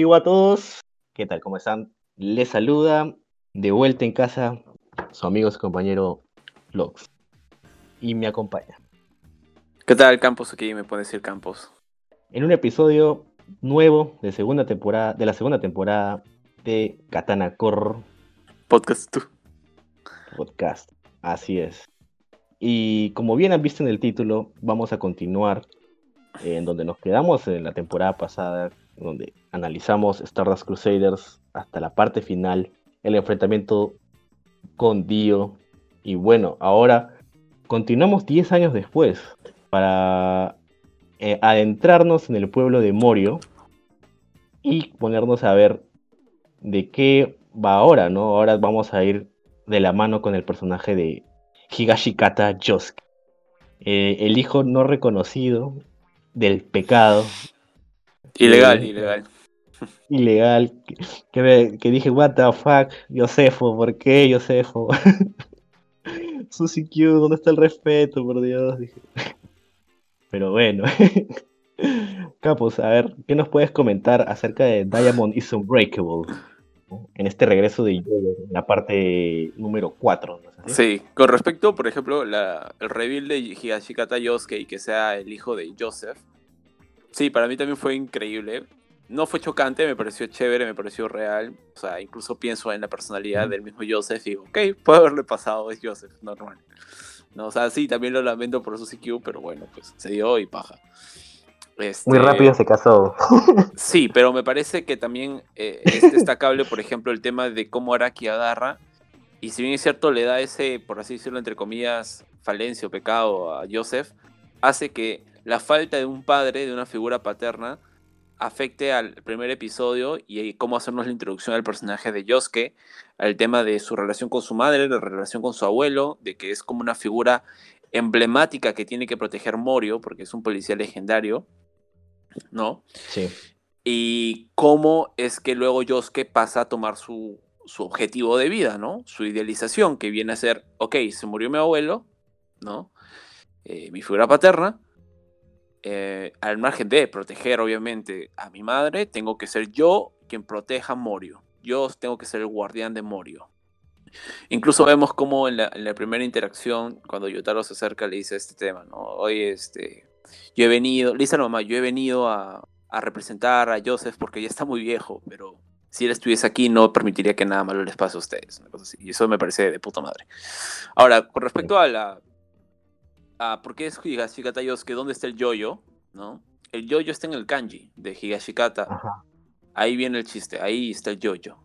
Konnichiwa a todos. ¿Qué tal? ¿Cómo están? Les saluda de vuelta en casa su amigo y compañero Lox. Y me acompaña. ¿Qué tal, Campos? Aquí me puede decir Campos. En un episodio nuevo de segunda temporada, de la segunda temporada de Katana Core Podcast. Podcast. Así es. Y como bien han visto en el título, vamos a continuar en donde nos quedamos en la temporada pasada, donde analizamos Stardust Crusaders hasta la parte final, el enfrentamiento con Dio. Y bueno, ahora continuamos 10 años después para eh, adentrarnos en el pueblo de Morio y ponernos a ver de qué va ahora, ¿no? Ahora vamos a ir de la mano con el personaje de Higashikata Yosuke. Eh, el hijo no reconocido del pecado. Ilegal, ilegal. Ilegal. Que, que, dije, what the fuck, Yosefo, ¿por qué Yosefo? Susi Q, ¿dónde está el respeto, por Dios? Pero bueno. Capos, a ver, ¿qué nos puedes comentar acerca de Diamond is Unbreakable? En este regreso de la parte número 4. sí, con respecto, por ejemplo, la, el reveal de Higashikata Yosuke y que sea el hijo de Joseph. Sí, para mí también fue increíble. No fue chocante, me pareció chévere, me pareció real. O sea, incluso pienso en la personalidad del mismo Joseph y digo, ok, puede haberle pasado, es Joseph, normal. No, o sea, sí, también lo lamento por su CQ, pero bueno, pues se dio y paja. Muy rápido se casó. Sí, pero me parece que también eh, es destacable, por ejemplo, el tema de cómo Araki agarra. Y si bien es cierto, le da ese, por así decirlo, entre comillas, falencia o pecado a Joseph, hace que la falta de un padre, de una figura paterna, afecte al primer episodio y cómo hacernos la introducción al personaje de Yosuke, al tema de su relación con su madre, la relación con su abuelo, de que es como una figura emblemática que tiene que proteger Morio, porque es un policía legendario, ¿no? Sí. Y cómo es que luego Yosuke pasa a tomar su, su objetivo de vida, ¿no? Su idealización, que viene a ser, ok, se murió mi abuelo, ¿no? Eh, mi figura paterna, eh, al margen de proteger obviamente a mi madre, tengo que ser yo quien proteja a Morio. Yo tengo que ser el guardián de Morio. Incluso vemos como en la, primera interacción, cuando Yotaro se acerca, le dice este tema, ¿no? Oye, este, yo he venido, le dice a la mamá, yo he venido a, representar a Joseph porque ya está muy viejo, pero si él estuviese aquí no permitiría que nada malo les pase a ustedes. Y eso me parece de puta madre. Ahora, con respecto a la... A ¿Por qué es Higashikata Yosuke? ¿Dónde está el yoyo? ¿No? El yoyo está en el kanji de Higashikata. Ahí viene el chiste, ahí está el yoyo.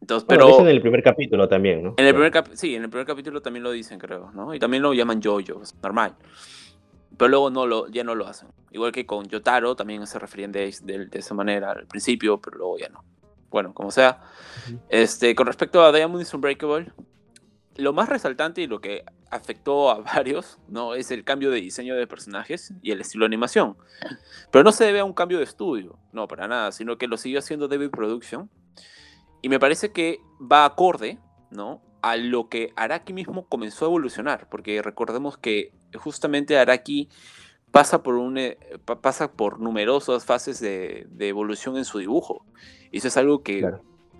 Entonces, pero en el primer capítulo también, ¿no? En el primer sí, en el primer capítulo también lo dicen, creo, ¿no? Y también lo llaman yoyo, es normal. Pero luego no lo, ya no lo hacen. Igual que con Yotaro, también se referían de, esa manera al principio, pero luego ya no. Bueno, como sea. este, con respecto a Diamond is Unbreakable, lo más resaltante y lo que afectó a varios ¿no? es el cambio de diseño de personajes y el estilo de animación. Pero no se debe a un cambio de estudio, no, para nada, sino que lo siguió haciendo David Production. Y me parece que va acorde ¿no? a lo que Araki mismo comenzó a evolucionar, porque recordemos que justamente Araki pasa por, un, eh, pasa por numerosas fases de, evolución en su dibujo. Y eso es algo que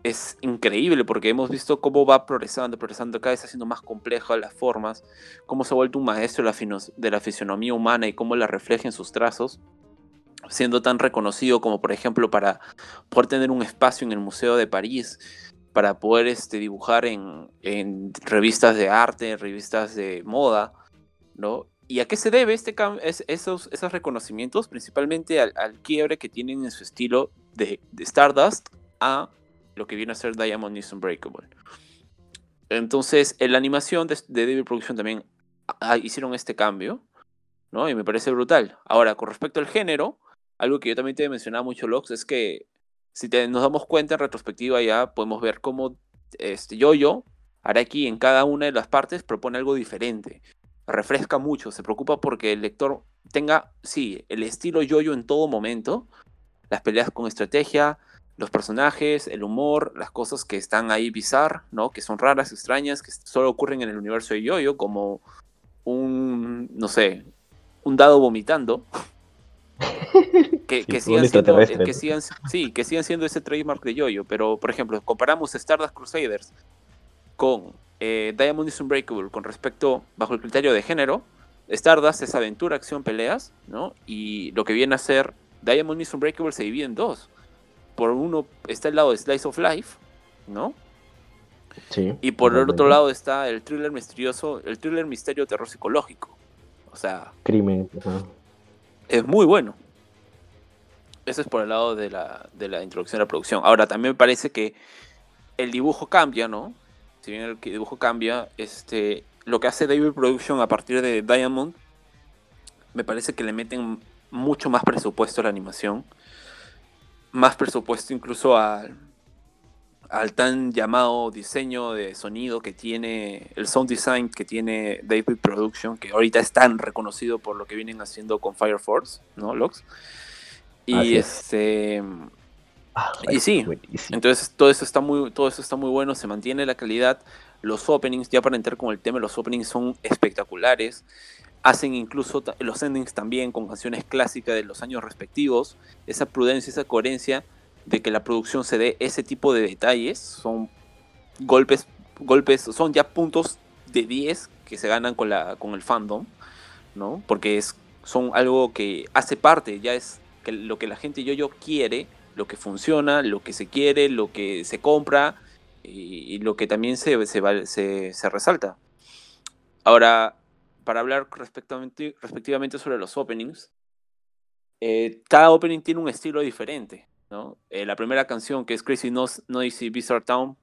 es increíble porque hemos visto cómo va progresando, progresando, cada vez haciendo más complejas las formas, cómo se ha vuelto un maestro de la, de fisionomía humana y cómo la refleja en sus trazos, siendo tan reconocido como por ejemplo para poder tener un espacio en el Museo de París, para poder este, dibujar en, en revistas de arte, en revistas de moda, ¿no? ¿Y a qué se debe este es, esos, esos reconocimientos? Principalmente al, quiebre que tienen en su estilo de, Stardust a lo que viene a ser Diamond is Unbreakable. Entonces, en la animación de, de Devil Production también hicieron este cambio, ¿no? Y me parece brutal. Ahora, con respecto al género, algo que yo también te he mencionado mucho, Lox, es que si nos damos cuenta en retrospectiva ya podemos ver cómo este yo-yo, Araki en cada una de las partes propone algo diferente refresca mucho, se preocupa porque el lector tenga, sí, el estilo yoyo en todo momento, las peleas con estrategia, los personajes, el humor, las cosas que están ahí bizar, ¿no? Que son raras, extrañas, que solo ocurren en el universo de yoyo, como un, no sé, un dado vomitando. que, Sí, que un sigan siendo, extraterrestre. que sigan, sí, que sigan siendo ese trademark de Yoyo, pero por ejemplo, comparamos Stardust Crusaders con eh, Diamond is Unbreakable con respecto, bajo el criterio de género, Stardust es aventura, acción, peleas, ¿no? Y lo que viene a ser Diamond is Unbreakable se divide en dos. Por uno está el lado de Slice of Life, ¿no? Sí. Y por el otro lado está el thriller misterioso, el thriller misterio terror psicológico. O sea, Crimen. ajá. es muy bueno. Eso es por el lado de la, de la introducción a la producción. Ahora, también me parece que el dibujo cambia, ¿no? Si bien el dibujo cambia, este, lo que hace David Production a partir de Diamond, me parece que le meten mucho más presupuesto a la animación. Más presupuesto incluso al, al tan llamado diseño de sonido que tiene, el sound design que tiene David Production, que ahorita es tan reconocido por lo que vienen haciendo con Fire Force, ¿no, Lox? Y es. este. Ah, Y sí, buenísimo. Entonces todo eso está muy, todo eso está muy bueno, se mantiene la calidad. Los openings, ya para entrar con el tema, los openings son espectaculares. Hacen incluso los endings también con canciones clásicas de los años respectivos. Esa prudencia, esa coherencia de que la producción se dé ese tipo de detalles son golpes, golpes, son ya puntos de 10 que se ganan con la con el fandom, ¿no? Porque es son algo que hace parte, ya es que lo que la gente yo-yo quiere, lo que funciona, lo que se quiere, lo que se compra y, lo que también se- se resalta. Ahora, para hablar respectivamente, respectivamente sobre los openings, eh, cada opening tiene un estilo diferente. ¿no? Eh, la primera canción, que es Crazy Noisy Bizarre Town,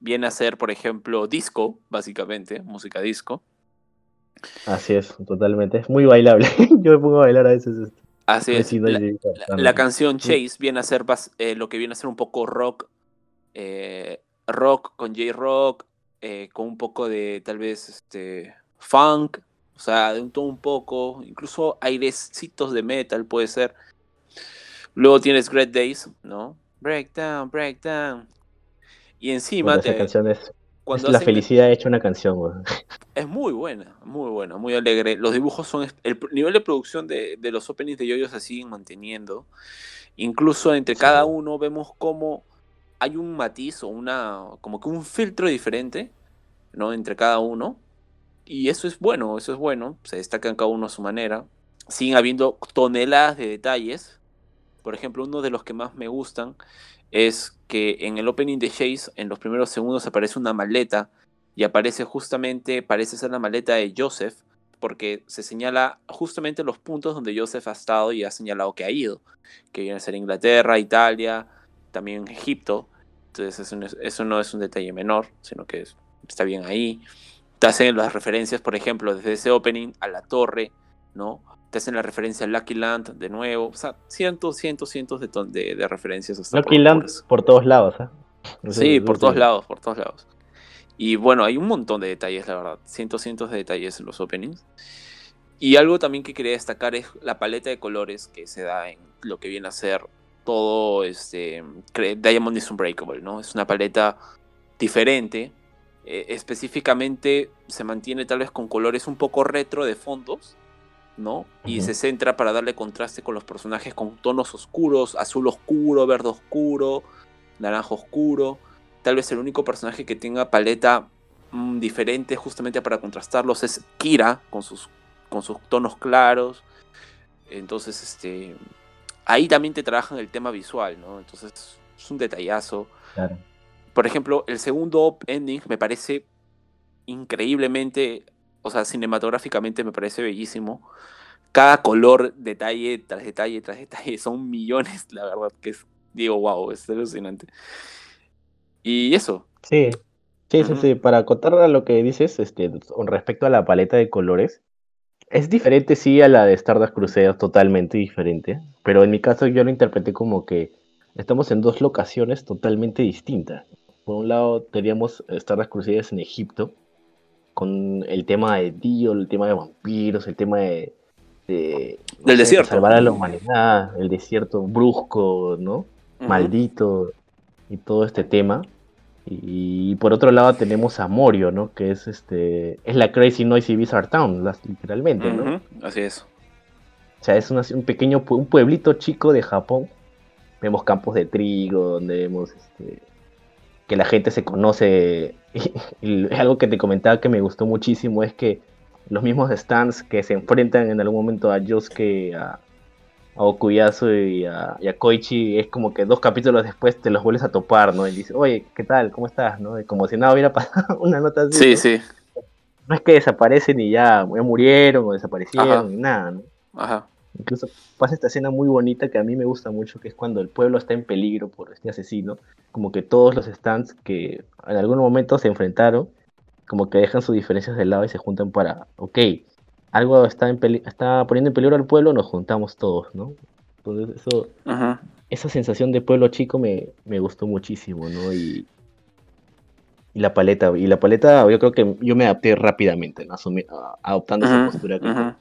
viene a ser, por ejemplo, disco, básicamente, música disco. Así es, totalmente. Es muy bailable. Yo me pongo a bailar a veces. esto. Así es. La, y- la- la canción Chase viene a ser eh, lo que viene a ser un poco rock, eh, rock con J-rock, eh, con un poco de tal vez este funk, o sea, de un todo un poco, incluso airecitos de metal puede ser. Luego tienes Great Days, ¿no? Breakdown, breakdown. Y encima te- es, es cuando la felicidad hecha una canción, es muy buena, muy buena, muy alegre. Los dibujos son. El nivel de producción de, de los openings de yoyos se siguen manteniendo. Incluso entre Sí. cada uno vemos como hay un matiz o una. como que un filtro diferente, ¿no? Entre cada uno. Y eso es bueno, eso es bueno. Se destacan cada uno a su manera. Siguen habiendo toneladas de detalles. Por ejemplo, uno de los que más me gustan es que en el opening de Chase, en los primeros segundos, aparece una maleta y aparece justamente, parece ser la maleta de Joseph, porque se señala justamente los puntos donde Joseph ha estado y ha señalado que ha ido, que viene a ser Inglaterra, Italia, también Egipto. Entonces eso no es, un detalle menor, sino que es- está bien ahí. Te hacen las referencias, por ejemplo, desde ese opening a la torre, ¿no? Te hacen la referencia a Lucky Land de nuevo. O sea, cientos, cientos, cientos de, ton- de, de referencias. hasta Lucky por- Land por por todos lados, ¿ah? Eso- Sí, por todos lados, por todos lados. Y bueno, hay un montón de detalles, la verdad. Cientos, cientos de detalles en los openings. Y algo también que quería destacar es la paleta de colores que se da en lo que viene a ser todo este Diamond is Unbreakable, ¿no? Es una paleta diferente. Eh, específicamente se mantiene tal vez con colores un poco retro de fondos, ¿no? Y se centra para darle contraste con los personajes con tonos oscuros, azul oscuro, verde oscuro, naranja oscuro. Tal vez el único personaje que tenga paleta mm, diferente justamente para contrastarlos es Kira con sus, con sus tonos claros. Entonces, este, ahí también te trabajan el tema visual, ¿no? Entonces es un detallazo. Claro. Por ejemplo, el segundo ending me parece increíblemente, o sea, cinematográficamente me parece bellísimo. Cada color, detalle tras detalle tras detalle, son millones, la verdad, que es, digo, wow, es alucinante. Y eso, Sí, sí, sí, sí. Para acotar a lo que dices, este, con respecto a la paleta de colores, es diferente, sí, a la de Stardust Crusaders, totalmente diferente. Pero en mi caso yo lo interpreté como que estamos en dos locaciones totalmente distintas. Por un lado teníamos Stardust Crusaders en Egipto, con el tema de Dio, el tema de vampiros, el tema de, de, no Del sé, desierto. salvar a la humanidad, el desierto brusco, ¿no? Maldito y todo este tema. Y, por otro lado tenemos a Morio, ¿no? Que es este es la Crazy Noisy Bizarre Town, las- literalmente, ¿no? Así es. sea, es un pequeño un pueblito chico de Japón. Vemos campos de trigo, donde vemos este, que la gente se conoce. Y, algo que te comentaba que me gustó muchísimo es que los mismos stands que se enfrentan en algún momento a Yosuke, a, a Okuyasu y a, Koichi, es como que dos capítulos después te los vuelves a topar, ¿no? Y dices, oye, ¿qué tal? ¿Cómo estás? ¿no? como si nada hubiera pasado, una nota así. Sí, sí. No es que desaparecen y ya, murieron o desaparecieron, ni nada, ¿no? Ajá. Incluso pasa esta escena muy bonita que a mí me gusta mucho, que es cuando el pueblo está en peligro por este asesino, como que todos los stands que en algún momento se enfrentaron, como que dejan sus diferencias de lado y se juntan para, ok, algo está, en está poniendo en peligro al pueblo, nos juntamos todos, ¿no? Entonces eso, esa sensación de pueblo chico me, me gustó muchísimo, ¿no? Y, y la paleta, y la paleta yo creo que yo me adapté rápidamente, ¿no? adoptando esa postura.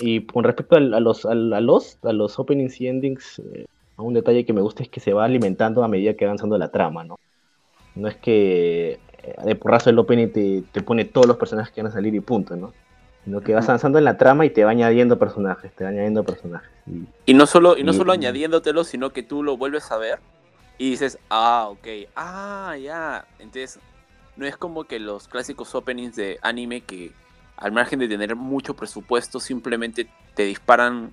Y con respecto a, los, a, los, a los openings y endings, eh, un detalle que me gusta es que se va alimentando a medida que va avanzando la trama, ¿no? No es que eh, de porrazo el opening te, te, pone todos los personajes que van a salir y punto, ¿no? Sino que vas avanzando en la trama y te va añadiendo personajes, te va añadiendo personajes. Y, no solo, y no solo añadiéndotelos, sino que tú lo vuelves a ver y dices, ah, ok, ah, ya. Entonces, no es como que los clásicos openings de anime que al margen de tener mucho presupuesto, simplemente te disparan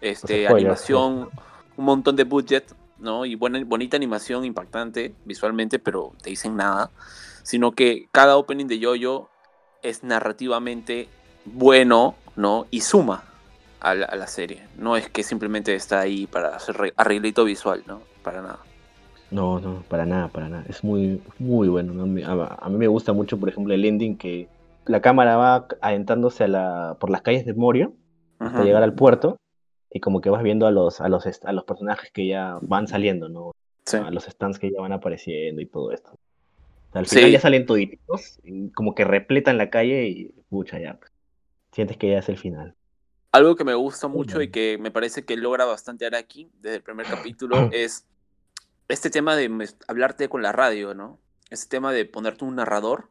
este, animación, un montón de budget, ¿no? Y buena, bonita animación, impactante visualmente, pero te dicen nada. Sino que cada opening de Yoyo es narrativamente bueno, ¿no? Y suma a la, serie. No es que simplemente está ahí para hacer arreglito visual, ¿no? Para nada. No, no, para nada, para nada. Es muy, muy bueno. A, mí me gusta mucho, por ejemplo, el ending que la cámara va adentrándose a la, por las calles de Morio hasta llegar al puerto y como que vas viendo a los, a los, a los personajes que ya van saliendo, ¿no? A los stands que ya van apareciendo y todo esto. al final ya salen toditos, y como que repletan la calle y pucha ya. Pues, sientes que ya es el final. Algo que me gusta mucho y que me parece que logra bastante Araki desde el primer capítulo es este tema de hablarte con la radio, ¿no? Este tema de ponerte un narrador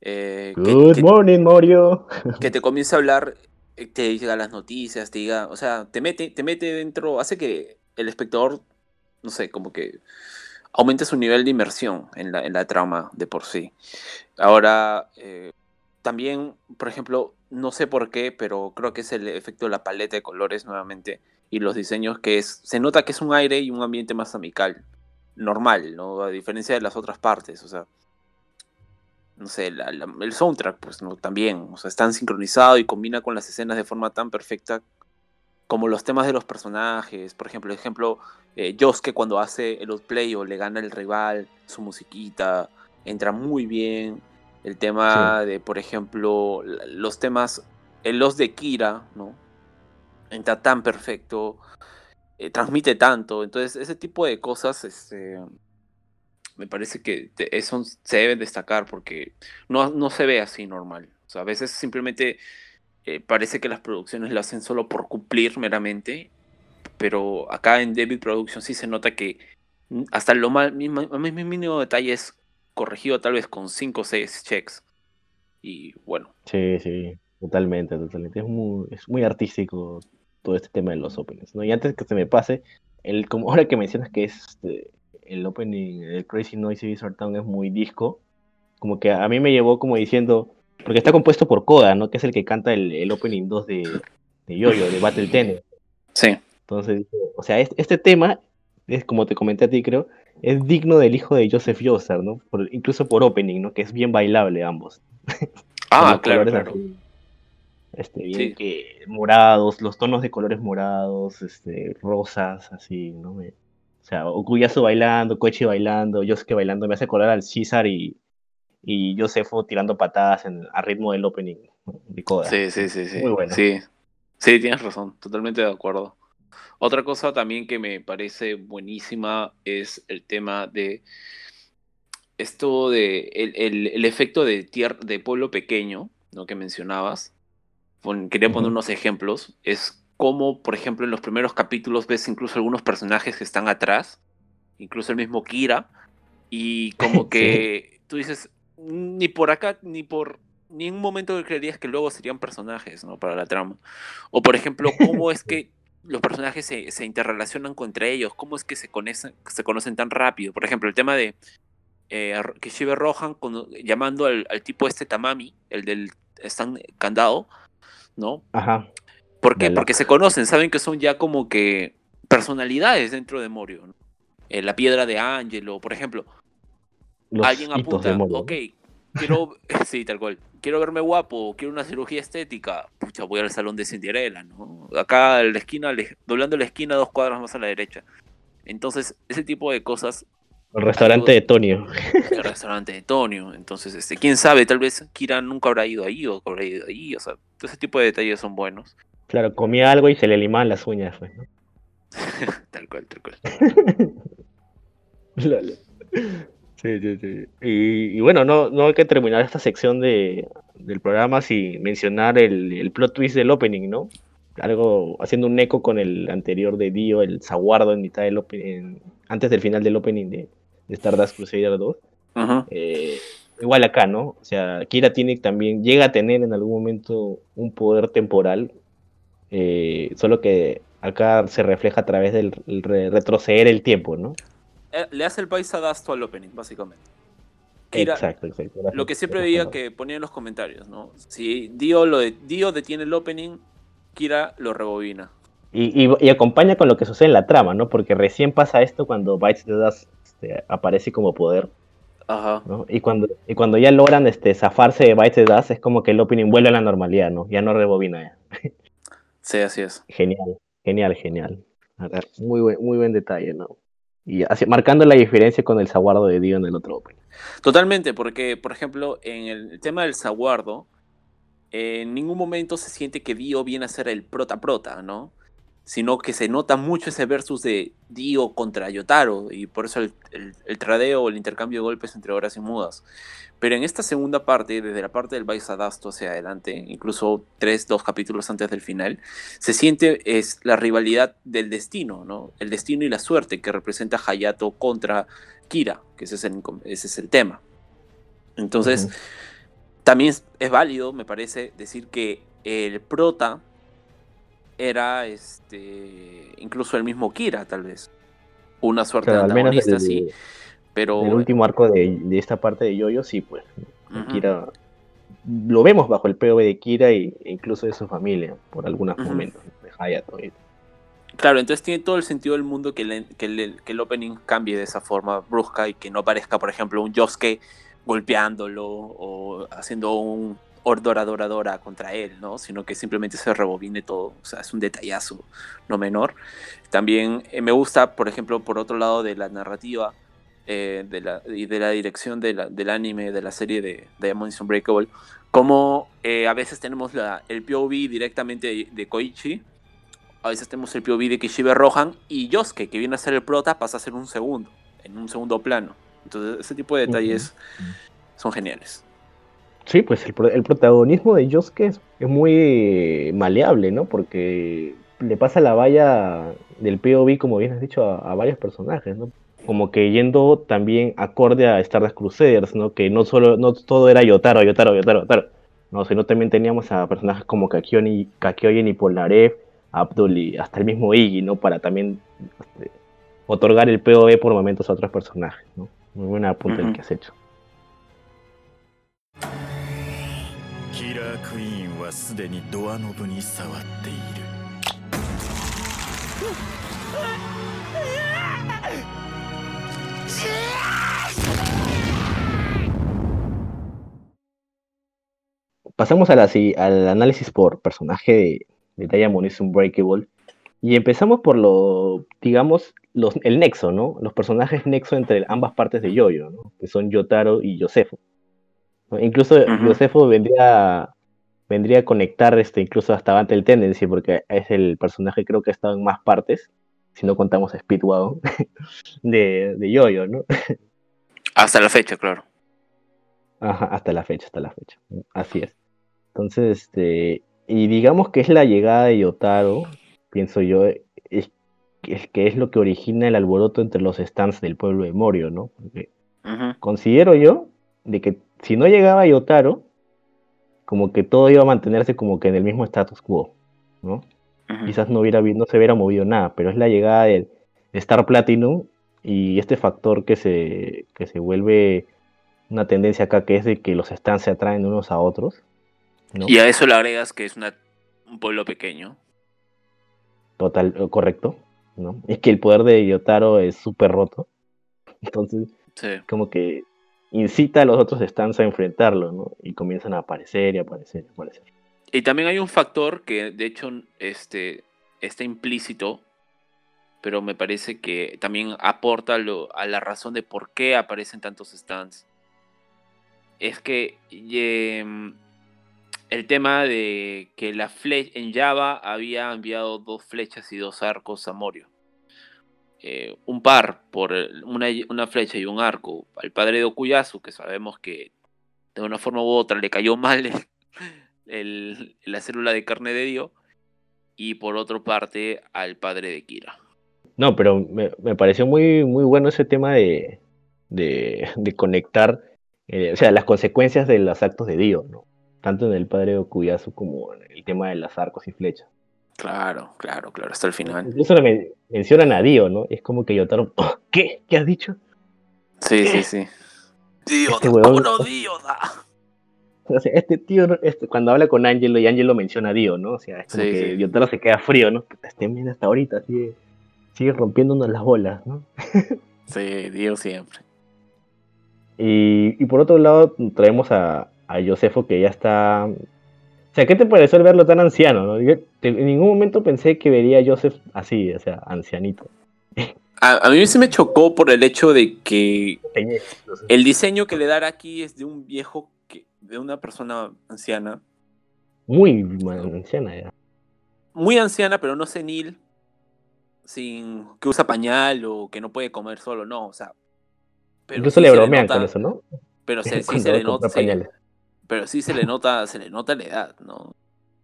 eh, Good morning, Morio. Que te comience a hablar, eh, te diga las noticias, te diga, o sea, te mete, te mete dentro, hace que el espectador, no sé, como que aumente su nivel de inmersión en la, en la trama de por sí. Ahora, eh, también, por ejemplo, no sé por qué, pero creo que es el efecto de la paleta de colores nuevamente y los diseños que es, se nota que es un aire y un ambiente más amical, normal, ¿no? A diferencia de las otras partes, o sea, no sé, el soundtrack, pues ¿no? también, o sea, están sincronizados y combina con las escenas de forma tan perfecta como los temas de los personajes. Por ejemplo, el ejemplo, eh, Josuke cuando hace el outplay o le gana el rival, su musiquita, entra muy bien. El tema de, por ejemplo, los temas, el los de Kira, ¿no? Entra tan perfecto, eh, transmite tanto. Entonces, ese tipo de cosas, este me parece que eso se debe destacar porque no, no se ve así normal. O sea, a veces simplemente eh, parece que las producciones lo hacen solo por cumplir meramente, pero acá en David Production sí se nota que hasta lo más mínimo detalle es corregido tal vez con 5 o 6 checks. Y bueno. Sí, sí, totalmente, totalmente. Es muy, es muy artístico todo este tema de los openings. ¿no? Y antes que se me pase, el, como ahora que mencionas que es este, el opening el Crazy Noisy Bizarre Town es muy disco, como que a mí me llevó como diciendo, porque está compuesto por Koda, ¿no? Que es el que canta el, el opening 2 de, de Yoyo, de Battle Tennis. Sí. Entonces, o sea, este, tema, es como te comenté a ti, creo, es digno del hijo de Joseph Joestar, ¿no? incluso por opening, ¿no? Que es bien bailable ambos. Ah, claro, claro. este, bien que morados, los tonos de colores morados, este, rosas, así, ¿no? Me, sea, Okuyasu bailando, Koichi bailando, Yosuke bailando, me hace colar al César y, y Josefo tirando patadas en, a ritmo del opening de Koda. Sí, sí, sí, sí. Muy bueno. Sí. sí, tienes razón, totalmente de acuerdo. Otra cosa también que me parece buenísima es el tema de esto de el, el, efecto de, tierra, de pueblo pequeño, ¿no? Que mencionabas. Quería poner unos ejemplos. Es como, por ejemplo, en los primeros capítulos ves incluso algunos personajes que están atrás, incluso el mismo Kira, y como que tú dices, ni por acá, ni por ni en un momento creerías que luego serían personajes, ¿no? Para la trama. O por ejemplo, cómo es que los personajes se, se interrelacionan entre ellos, cómo es que se conocen, se conocen tan rápido. Por ejemplo, el tema de eh, Kishibe Rohan llamando al, tipo este Tamami, el del están candado, ¿no? Ajá. ¿Por qué? Porque se conocen, saben que son ya como que personalidades dentro de Morio. ¿no? Eh, la piedra de Angelo, por ejemplo. alguien apunta, ok, quiero, sí, tal cual, quiero verme guapo, quiero una cirugía estética, pucha, voy al salón de Cinderella, ¿no? Acá en la esquina, doblando la esquina dos cuadras más a la derecha. Entonces, ese tipo de cosas el restaurante de Tonio. El restaurante de Tonio. Entonces, este, quién sabe, tal vez Kira nunca habrá ido ahí o habrá ido ahí. O sea, ese tipo de detalles son buenos. Claro, comía algo y se le limaban las uñas, pues, ¿no? tal cual, tal cual. sí, sí, sí. Y, bueno, no, no hay que terminar esta sección de, del programa sin mencionar el, el plot twist del opening, ¿no? algo haciendo un eco con el anterior de Dio, el Zaguardo en mitad del opening, antes del final del opening de, Stardust Crusader 2. Eh, igual acá, ¿no? O sea, Kira tiene también, llega a tener en algún momento un poder temporal, eh, solo que acá se refleja a través del retroceder el tiempo, ¿no? Eh, le hace el país adasto al opening, básicamente. exacto, exacto. Lo que siempre veía que ponía en los comentarios, ¿no? Si Dio, lo de, Dio detiene el opening, Kira lo rebobina. Y, acompaña con lo que sucede en la trama, ¿no? Porque recién pasa esto cuando Bites the Dust este, aparece como poder. Ajá. Y, cuando, y cuando ya logran este, zafarse de Bites the Dust, es como que el opening vuelve a la normalidad, ¿no? Ya no rebobina. Ya. Sí, así es. Genial, genial, genial. Muy buen, muy buen detalle, ¿no? Y así, marcando la diferencia con el zaguardo de Dio en el otro opening. Totalmente, porque, por ejemplo, en el tema del zaguardo, en ningún momento se siente que Dio viene a ser el prota-prota, ¿no? Sino que se nota mucho ese versus de Dio contra Yotaro, y por eso el, el, tradeo, el intercambio de golpes entre horas y mudas. Pero en esta segunda parte, desde la parte del Baisadasto hacia adelante, incluso tres, dos capítulos antes del final, se siente es la rivalidad del destino, ¿no? El destino y la suerte que representa Hayato contra Kira, que ese es el, ese es el tema. Entonces, también es, válido, me parece, decir que el prota era este incluso el mismo Kira, tal vez. Una suerte de antagonista, sí. Pero. El último arco de, esta parte de Yoyo, sí, pues. Kira. Lo vemos bajo el POV de Kira e incluso de su familia, por algunos momentos. De Hayato. Claro, entonces tiene todo el sentido del mundo que, el, que el opening cambie de esa forma brusca y que no parezca, por ejemplo, un Yosuke golpeándolo o haciendo un ordoradoradora contra él, ¿no? Sino que simplemente se rebobine todo. O sea, es un detallazo no menor. También eh, me gusta, por ejemplo, por otro lado de la narrativa eh, de la, y de la dirección de la, del anime, de la serie de Diamonds Unbreakable, como eh, a veces tenemos la, el POV directamente de, Koichi, a veces tenemos el POV de Kishibe Rohan y Yosuke, que viene a ser el prota, pasa a ser un segundo, en un segundo plano. Entonces, ese tipo de detalles son geniales. Sí, pues el, protagonismo de Yosuke es, muy maleable, ¿no? Porque le pasa la valla del POV, como bien has dicho, a, varios personajes, ¿no? Como que yendo también acorde a Stardust Crusaders, ¿no? Que no solo, no todo era Yotaro, Yotaro, Yotaro, Yotaro. No, sino también teníamos a personajes como Kakyoin y Polnareff, Abdul y hasta el mismo Iggy, ¿no? Para también este, otorgar el POV por momentos a otros personajes, ¿no? Muy buena apunte uh -huh. que has hecho. Pasamos a la, al análisis por personaje de, de Diamond Unbreakable. Y empezamos por lo, digamos, el nexo, ¿no? Los personajes nexo entre ambas partes de Yoyo, ¿no? Que son Yotaro y Yosefo. Incluso Yosefo vendría, vendría a conectar este, incluso hasta el Tendency, porque es el personaje creo que ha estado en más partes, si no contamos Speedwagon, de, de Yoyo, ¿no? Hasta la fecha, claro. Ajá, hasta la fecha, hasta la fecha. Así es. Entonces, este, y digamos que es la llegada de Yotaro, pienso yo, es es, que es lo que origina el alboroto entre los stands del pueblo de Morio, ¿no? Considero yo de que si no llegaba Yotaro, como que todo iba a mantenerse como que en el mismo status quo, ¿no? Quizás no, hubiera, no se hubiera movido nada, pero es la llegada de, Star Platinum y este factor que se, que se vuelve una tendencia acá que es de que los stands se atraen unos a otros. Y a eso le agregas que es una, un pueblo pequeño. Total, eh, correcto. ¿no? Es que el poder de Yotaro es súper roto. Entonces, como que incita a los otros stands a enfrentarlo, ¿no? Y comienzan a aparecer y aparecer y aparecer. Y también hay un factor que, de hecho, este, está implícito, pero me parece que también aporta a la razón de por qué aparecen tantos stands. Es que em, el tema de que la flecha en Java había enviado dos flechas y dos arcos a Morio. Eh, un par por una, flecha y un arco al padre de Okuyasu, que sabemos que de una forma u otra le cayó mal la célula de carne de Dio, y por otra parte al padre de Kira. No, pero me, pareció muy, muy bueno ese tema de, de, conectar, eh, o sea, las consecuencias de los actos de Dio, ¿no? tanto en el padre de Okuyasu como en el tema de las arcos y flechas. Claro, claro, claro, hasta el final. Incluso le mencionan a Dio, ¿no? Es como que Yotaro, oh, ¿qué? ¿Qué has dicho? Sí, sí, sí. Dio, este huevón, no, Dio, O sea, este tío, este, cuando habla con Angelo y Angelo menciona a Dio, ¿no? O sea, es como que Yotaro se queda frío, ¿no? Estén bien hasta ahorita, sigue, sigue rompiéndonos las bolas, ¿no? sí, Dio siempre. Y, y por otro lado, traemos a, a Josefo que ya está sea, ¿qué te pareció verlo tan anciano? en ningún momento pensé que vería a Joseph así, o sea, ancianito. A, mí se me chocó por el hecho de que el diseño que le dará aquí es de un viejo, de una persona anciana. Muy anciana ya. Muy anciana, pero no senil, sin que usa pañal o que no puede comer solo, no, o sea. Incluso le bromean con eso, ¿no? Pero sí, se le nota pero sí se le nota, se le nota la edad, ¿no?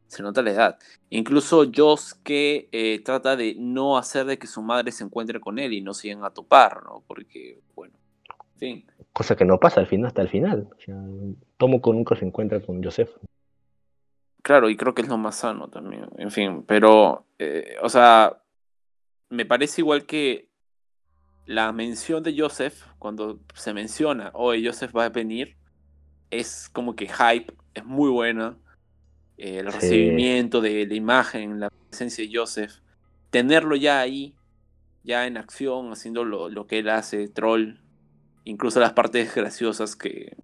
Se nota la edad. Incluso Josuke eh, trata de no hacer de que su madre se encuentre con él y no sigan a topar, ¿no? Porque, bueno, en fin. Cosa que no pasa al final, hasta el final. O sea, Tomoko nunca se encuentra con Joseph. Claro, y creo que es lo más sano también. En fin, pero, eh, o sea, me parece igual que la mención de Joseph, cuando se menciona, oye, Joseph va a venir, es como que hype, es muy buena. Eh, el recibimiento de la imagen, la presencia de Joseph, tenerlo ya ahí, ya en acción, haciendo lo, que él hace, troll, incluso las partes graciosas que,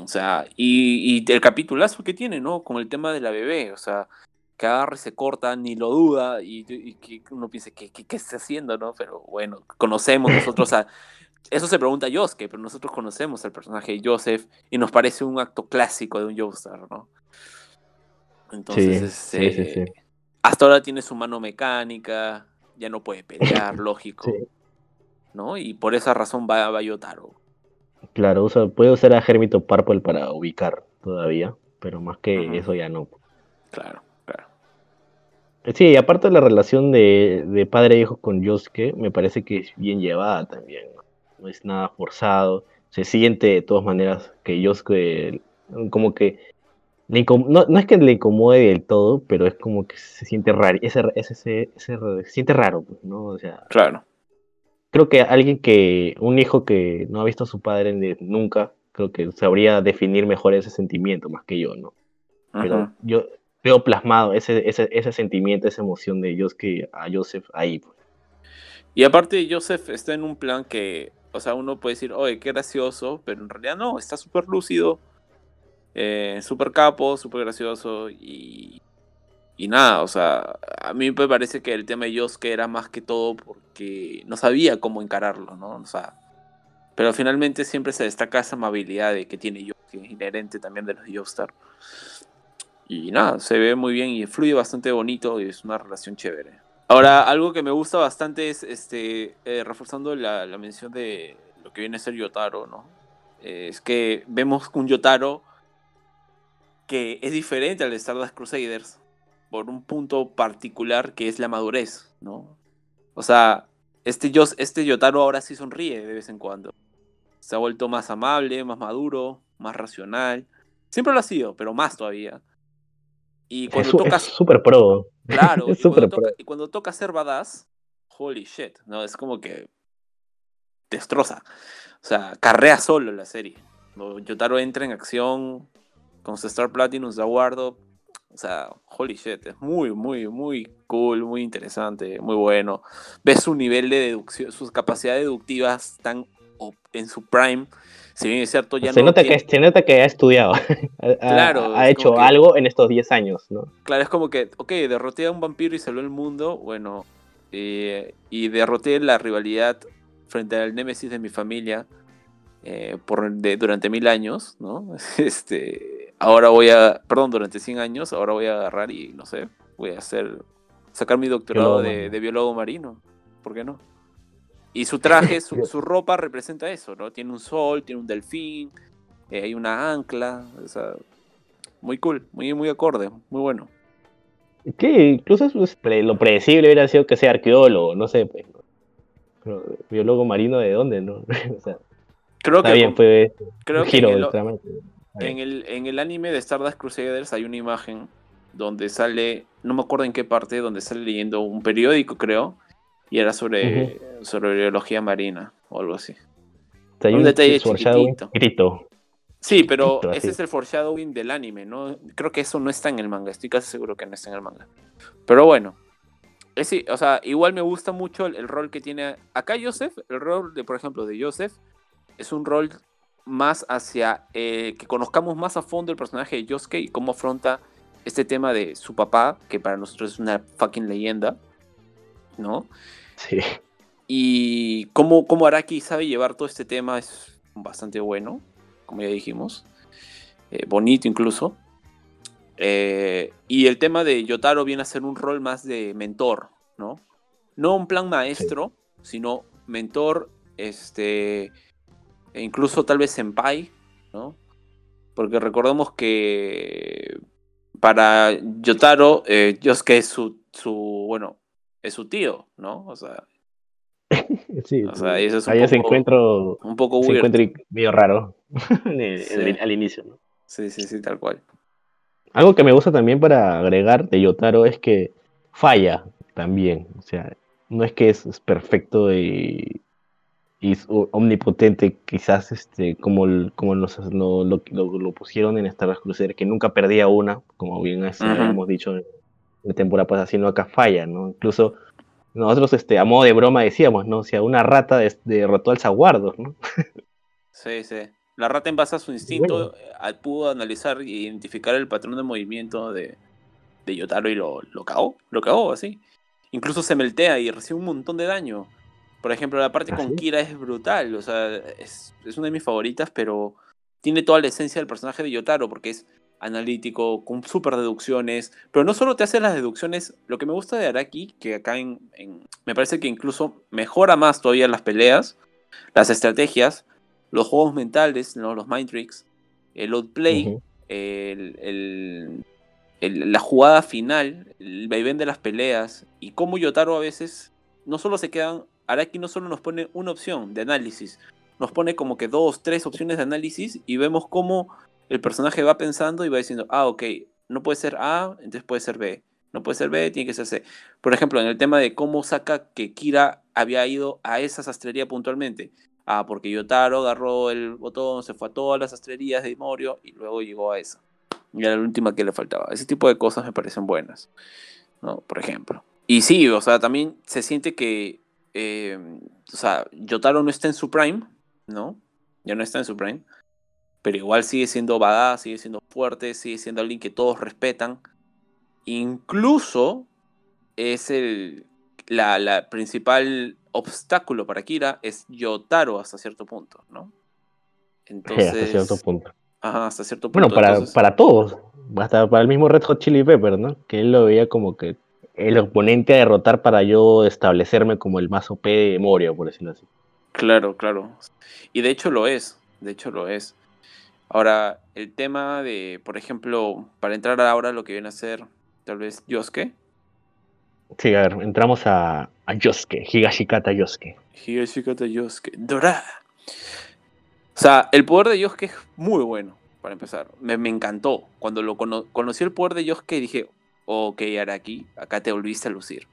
o sea, y, el capitulazo que tiene, ¿no? Con el tema de la bebé, o sea, que agarra y se corta, ni lo duda, y, que uno piensa, ¿qué, qué, qué está haciendo, no? Pero bueno, conocemos nosotros a, eso se pregunta Yosuke, pero nosotros conocemos al personaje de Joseph y nos parece un acto clásico de un Joestar, ¿no? Entonces, sí, este, hasta ahora tiene su mano mecánica, ya no puede pelear, lógico. ¿No? Y por esa razón va a Bayotaro. Claro, puede usar a Hermito Purple para ubicar todavía, pero más que eso ya no. Claro, claro. Sí, aparte de la relación de, de padre e hijo con Yosuke, me parece que es bien llevada también no es nada forzado, se siente de todas maneras que Yosuke como que no, no, es que le incomode del todo, pero es como que se siente raro, ese, ese, ese, se siente raro, pues, ¿no? O sea, claro. Creo que alguien que, un hijo que no ha visto a su padre nunca, creo que sabría definir mejor ese sentimiento más que yo, ¿no? Pero yo veo plasmado ese, ese, ese sentimiento, esa emoción de Yosuke a Joseph ahí. Pues. Y aparte, Joseph está en un plan que o sea, uno puede decir, oye, qué gracioso, pero en realidad no, está súper lúcido, eh, súper capo, súper gracioso y, y nada, o sea, a mí me parece que el tema de Yosuke era más que todo porque no sabía cómo encararlo, ¿no? O sea, pero finalmente siempre se destaca esa amabilidad que tiene Yosuke, inherente también de los Joestar. Y nada, se ve muy bien y fluye bastante bonito y es una relación chévere. Ahora, algo que me gusta bastante es, este, eh, reforzando la, mención de lo que viene a ser Yotaro, ¿no? es que vemos un Yotaro que es diferente al de Stardust Crusaders por un punto particular que es la madurez, ¿no? O sea, este, este Yotaro ahora sí sonríe de vez en cuando. Se ha vuelto más amable, más maduro, más racional. Siempre lo ha sido, pero más todavía. Y Es cuando su- toca es súper pro. Claro, Es y, cuando súper toca, pro. y cuando toca ser badass, holy shit, ¿no? Es como que destroza. O sea, carrea solo la serie. Yotaro entra en acción con su Star Platinum, su aguardo. O sea, holy shit, es muy, muy, muy cool, muy interesante, muy bueno. Ves su nivel de deducción, sus capacidades deductivas están op- en su prime. Si bien es cierto, ya se, no nota tiene- que, se nota que ha estudiado. Ha- Claro, ha hecho que- algo en estos 10 años, ¿no? Claro, es como que, ok, derroté a un vampiro y salvó el mundo, bueno, eh, y derroté la rivalidad frente al némesis de mi familia eh, por, de, durante mil años, ¿no? Este, ahora voy a, perdón, durante 100 años, ahora voy a agarrar y, no sé, voy a hacer, sacar mi doctorado de, biólogo marino, ¿por qué no? Y su traje, su, su ropa representa eso, ¿no? Tiene un sol, tiene un delfín, eh, hay una ancla, o sea, muy cool, muy, muy acorde, muy bueno. Que incluso lo predecible hubiera sido que sea arqueólogo, no sé. pues. Pero, biólogo marino de dónde, ¿no? o sea, Creo está que bien, fue creo que en el, en, el, anime de Stardust Crusaders hay una imagen donde sale, no me acuerdo en qué parte, donde sale leyendo un periódico, creo, y era sobre, sobre biología marina o algo así. O sea, hay un detalle chiquitito. escrito. Sí, pero ese es el foreshadowing del anime, ¿no? Creo que eso no está en el manga, estoy casi seguro que no está en el manga. Pero bueno, ese, o sea, igual me gusta mucho el, el rol que tiene acá Joseph, el rol de, por ejemplo, de Joseph, es un rol más hacia eh, que conozcamos más a fondo el personaje de Yosuke y cómo afronta este tema de su papá, que para nosotros es una fucking leyenda, ¿no? Sí. Y cómo, cómo Araki sabe llevar todo este tema es bastante bueno, como ya dijimos. Eh, bonito incluso. Eh, y el tema de Yotaro viene a ser un rol más de mentor, ¿no? No un plan maestro, sino mentor, este, e incluso tal vez senpai, ¿no? Porque recordemos que para Yotaro, eh, Yosuke es su, su, bueno, es su tío, ¿no? O sea, sí, O sea, eso es un ahí poco encuentro un poco se weird. encuentra medio raro en el- Sí. en el- al inicio. ¿no? Sí, sí, sí, tal cual. Algo que me gusta también para agregar de Yotaro es que falla también. O sea, no es que es perfecto y, y es omnipotente, quizás este, como, el- como los- lo, lo- pusieron en Star Wars Crusader, que nunca perdía una, como bien hemos dicho en la temporada pasada, sino acá falla, ¿no? Incluso nosotros este, a modo de broma decíamos, ¿no? O sea, una rata derrotó al Zaguardo, ¿no? Sí, sí. La rata en base a su instinto Bueno. eh, pudo analizar e identificar el patrón de movimiento de, de Yotaro y lo, lo cagó. Lo cagó así. Incluso se meltea y recibe un montón de daño. Por ejemplo, la parte ¿Ah, con sí? Kira es brutal. O sea, es, es una de mis favoritas, pero tiene toda la esencia del personaje de Yotaro porque es analítico, con super deducciones. Pero no solo te hace las deductions. Lo que me gusta de Araki, que acá en, en- me parece que incluso mejora más todavía las peleas, las estrategias, los juegos mentales, ¿no? los mind tricks, el outplay, el, el- el- la jugada final, el vaivén de las peleas y cómo Yotaro a veces no solo se quedan, Araki no solo nos pone una opción de análisis, nos pone como que dos, tres opciones de análisis y vemos cómo el personaje va pensando y va diciendo, ah, ok, no puede ser A, entonces puede ser B. No puede ser B, tiene que ser C. Por ejemplo, en el tema de cómo saca que Kira había ido a esa sastrería puntualmente. Ah, porque Yotaro agarró el botón, se fue a todas las sastrerías de Morio y luego llegó a esa. Y era la última que le faltaba. Ese tipo de cosas me parecen buenas. ¿no? Por ejemplo. Y sí, o sea, también se siente que. Eh, o sea, Yotaro no está en su prime, ¿no? Ya no está en su prime. Pero igual sigue siendo badass, sigue siendo fuerte, sigue siendo alguien que todos respetan. Incluso es el. La, la principal obstáculo para Kira es Yotaro hasta cierto punto, ¿no? Sí, Entonces. hasta cierto punto. Ajá, hasta cierto punto. Bueno, para, entonces- para todos, hasta para el mismo Red Hot Chili Pepper, ¿no? Que él lo veía como que el oponente a derrotar para yo establecerme como el más OP de Morio, por decirlo así. Claro, claro. Y de hecho lo es, de hecho lo es. Ahora, el tema de, por ejemplo, para entrar ahora lo que viene a ser tal vez Yosuke, Sí, a ver, entramos a, a Yosuke, Higashikata Yosuke. Higashikata Yosuke, Dora. O sea, el poder de Yosuke es muy bueno. para empezar. Me, me encantó. Cuando lo conocí el poder de Yosuke dije, ok, Araki, acá te volviste a lucir.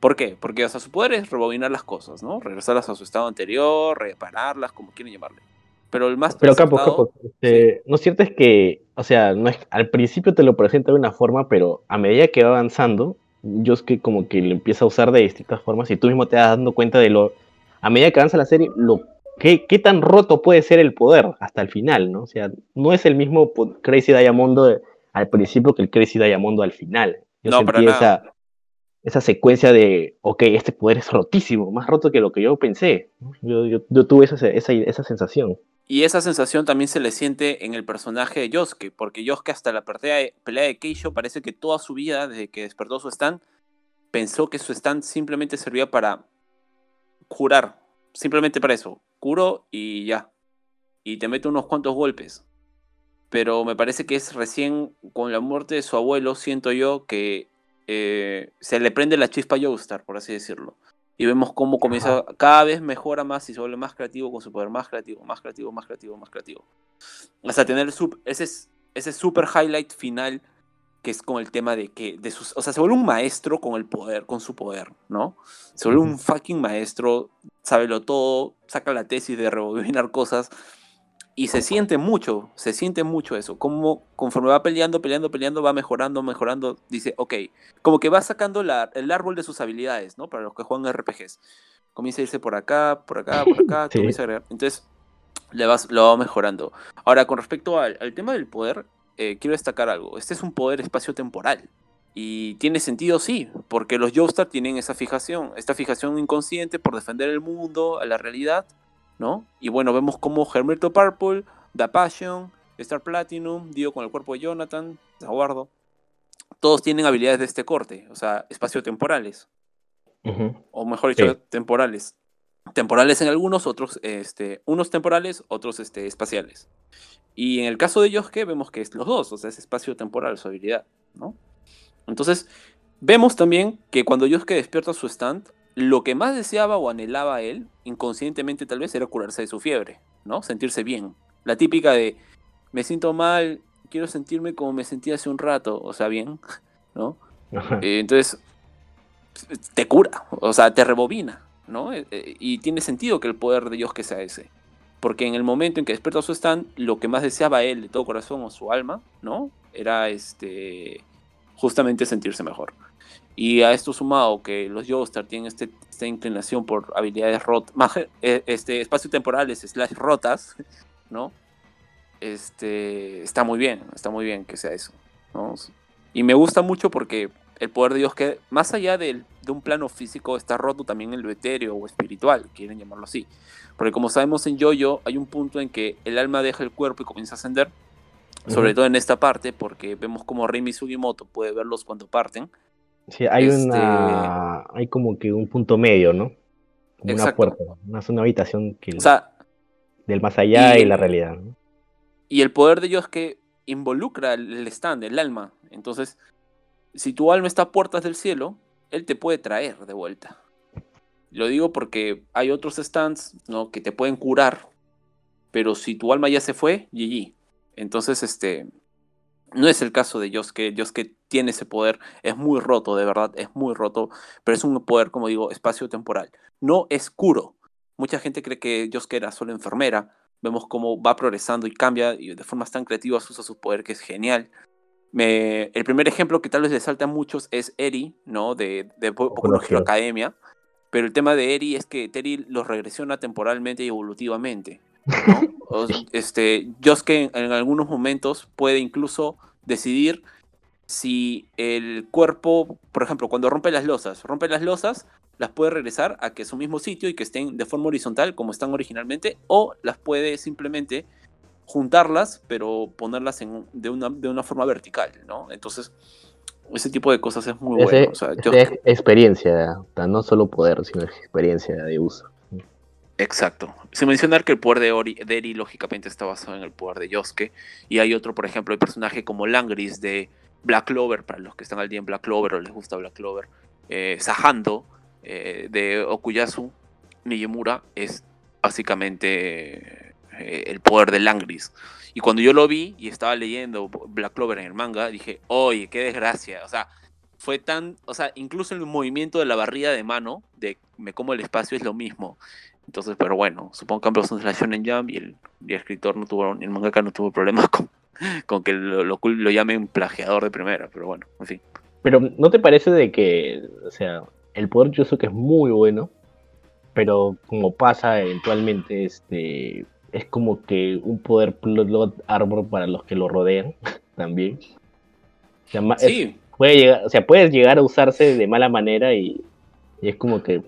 ¿Por qué? Porque, o sea, su poder es rebobinar las cosas, ¿no? Regresarlas a su estado anterior, repararlas, como quieren llamarle. Pero el más Pero Capo, Capo, este, no es cierto es que, o sea, no es, al principio te lo presenta de una forma, pero a medida que va avanzando, yo es que como que lo empieza a usar de distintas formas y tú mismo te vas dando cuenta de lo, a medida que avanza la serie, lo qué, qué tan roto puede ser el poder hasta el final, ¿no? O sea, no es el mismo Crazy Diamond al principio que el Crazy Diamond al final. Yo no, sentí esa, esa secuencia de, ok, este poder es rotísimo, más roto que lo que yo pensé. Yo, yo, tuve esa, esa, esa sensación. Y esa sensación también se le siente en el personaje de Yosuke, porque Yosuke hasta la pelea de, pelea de Keisho parece que toda su vida, desde que despertó su stand, pensó que su stand simplemente servía para curar, simplemente para eso, curo y ya. Y te mete unos cuantos golpes. Pero me parece que es recién con la muerte de su abuelo, siento yo, que eh, se le prende la chispa a Joestar, por así decirlo y vemos cómo comienza, cada vez mejora más y se vuelve más creativo con su poder, más creativo, más creativo, más creativo, más creativo. Hasta tener ese, ese super highlight final que es con el tema de que, de sus, o sea, se vuelve un maestro con el poder, con su poder, ¿no? Se vuelve un fucking maestro, lo todo, saca la tesis de rebobinar cosas y se siente mucho, se siente mucho eso. Como conforme va peleando, peleando, peleando, va mejorando, mejorando. Dice, ok, como que va sacando el árbol de sus habilidades, ¿no? Para los que juegan RPGs. Comienza a irse por acá, por acá, por acá, comienza a agregar. Entonces, le vas, lo va mejorando. Ahora, con respecto al, tema del poder, eh, quiero destacar algo. Este es un poder espacio-temporal. Y tiene sentido, sí, porque los Joestar tienen esa fijación, esta fijación inconsciente por defender el mundo, a la realidad, y bueno, vemos como Hermeto Purple, The Passion, Star Platinum, Dio con el cuerpo de Jonathan, Aguardo, todos tienen habilidades de este corte, o sea, espacio-temporales. O mejor dicho, temporales. Temporales en algunos, otros, este, unos temporales, otros este, espaciales. Y en el caso de Yosuke vemos que es los dos, o sea, es espacio-temporal su habilidad, ¿no? Entonces, vemos también que cuando Yosuke despierta su stand, lo que más deseaba o anhelaba él, inconscientemente tal vez, era curarse de su fiebre, ¿no? Sentirse bien. La típica de, me siento mal, quiero sentirme como me sentí hace un rato, o sea, bien, ¿no? Eh, entonces, te cura, o sea, te rebobina, ¿no? Eh, eh, y tiene sentido que el poder de Dios que sea ese. Porque en el momento en que despierta su stand, lo que más deseaba él de todo corazón o su alma, ¿no? Era este justamente sentirse mejor. Y a esto sumado que los Joestar tienen este, esta inclinación por habilidades rotas, eh, este, espacio-temporales, slash rotas, ¿no? Este, está muy bien, está muy bien que sea eso, ¿no? Y me gusta mucho porque el poder de Dios que, más allá de, de un plano físico, está roto también en lo etéreo o espiritual, quieren llamarlo así. Porque como sabemos en Yoyo, hay un punto en que el alma deja el cuerpo y comienza a ascender, sobre todo en esta parte, porque vemos como Rimi Sugimoto puede verlos cuando parten, Sí, hay una. Este hay como que un punto medio, ¿no? Como una puerta, una, una habitación que. del más allá y, la realidad. Y el poder de ellos es que involucra el stand, el alma. Entonces, si tu alma está a puertas del cielo, él te puede traer de vuelta. Lo digo porque hay otros stands ¿no? que te pueden curar, pero si tu alma ya se fue, GG. Entonces, este, no es el caso de Yosuke. Yosuke tiene ese poder, es muy roto, de verdad, es muy roto, pero es un poder, como digo, espacio-temporal. No es curo. Mucha gente cree que Yosuke era solo enfermera. Vemos cómo va progresando y cambia y de formas tan creativas usa su poder, que es genial. el primer ejemplo que tal vez le salta a muchos es Eri, ¿no? De, de Boku Academia. Pero el tema de Eri es que Eri los regresiona temporalmente y evolutivamente. este, Yosuke en, algunos momentos puede incluso decidir si el cuerpo, por ejemplo, cuando rompe las losas, rompe las losas, las puede regresar a que su mismo sitio y que estén de forma horizontal como están originalmente, o las puede simplemente juntarlas, pero ponerlas en, de, una, de una forma vertical, ¿no? Entonces, ese tipo de cosas es muy bueno. experiencia, no solo poder, sino experiencia de uso. Exacto. Sin mencionar que el poder de, Ori, Eri lógicamente está basado en el poder de Yosuke. Y hay otro, por ejemplo, el personaje como Langris de Black Clover, para los que están al día en Black Clover o les gusta Black Clover. Eh, Sahando eh, de Okuyasu Nijimura es básicamente eh, el poder de Langris. Y cuando yo lo vi y estaba leyendo Black Clover en el manga, dije, oye, qué desgracia. O sea, fue tan, o sea, incluso el movimiento de la barrida de mano, de me como el espacio, es lo mismo. Entonces, pero bueno, supongo que ambos son la Shonen Jump y el, escritor no tuvo, el mangaka no tuvo problemas con, con que lo, lo, lo llamen plagiador de primera, pero bueno, en fin. Pero ¿no te parece de que, o sea, el poder que es muy bueno, pero como pasa eventualmente, este, es como que un poder plot armor para los que lo rodean también. sí. puede llegar, o sea, puede llegar a usarse de mala manera y, es como que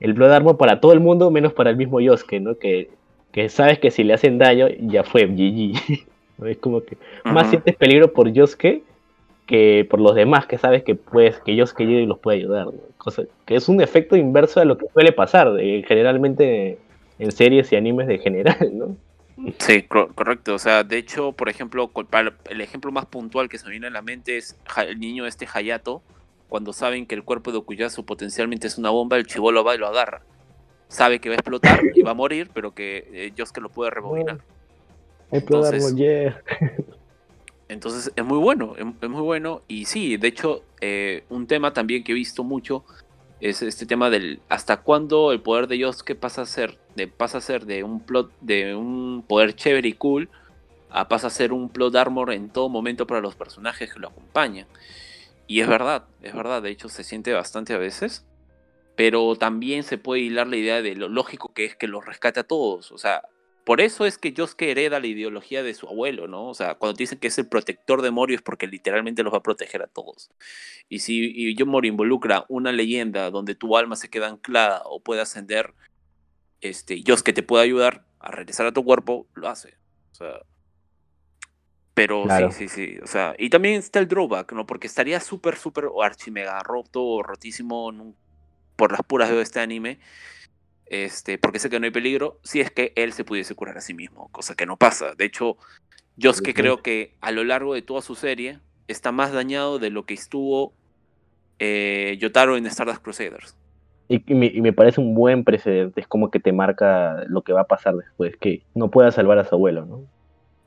el blood armor para todo el mundo menos para el mismo Yosuke, ¿no? Que, que sabes que si le hacen daño ya fue GG. es como que más sientes peligro por Yosuke que por los demás que sabes que puedes, que ellos que y los puede ayudar, Cosa, que es un efecto inverso a lo que suele pasar generalmente en series y animes de general, ¿no? Sí, correcto. O sea, de hecho, por ejemplo, el ejemplo más puntual que se me viene a la mente es el niño este Hayato, cuando saben que el cuerpo de Okuyasu potencialmente es una bomba, el chivolo va y lo agarra. Sabe que va a explotar y va a morir, pero que eh, que lo puede rebobinar. Entonces, entonces es muy bueno, es, muy bueno. Y sí, de hecho, eh, un tema también que he visto mucho es este tema del hasta cuándo el poder de Yosuke pasa a ser de pasa a ser de un plot de un poder chévere y cool a pasa a ser un plot armor en todo momento para los personajes que lo acompañan. Y es verdad, es verdad, de hecho se siente bastante a veces, pero también se puede hilar la idea de lo lógico que es que los rescate a todos, o sea, por eso es que Yosuke hereda la ideología de su abuelo, ¿no? O sea, cuando dicen que es el protector de Morio es porque literalmente los va a proteger a todos. Y si y Morio involucra una leyenda donde tu alma se queda anclada o puede ascender, este, Yosuke te puede ayudar a regresar a tu cuerpo, lo hace. O sea, pero sí, sí, sí. O sea, y también está el drawback, ¿no? Porque estaría súper, súper o archimega roto o rotísimo por las puras de este anime este, porque sé que no hay peligro, si es que él se pudiese curar a sí mismo, cosa que no pasa. De hecho, yo es que creo que a lo largo de toda su serie está más dañado de lo que estuvo eh, Yotaro en Stardust Crusaders. Y, me, parece un buen precedente, es como que te marca lo que va a pasar después, que no pueda salvar a su abuelo, ¿no?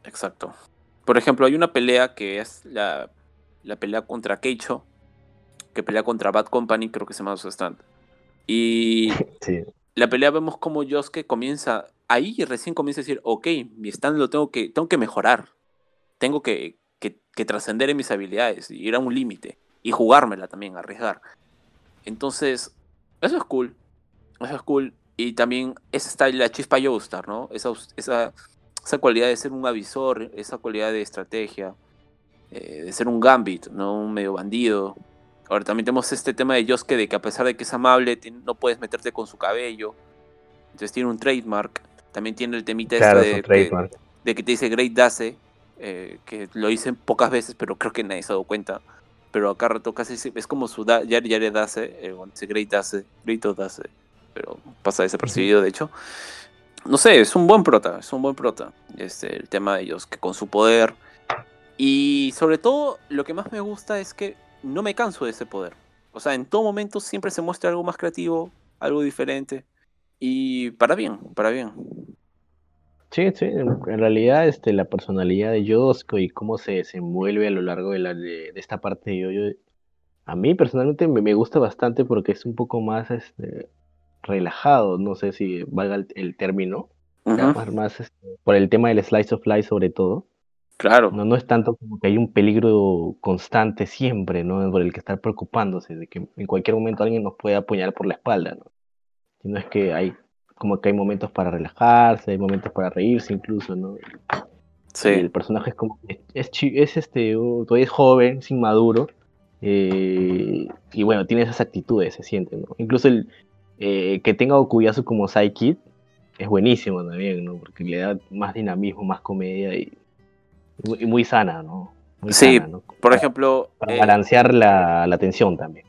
Exacto. Por ejemplo, hay una pelea que es la, la pelea contra Keicho, que pelea contra Bad Company, creo que se llama su stand. Y sí la pelea vemos como Yosuke comienza, ahí recién comienza a decir, ok, mi stand lo tengo que, tengo que mejorar, tengo que, que, trascender en mis habilidades, ir a un límite, y jugármela también, arriesgar. Entonces, eso es cool, eso es cool, y también esa está la chispa Joestar, ¿no? Esa, esa, esa cualidad de ser un avisor, esa cualidad de estrategia, eh, de ser un gambit, ¿no? Un medio bandido, Ahora también tenemos este tema de Yosuke de que a pesar de que es amable, no puedes meterte con su cabello. Entonces tiene un trademark. También tiene el temita este de, que, de que te dice Great Dace, eh, que lo dicen pocas veces, pero creo que nadie se ha dado cuenta. Pero acá rato casi es como su da, Yare Dace, eh, dice Great Dace, Great Dace, pero pasa desapercibido de hecho. No sé, es un buen prota, es un buen prota. Este, el tema de ellos, que con su poder. Y sobre todo, lo que más me gusta es que no me canso de ese poder. O sea, en todo momento siempre se muestra algo más creativo, algo diferente. Y para bien, para bien. Sí, sí, en realidad este, la personalidad de Yosko y cómo se desenvuelve a lo largo de, la, de, esta parte de yo, a mí personalmente me, gusta bastante porque es un poco más este, relajado, no sé si valga el, término, más, este, por el tema del slice of life sobre todo. Claro. No, no es tanto como que hay un peligro constante siempre, ¿no? Por el que estar preocupándose, de que en cualquier momento alguien nos puede apuñalar por la espalda, ¿no? Sino es que hay como que hay momentos para relajarse, hay momentos para reírse incluso, ¿no? Sí. el personaje es como, es, es, este, todavía es joven, es inmaduro, eh, y bueno, tiene esas actitudes, se siente, ¿no? Incluso el eh, que tenga Okuyasu como sidekick es buenísimo también, ¿no? Porque le da más dinamismo, más comedia y muy sana, ¿no? sí, por ejemplo... Para eh, balancear la, la, tensión también.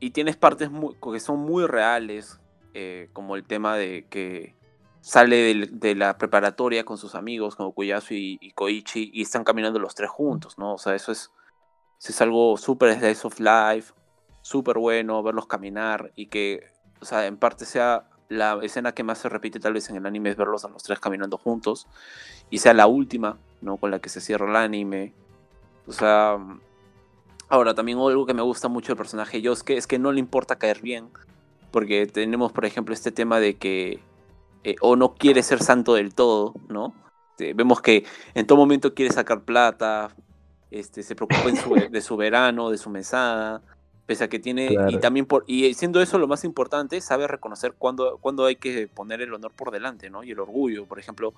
Y tienes partes que son muy reales, eh, como el tema de que sale de, la preparatoria con sus amigos, como Kuyasu y, Koichi, y están caminando los tres juntos, ¿no? O sea, eso es, es algo súper slice of life, súper bueno verlos caminar y que, o sea, en parte sea la escena que más se repite tal vez en el anime es verlos a los tres caminando juntos y sea la última, ¿no? Con la que se cierra el anime. O sea, ahora también algo que me gusta mucho del personaje Yosuke es que no le importa caer bien, porque tenemos, por ejemplo, este tema de que eh, o no quiere ser santo del todo, ¿no? Este, vemos que en todo momento quiere sacar plata, este, se preocupa de su verano, de su mesada, pese a que tiene, y también por, y siendo eso lo más importante, sabe reconocer cuándo, cuando hay que poner el honor por delante, ¿no? Y el orgullo, por ejemplo,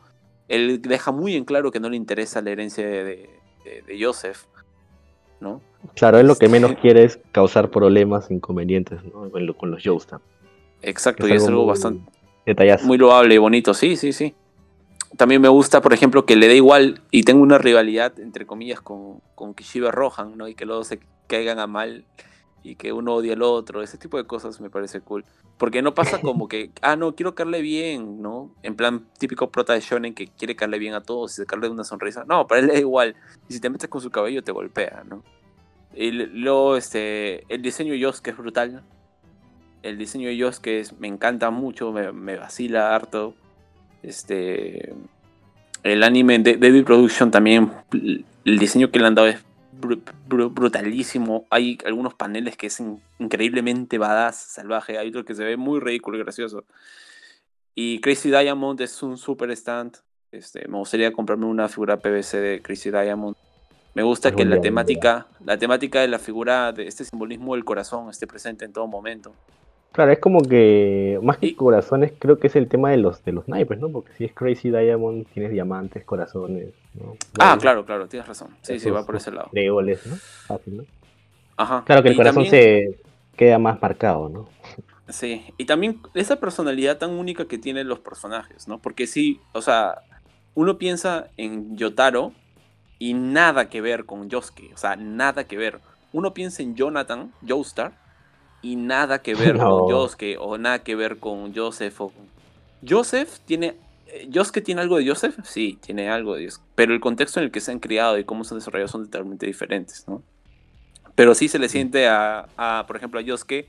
él deja muy en claro que no le interesa la herencia de, de, Joseph, ¿no? Claro, él lo que menos este quiere es causar problemas, inconvenientes, ¿no? Con los Joestar. Exacto, y es algo bastante muy loable y bonito, sí, sí, sí. También me gusta, por ejemplo, que le dé igual y tengo una rivalidad, entre comillas, con, con Kishiba Rohan, ¿no? Y que luego se caigan a mal y que uno odia al otro, ese tipo de cosas me parece cool. Porque no pasa como que, ah, no, quiero caerle bien, ¿no? En plan típico prota de shonen que quiere caerle bien a todos y sacarle una sonrisa. No, para él da igual. Y si te metes con su cabello te golpea, ¿no? Y luego, este, el diseño de Yosuke es brutal. El diseño de Yosuke es, me encanta mucho, me, me vacila harto. Este, el anime de Baby Production también, el diseño que le han dado es brutalísimo. Hay algunos paneles que es increíblemente badass, salvaje. Hay otro que se ve muy ridículo y gracioso. Y Crazy Diamond es un super stand. Este, me gustaría comprarme una figura PVC de Crazy Diamond. Me gusta que la temática, la temática de la figura, de este simbolismo del corazón esté presente en todo momento. Claro, es como que más que corazones, creo que es el tema de los de los naipes, ¿no? Porque si es Crazy Diamond, tienes diamantes, corazones, ¿no? Ah, claro, claro, tienes razón. Sí, sí, va por ese lado. Tregoles, ¿no? Fácil, ¿no? Ajá. Claro que el corazón se queda más marcado, ¿no? Sí, y también esa personalidad tan única que tienen los personajes, ¿no? Porque sí, o sea, uno piensa en Yotaro y nada que ver con Yosuke, o sea, nada que ver. Uno piensa en Jonathan, Joestar, y nada que ver con Yosuke o nada que ver con Joseph. Joseph tiene. Eh, ¿Yosuke tiene algo de Joseph? Sí, tiene algo de Joseph. Pero el contexto en el que se han criado y cómo se han desarrollado son totalmente diferentes, ¿no? Pero sí se le siente a, por ejemplo, a Yosuke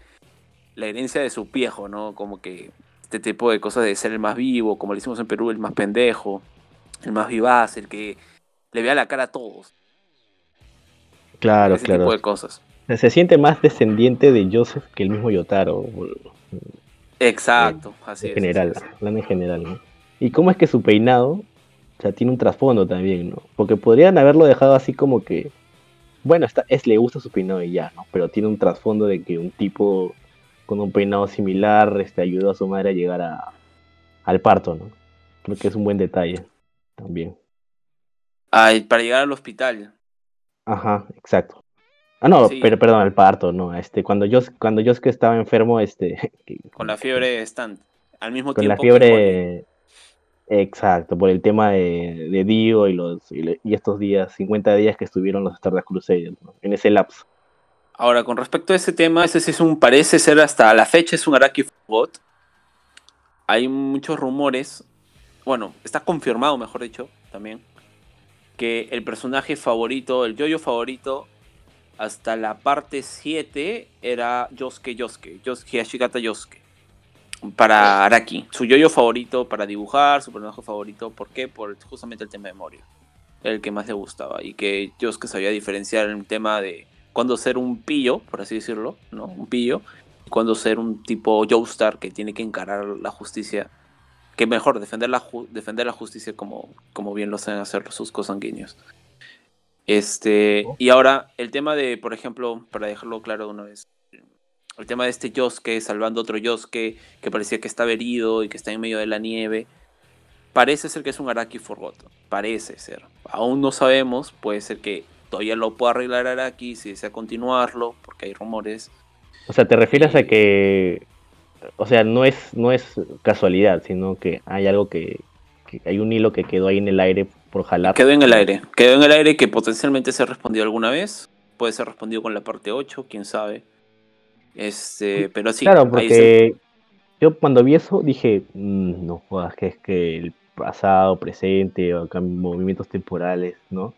la herencia de su viejo, ¿no? Como que este tipo de cosas de ser el más vivo, como le hicimos en Perú, el más pendejo, el más vivaz, el que le vea la cara a todos. Claro, Ese tipo de cosas. Se siente más descendiente de Joseph que el mismo Yotaro. Exacto, así en general, en general, ¿no? Y cómo es que su peinado, o sea, tiene un trasfondo también, ¿no? Porque podrían haberlo dejado así como que, bueno, está, es, le gusta su peinado y ya, ¿no? Pero tiene un trasfondo de que un tipo con un peinado similar este, ayudó a su madre a llegar a, al parto, ¿no? Creo que es un buen detalle también. Ay, para llegar al hospital. Ajá, exacto. Ah, no, pero perdón, el parto, no. Este, cuando yo, cuando yo que estaba enfermo, este. Con la fiebre stand. Al mismo con tiempo. Con la fiebre. Exacto, por el tema de, de Dio y los y, estos días, 50 días que estuvieron los Stardust Crusaders, en ese lapso. Ahora, con respecto a ese tema, ese sí es un, parece ser hasta la fecha es un Araki bot. Hay muchos rumores, bueno, está confirmado, mejor dicho, también, que el personaje favorito, el yoyo favorito hasta la parte 7 era Yosuke Yosuke, Yosuke Hashigata Yosuke. Para Araki, su yoyo favorito para dibujar, su personaje favorito, ¿por qué? Por justamente el tema de Morio. El que más le gustaba. Y que Yosuke sabía diferenciar en el tema de cuándo ser un pillo, por así decirlo, ¿no? Un pillo. Y cuándo ser un tipo Joestar que tiene que encarar la justicia. Que mejor, defender la, defender la justicia como, como bien lo saben hacer sus cosanguíneos. Este, y ahora el tema de, por ejemplo, para dejarlo claro de una vez, el tema de este Yosuke salvando otro Yosuke que parecía que estaba herido y que está en medio de la nieve, parece ser que es un Araki Forgotten, parece ser. Aún no sabemos, puede ser que todavía lo pueda arreglar Araki si desea continuarlo, porque hay rumores. O sea, te refieres a que, o sea, no es, no es casualidad, sino que hay algo que, que hay un hilo que quedó ahí en el aire por jalar. Quedó en el aire. Quedó en el aire que potencialmente se ha respondido alguna vez. Puede ser respondido con la parte 8, quién sabe. Este, pero sí. Claro, porque yo cuando vi eso dije, mm, no jodas, que es que el pasado, presente, o movimientos temporales, ¿no?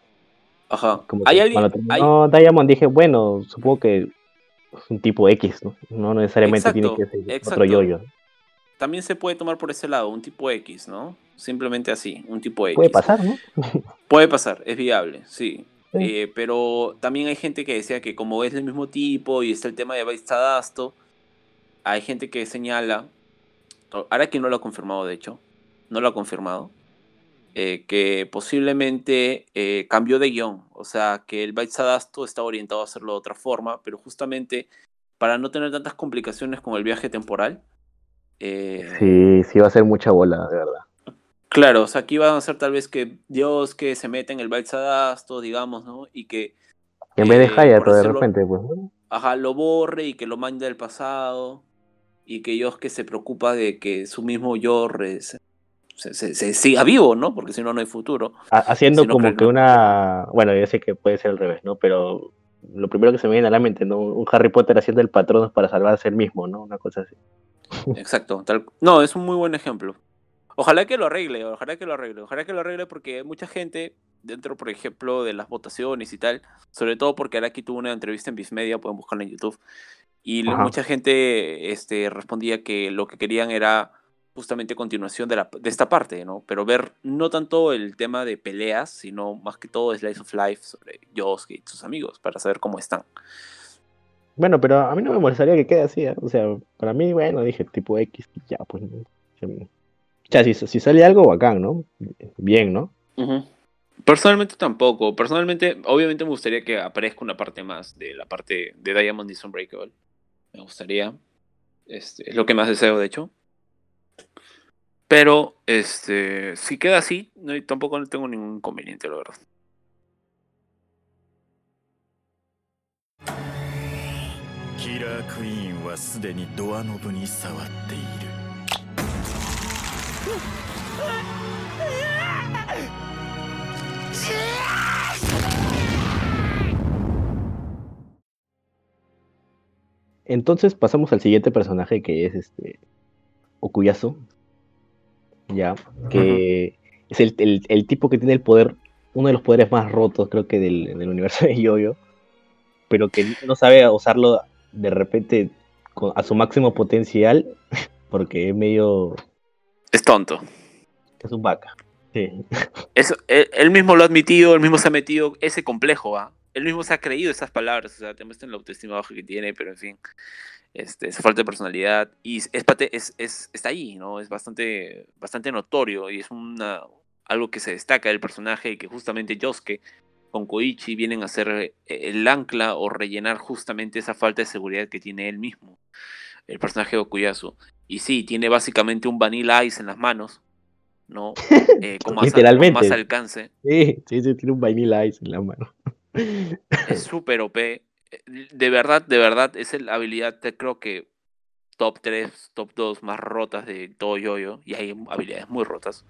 Ajá. ¿Hay alguien, cuando Diamond dije, bueno, supongo que es un tipo X, ¿no? No necesariamente tiene que ser otro yoyo. -yo. también se puede tomar por ese lado, un tipo X, ¿no? Simplemente así, un tipo X. Puede pasar, ¿no? Puede pasar, es viable, sí. Eh, pero también hay gente que decía que como es del mismo tipo y está el tema de Baistadasto, hay gente que señala, ahora que no lo ha confirmado de hecho, no lo ha confirmado, eh, que posiblemente eh, cambió de guion, o sea que el Baistadasto está orientado a hacerlo de otra forma, pero justamente para no tener tantas complicaciones con el viaje temporal. sí, sí va a ser mucha bola, de verdad. Claro, o sea, aquí van a ser tal vez que Dios que se mete en el Balsadasto, digamos, ¿no? Y que... En vez de eh, Hayato, de repente, pues. Ajá, lo borre y que lo mande al pasado. Y que Dios que se preocupa de que su mismo yo se, se, siga vivo, ¿no? Porque si no, no hay futuro. Haciendo como que una... Bueno, yo sé que puede ser al revés, ¿no? Pero lo primero que se me viene a la mente, ¿no? Un Harry Potter haciendo el patrón para salvarse él mismo, ¿no? Una cosa así. Exacto. Tal... No, es un muy buen ejemplo. Ojalá que lo arregle, ojalá que lo arregle, ojalá que lo arregle porque mucha gente dentro, por ejemplo, de las votaciones y tal, sobre todo porque Araki tuvo una entrevista en Bismedia, pueden buscarla en YouTube, y mucha gente este, respondía que lo que querían era justamente continuación de, la, de esta parte, ¿no? Pero ver no tanto el tema de peleas, sino más que todo Slice of Life sobre Yosuke y sus amigos, para saber cómo están. Bueno, pero a mí no me molestaría que quede así, ¿eh? o sea, para mí, bueno, dije tipo X, ya, pues... O sea, si, sale algo, bacán, ¿no? Bien, ¿no? Personalmente tampoco. Personalmente, obviamente me gustaría que aparezca una parte más de la parte de Diamond is Unbreakable. Me gustaría. Este, es lo que más deseo, de hecho. Pero, este, si queda así, no, tampoco no tengo ningún inconveniente, la verdad. Killer Queen entonces pasamos al siguiente personaje que es este Okuyasu. Ya, que es el, tipo que tiene el poder, uno de los poderes más rotos, creo que del, universo de Yoyo, pero que no sabe usarlo de repente a su máximo potencial, porque es medio es tonto. Es un vaca. Sí. Eso, él, mismo lo ha admitido, él mismo se ha metido ese complejo, ¿ah? Él mismo se ha creído esas palabras, o sea, te muestran la autoestima baja que tiene, pero en fin, este, esa falta de personalidad. Y es, es, es, está ahí, ¿no? Es bastante, bastante notorio y es una, algo que se destaca del personaje y que justamente Yosuke con Koichi vienen a ser eh, el ancla o rellenar justamente esa falta de seguridad que tiene él mismo, el personaje de Okuyasu. Y sí, tiene básicamente un Vanilla Ice en las manos, ¿no? Eh, con, más, Literalmente. más alcance. Sí, sí, sí, tiene un Vanilla Ice en la mano. Es súper OP. De verdad, de verdad, es la habilidad, creo que top 3, top 2 más rotas de todo yoyo. Y hay habilidades muy rotas.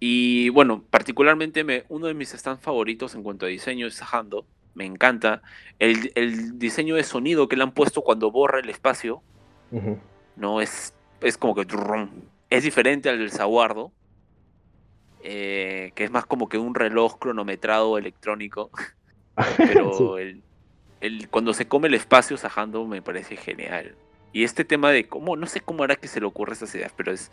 Y bueno, particularmente me, uno de mis stands favoritos en cuanto a diseño es Hando. Me encanta. El, el diseño de sonido que le han puesto cuando borra el espacio no es, es como que es diferente al del Zaguardo, eh, que es más como que un reloj cronometrado electrónico. Pero el, el, cuando se come el espacio sajando me parece genial. Y este tema de cómo, no sé cómo hará que se le ocurra esas ideas, pero es,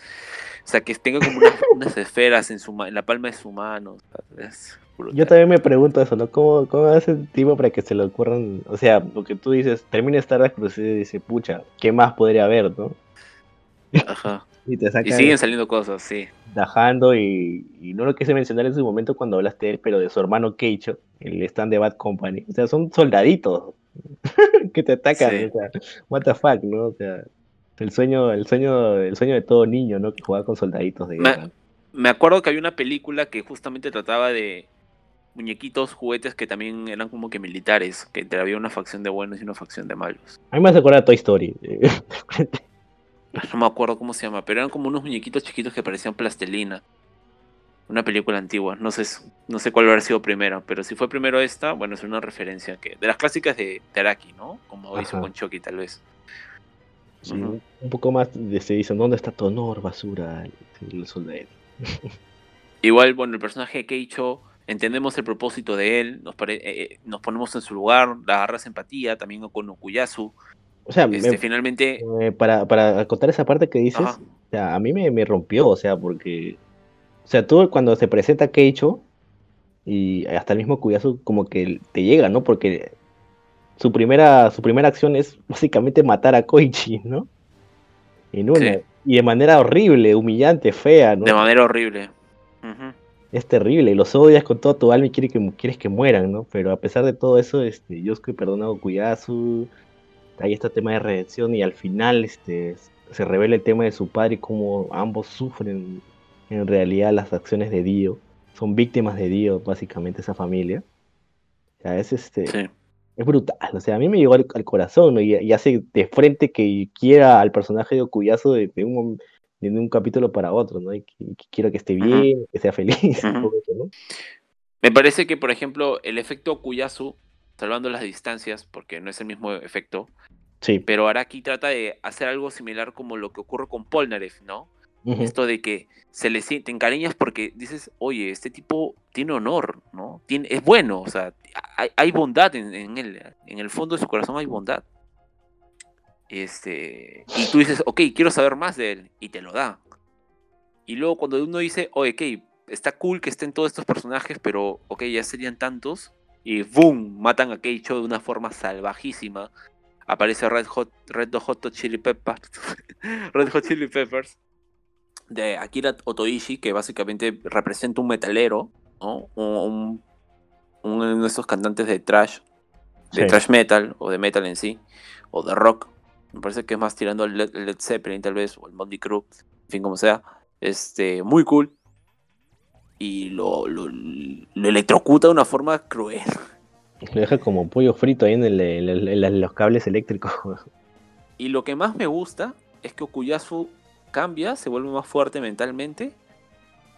o sea, que tenga como unas, esferas en, su, en la palma de su mano. Yo también me pregunto eso, ¿no? ¿Cómo, cómo hace el tipo para que se le ocurran? O sea, lo que tú dices, termina Stardust, pero se dice, pucha, ¿qué más podría haber, no? Ajá. y, siguen saliendo cosas, sí. Dajando y, y, no lo quise mencionar en su momento cuando hablaste de él, pero de su hermano Keicho, el stand de Bad Company. O sea, son soldaditos que te atacan. O sea, what the fuck, ¿no? O sea, el sueño, el sueño, el sueño de todo niño, ¿no? Que juega con soldaditos de guerra. me acuerdo que había una película que justamente trataba de muñequitos, juguetes que también eran como que militares, que había una facción de buenos y una facción de malos. A mí me hace acordar Toy Story. no me acuerdo cómo se llama, pero eran como unos muñequitos chiquitos que parecían plastelina. Una película antigua, no sé, no sé cuál habrá sido primero, pero si fue primero esta, bueno, es una referencia que de las clásicas de Teraki, ¿no? Como hizo con Chucky tal vez. Un poco más de se dicen, ¿dónde está tu honor, basura? El soldado. Igual, bueno, el personaje de Keicho entendemos el propósito de él, nos, eh, eh, nos ponemos en su lugar, la agarras empatía, también con Okuyasu, O sea, Este, me- finalmente, eh, para, para acotar esa parte que dices, Ajá. o sea, a mí me, me rompió, o sea, porque, o sea, tú cuando se presenta Keicho y hasta el mismo Kuyasu como que te llega, ¿no? Porque su primera, su primera acción es básicamente matar a Koichi, ¿no? En una. Sí. Y de manera horrible, humillante, fea, ¿no? de manera horrible. Ujú. Es terrible, y los odias con toda tu alma y quieres que, quieres que mueran, ¿no? Pero a pesar de todo eso, este, Yosuke perdona a Okuyasu, hay este tema de redención y al final este, se revela el tema de su padre y cómo ambos sufren en realidad las acciones de Dio. Son víctimas de Dio, básicamente, esa familia. O sea, es, este, Sí. es brutal, o sea, a mí me llegó al, al corazón, ¿no? Y, y hace de frente que quiera al personaje de Okuyasu de, de un, mom- de un capítulo para otro, ¿no? Y quiero que esté bien, que sea feliz. Me parece que, por ejemplo, el efecto Kuyasu, salvando las distancias, porque no es el mismo efecto, Sí. pero Araki trata de hacer algo similar como lo que ocurre con Polnareff, ¿no? Esto de que se le te encariñas porque dices, oye, este tipo tiene honor, ¿no? Tiene, es bueno, o sea, hay, hay bondad en, en él, en el fondo de su corazón hay bondad. Este, y tú dices, ok, quiero saber más de él, y te lo da. Y luego cuando uno dice, oye, ok, está cool que estén todos estos personajes, pero, ok, ya serían tantos, y boom, matan a Keicho de una forma salvajísima. Aparece Red Hot, Red Hot Chili Peppers, Red Hot Chili Peppers, de Akira Otoishi, que básicamente representa un metalero, ¿no? Un, un- uno de esos cantantes de trash, de Sí. trash metal, o de metal en sí, o de rock. Me parece que es más tirando al Led, Led Zeppelin, tal vez, o el Motley Crue, en fin, como sea. Este, muy cool. Y lo, lo, lo electrocuta de una forma cruel. Lo deja como pollo frito ahí el- en los cables eléctricos. Y lo que más me gusta es que Okuyasu cambia, se vuelve más fuerte mentalmente,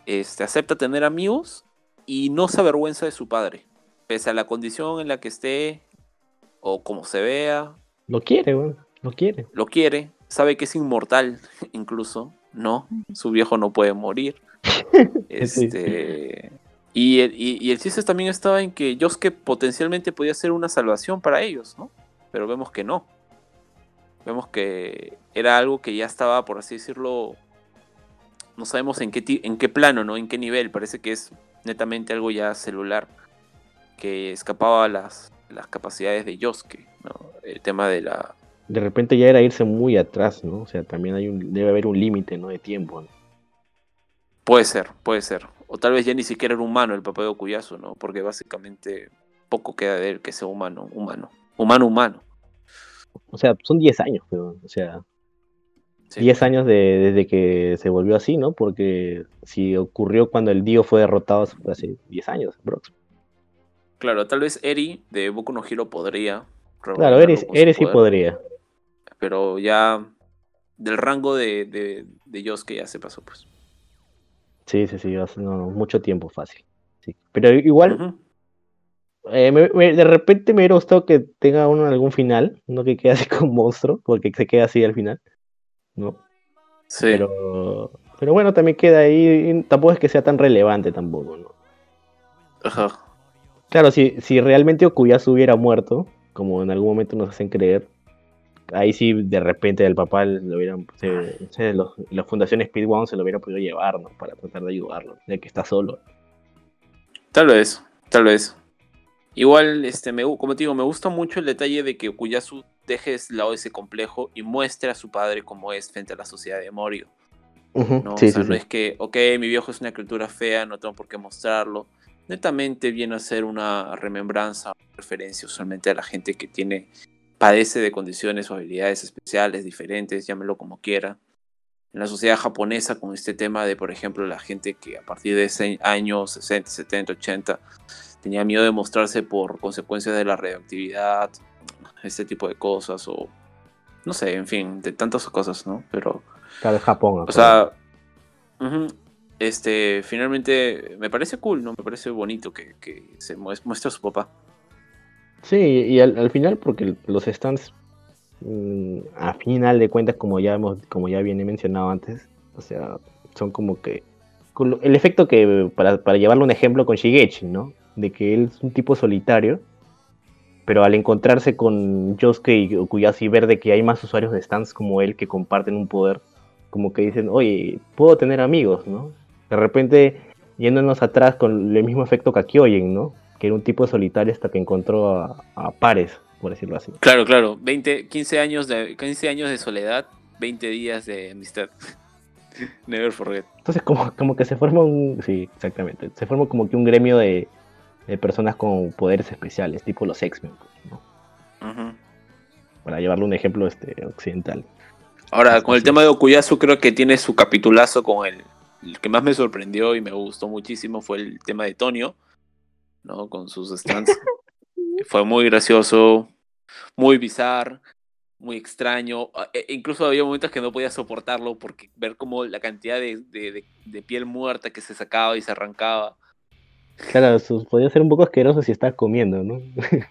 este, acepta tener amigos y no se avergüenza de su padre. Pese a la condición en la que esté o como se vea, Lo quiere, weón. Lo quiere. lo quiere, sabe que es inmortal incluso, ¿no? Su viejo no puede morir. Este, y, el, y, y el chiste también estaba en que Yosuke potencialmente podía ser una salvación para ellos, ¿no? Pero vemos que no. Vemos que era algo que ya estaba, por así decirlo, no sabemos en qué, ti- en qué plano, ¿no? En qué nivel. Parece que es netamente algo ya celular, que escapaba a las, las capacidades de Yosuke, ¿no? El tema de la, De repente ya era irse muy atrás, ¿no? O sea, también hay un, debe haber un límite, ¿no? De tiempo. ¿no? Puede ser, puede ser. O tal vez ya ni siquiera era humano el papá de Okuyasu, ¿no? Porque básicamente poco queda de él que sea humano, humano. Humano, humano. O sea, son 10 años, weón. O sea, Sí. 10 años de- desde que se volvió así, ¿no? Porque si ocurrió cuando el Dio fue derrotado hace 10 años, aprox. Claro, tal vez Eri de Boku no Hero podría. Claro, Eres sí podría. Pero ya del rango de, de, de Yosuke ya se pasó, pues. Sí, sí, sí, hace- no, no, mucho tiempo fácil. Sí. Pero igual, eh, me- me- de repente me hubiera gustado que tenga uno algún final, no que quede así como monstruo, porque se queda así al final, ¿no? Sí. Pero, pero bueno, también queda ahí, tampoco es que sea tan relevante tampoco, ¿no? Ajá. Claro, si, si realmente Okuyasu hubiera muerto, como en algún momento nos hacen creer, ahí sí de repente el papá lo hubieran, se- sé, los- la fundación Speed One se lo hubiera podido llevar, ¿no? Para tratar de ayudarlo, ya que está solo. Tal vez, tal vez. Igual, este, me, como te digo, me gusta mucho el detalle de que Okuyasu deje de lado ese complejo y muestre a su padre como es frente a la sociedad de Morio. ¿no? Sí, o sea, sí, no sí. es que, ok, mi viejo es una criatura fea, no tengo por qué mostrarlo. Netamente viene a ser una remembranza, referencia usualmente a la gente que tiene, padece de condiciones o habilidades especiales, diferentes, llámelo como quiera. En la sociedad japonesa, con este tema de, por ejemplo, la gente que a partir de ese año 60, 70, 80, tenía miedo de mostrarse por consecuencias de la radioactividad, este tipo de cosas, o no sé, en fin, de tantas cosas, ¿no? Pero Claro, es Japón. o sea, este, finalmente me parece cool, ¿no? Me parece bonito que, que se mues- muestre a su papá. Sí, y al, al final, porque los stands, mm, a final de cuentas, como ya hemos, como ya viene mencionado antes, o sea, son como que el efecto que, para, para llevarlo un ejemplo con Shigechi, ¿no? De que él es un tipo solitario, pero al encontrarse con Yosuke y Okuyasu y ver de que hay más usuarios de stands como él que comparten un poder, como que dicen, oye, puedo tener amigos, ¿no? De repente, yéndonos atrás con el mismo efecto Kakyoyen, ¿no? Que era un tipo solitario hasta que encontró a, pares, por decirlo así. Claro, claro, 20, 15 años de, 15 años de soledad, 20 días de amistad. Never forget. Entonces como, como que se forma un... Sí, exactamente. Se forma como que un gremio de, de personas con poderes especiales, tipo los X-Men, ¿no? Para llevarle un ejemplo este, occidental. Ahora, con el tema de Okuyasu, creo que tiene su capitulazo con el, el que más me sorprendió y me gustó muchísimo fue el tema de Tonio, ¿no? Con sus stands. fue muy gracioso, muy bizarro, muy extraño. E incluso había momentos que no podía soportarlo porque ver como la cantidad de, de piel muerta que se sacaba y se arrancaba Claro, podía ser un poco asqueroso si estás comiendo, ¿no?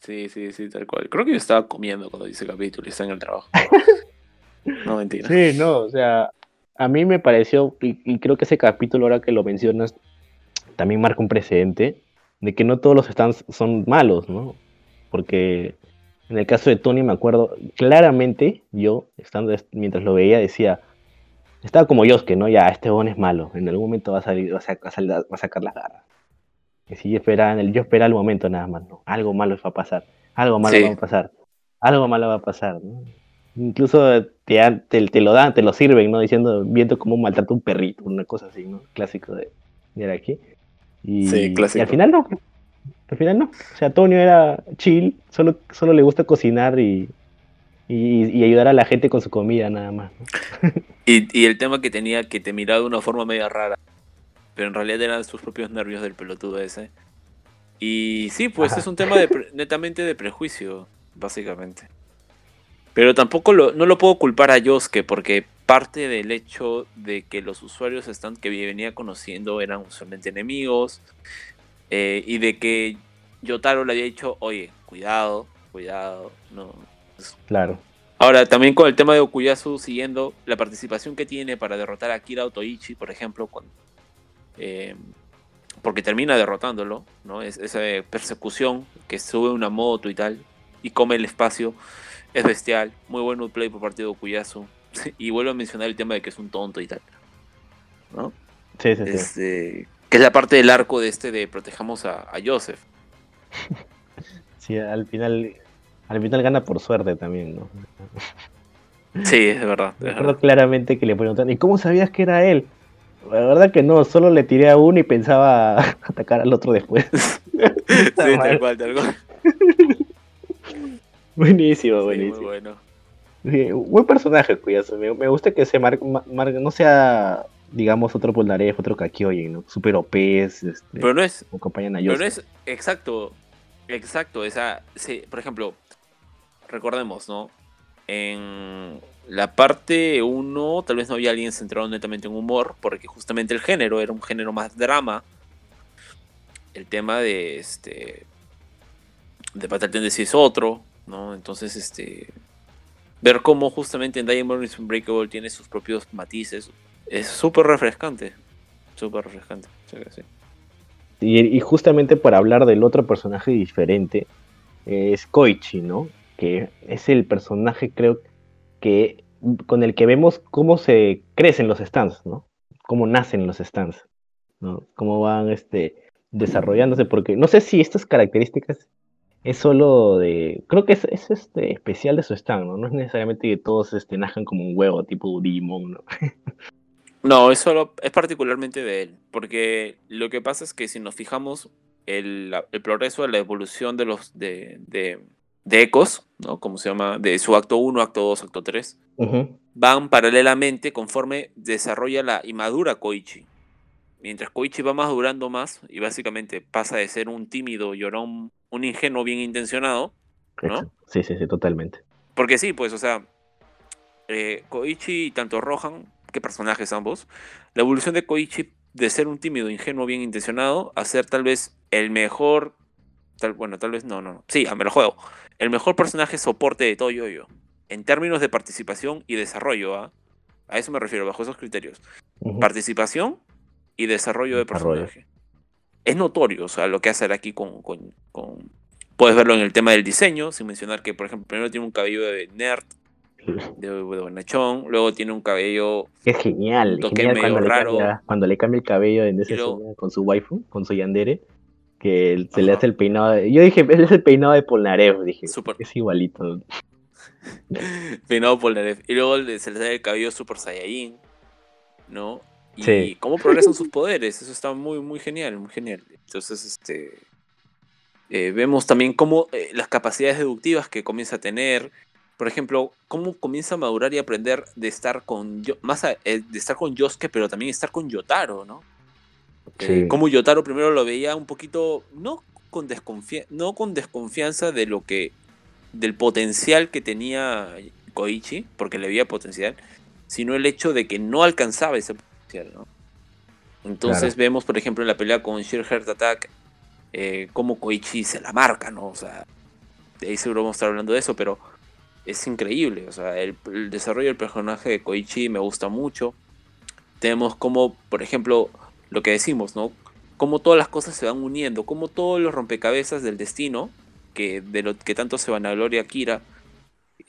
Sí, sí, sí, tal cual. Creo que yo estaba comiendo cuando hice el capítulo y está en el trabajo. No, mentira. Sí, no, o sea, a mí me pareció, y, creo que ese capítulo, ahora que lo mencionas, también marca un precedente de que no todos los stands son malos, ¿no? Porque en el caso de Tony me acuerdo claramente, yo, estando mientras lo veía, decía, estaba como Yosuke, ¿no? Ya, este bon es malo, en algún momento va a salir, va a, va a sacar las garras. Y si yo esperaba, yo esperaba el momento nada más, ¿no? Algo malo va a pasar, algo malo va a pasar, algo malo va a pasar, ¿no? Incluso te, te, lo dan, te lo sirven, ¿no? Diciendo, viendo cómo maltrata un perrito, una cosa así, ¿no? Clásico de, de aquí. Y, sí, clásico. y al final no. Al final no. O sea, Antonio era chill, solo, solo le gusta cocinar y, y, ayudar a la gente con su comida nada más. y, y, el tema que tenía que te miraba de una forma media rara pero en realidad eran sus propios nervios del pelotudo ese. Y sí, pues es un tema de netamente de prejuicio, básicamente. Pero tampoco lo, no lo puedo culpar a Yosuke, porque parte del hecho de que los usuarios están, que venía conociendo eran usualmente enemigos, eh, y de que Yotaro le había dicho, oye, cuidado, cuidado, no. Claro. Ahora, también con el tema de Okuyasu, siguiendo la participación que tiene para derrotar a Kira Otoichi, por ejemplo, cuando, eh, porque termina derrotándolo, ¿no? Es, esa persecución que sube una moto y tal, y come el espacio, es bestial, muy bueno play por parte de Okuyasu, y vuelvo a mencionar el tema de que es un tonto y tal, ¿no? Sí, sí, este, Que es la parte del arco de este de protejamos a, Joseph. Sí, al final, al final gana por suerte también, ¿no? Sí, es verdad. Recuerdo claramente que le preguntan, ¿y cómo sabías que era él? La verdad que no, solo le tiré a uno y pensaba atacar al otro después. sí, tal cual, tal cual. buenísimo, buenísimo. muy bueno. Buen personaje, cuidado. Me, gusta que se marque, no sea, digamos, otro Polnareff, otro Kakyoin, ¿no? Super OP, este, pero no es. Acompañan a pero no es, exacto, exacto. Esa, sí, por ejemplo, recordemos, ¿no? En la parte 1 tal vez no había alguien centrado netamente en humor, porque justamente el género era un género más drama. El tema de este de Tendency es otro, ¿no? Entonces, este ver cómo justamente en Diamond is Unbreakable tiene sus propios matices es súper refrescante. Súper refrescante. Y, y, justamente para hablar del otro personaje diferente, es Koichi, ¿no? Que es el personaje, creo, que, con el que vemos cómo se crecen los stands, ¿no? Cómo nacen los stands, ¿no? Cómo van este, desarrollándose, porque no sé si estas características es solo de. Creo que es, es este, especial de su stand, ¿no? No es necesariamente que todos este, nazcan como un huevo, tipo Digimon, ¿no? no, es solo. Es particularmente de él. Porque lo que pasa es que si nos fijamos, el, el progreso de la evolución de los. de, de de ecos, ¿no? Como se llama, de su acto 1, acto 2, acto 3, van paralelamente conforme desarrolla la inmadura Koichi. Mientras Koichi va madurando más y básicamente pasa de ser un tímido llorón, un ingenuo bien intencionado, ¿no? Sí, sí, sí, totalmente. Porque sí, pues, o sea, eh, Koichi y tanto Rohan, qué personajes ambos, la evolución de Koichi de ser un tímido, ingenuo, bien intencionado, a ser tal vez el mejor, tal, bueno, tal vez no, no, no, sí, me lo juego, el mejor personaje soporte de todo yo, en términos de participación y desarrollo. ¿ah? A eso me refiero, bajo esos criterios. Participación y desarrollo de personaje. Es notorio, o sea, lo que hace aquí con, con, Puedes verlo en el tema del diseño, sin mencionar que, por ejemplo, primero tiene un cabello de nerd, de, de bonachón, luego tiene un cabello Es genial, toque genial medio cuando, le raro. cambia, cuando le cambia el cabello en esa Y luego- con su waifu, con su yandere, que se le hace el peinado. de- Yo dije, es el peinado de Polnareff, dije, Súper. es igualito. peinado la Y luego le- se le sale el cabello Super Saiyajin, ¿no? Y Sí. cómo progresan sus poderes, eso está muy, muy genial, muy genial. Entonces, este. eh, vemos también cómo eh, las capacidades deductivas que comienza a tener. Por ejemplo, cómo comienza a madurar y aprender de estar con Yo- más a- eh, de estar con Yosuke, pero también estar con Yotaro, ¿no? Sí. como Yotaro primero lo veía un poquito, no con, desconfia- no con desconfianza de lo que, del potencial que tenía Koichi, porque le veía potencial, sino el hecho de que no alcanzaba ese potencial, ¿no? Entonces Claro. vemos, por ejemplo, en la pelea con Sheer Heart Attack, eh, cómo Koichi se la marca, ¿no? O sea, de ahí seguro vamos a estar hablando de eso, pero es increíble, o sea, el, el desarrollo del personaje de Koichi me gusta mucho. Tenemos como, por ejemplo, lo que decimos, ¿no? Cómo todas las cosas se van uniendo, cómo todos los rompecabezas del destino, que de lo que tanto se vanagloria Kira,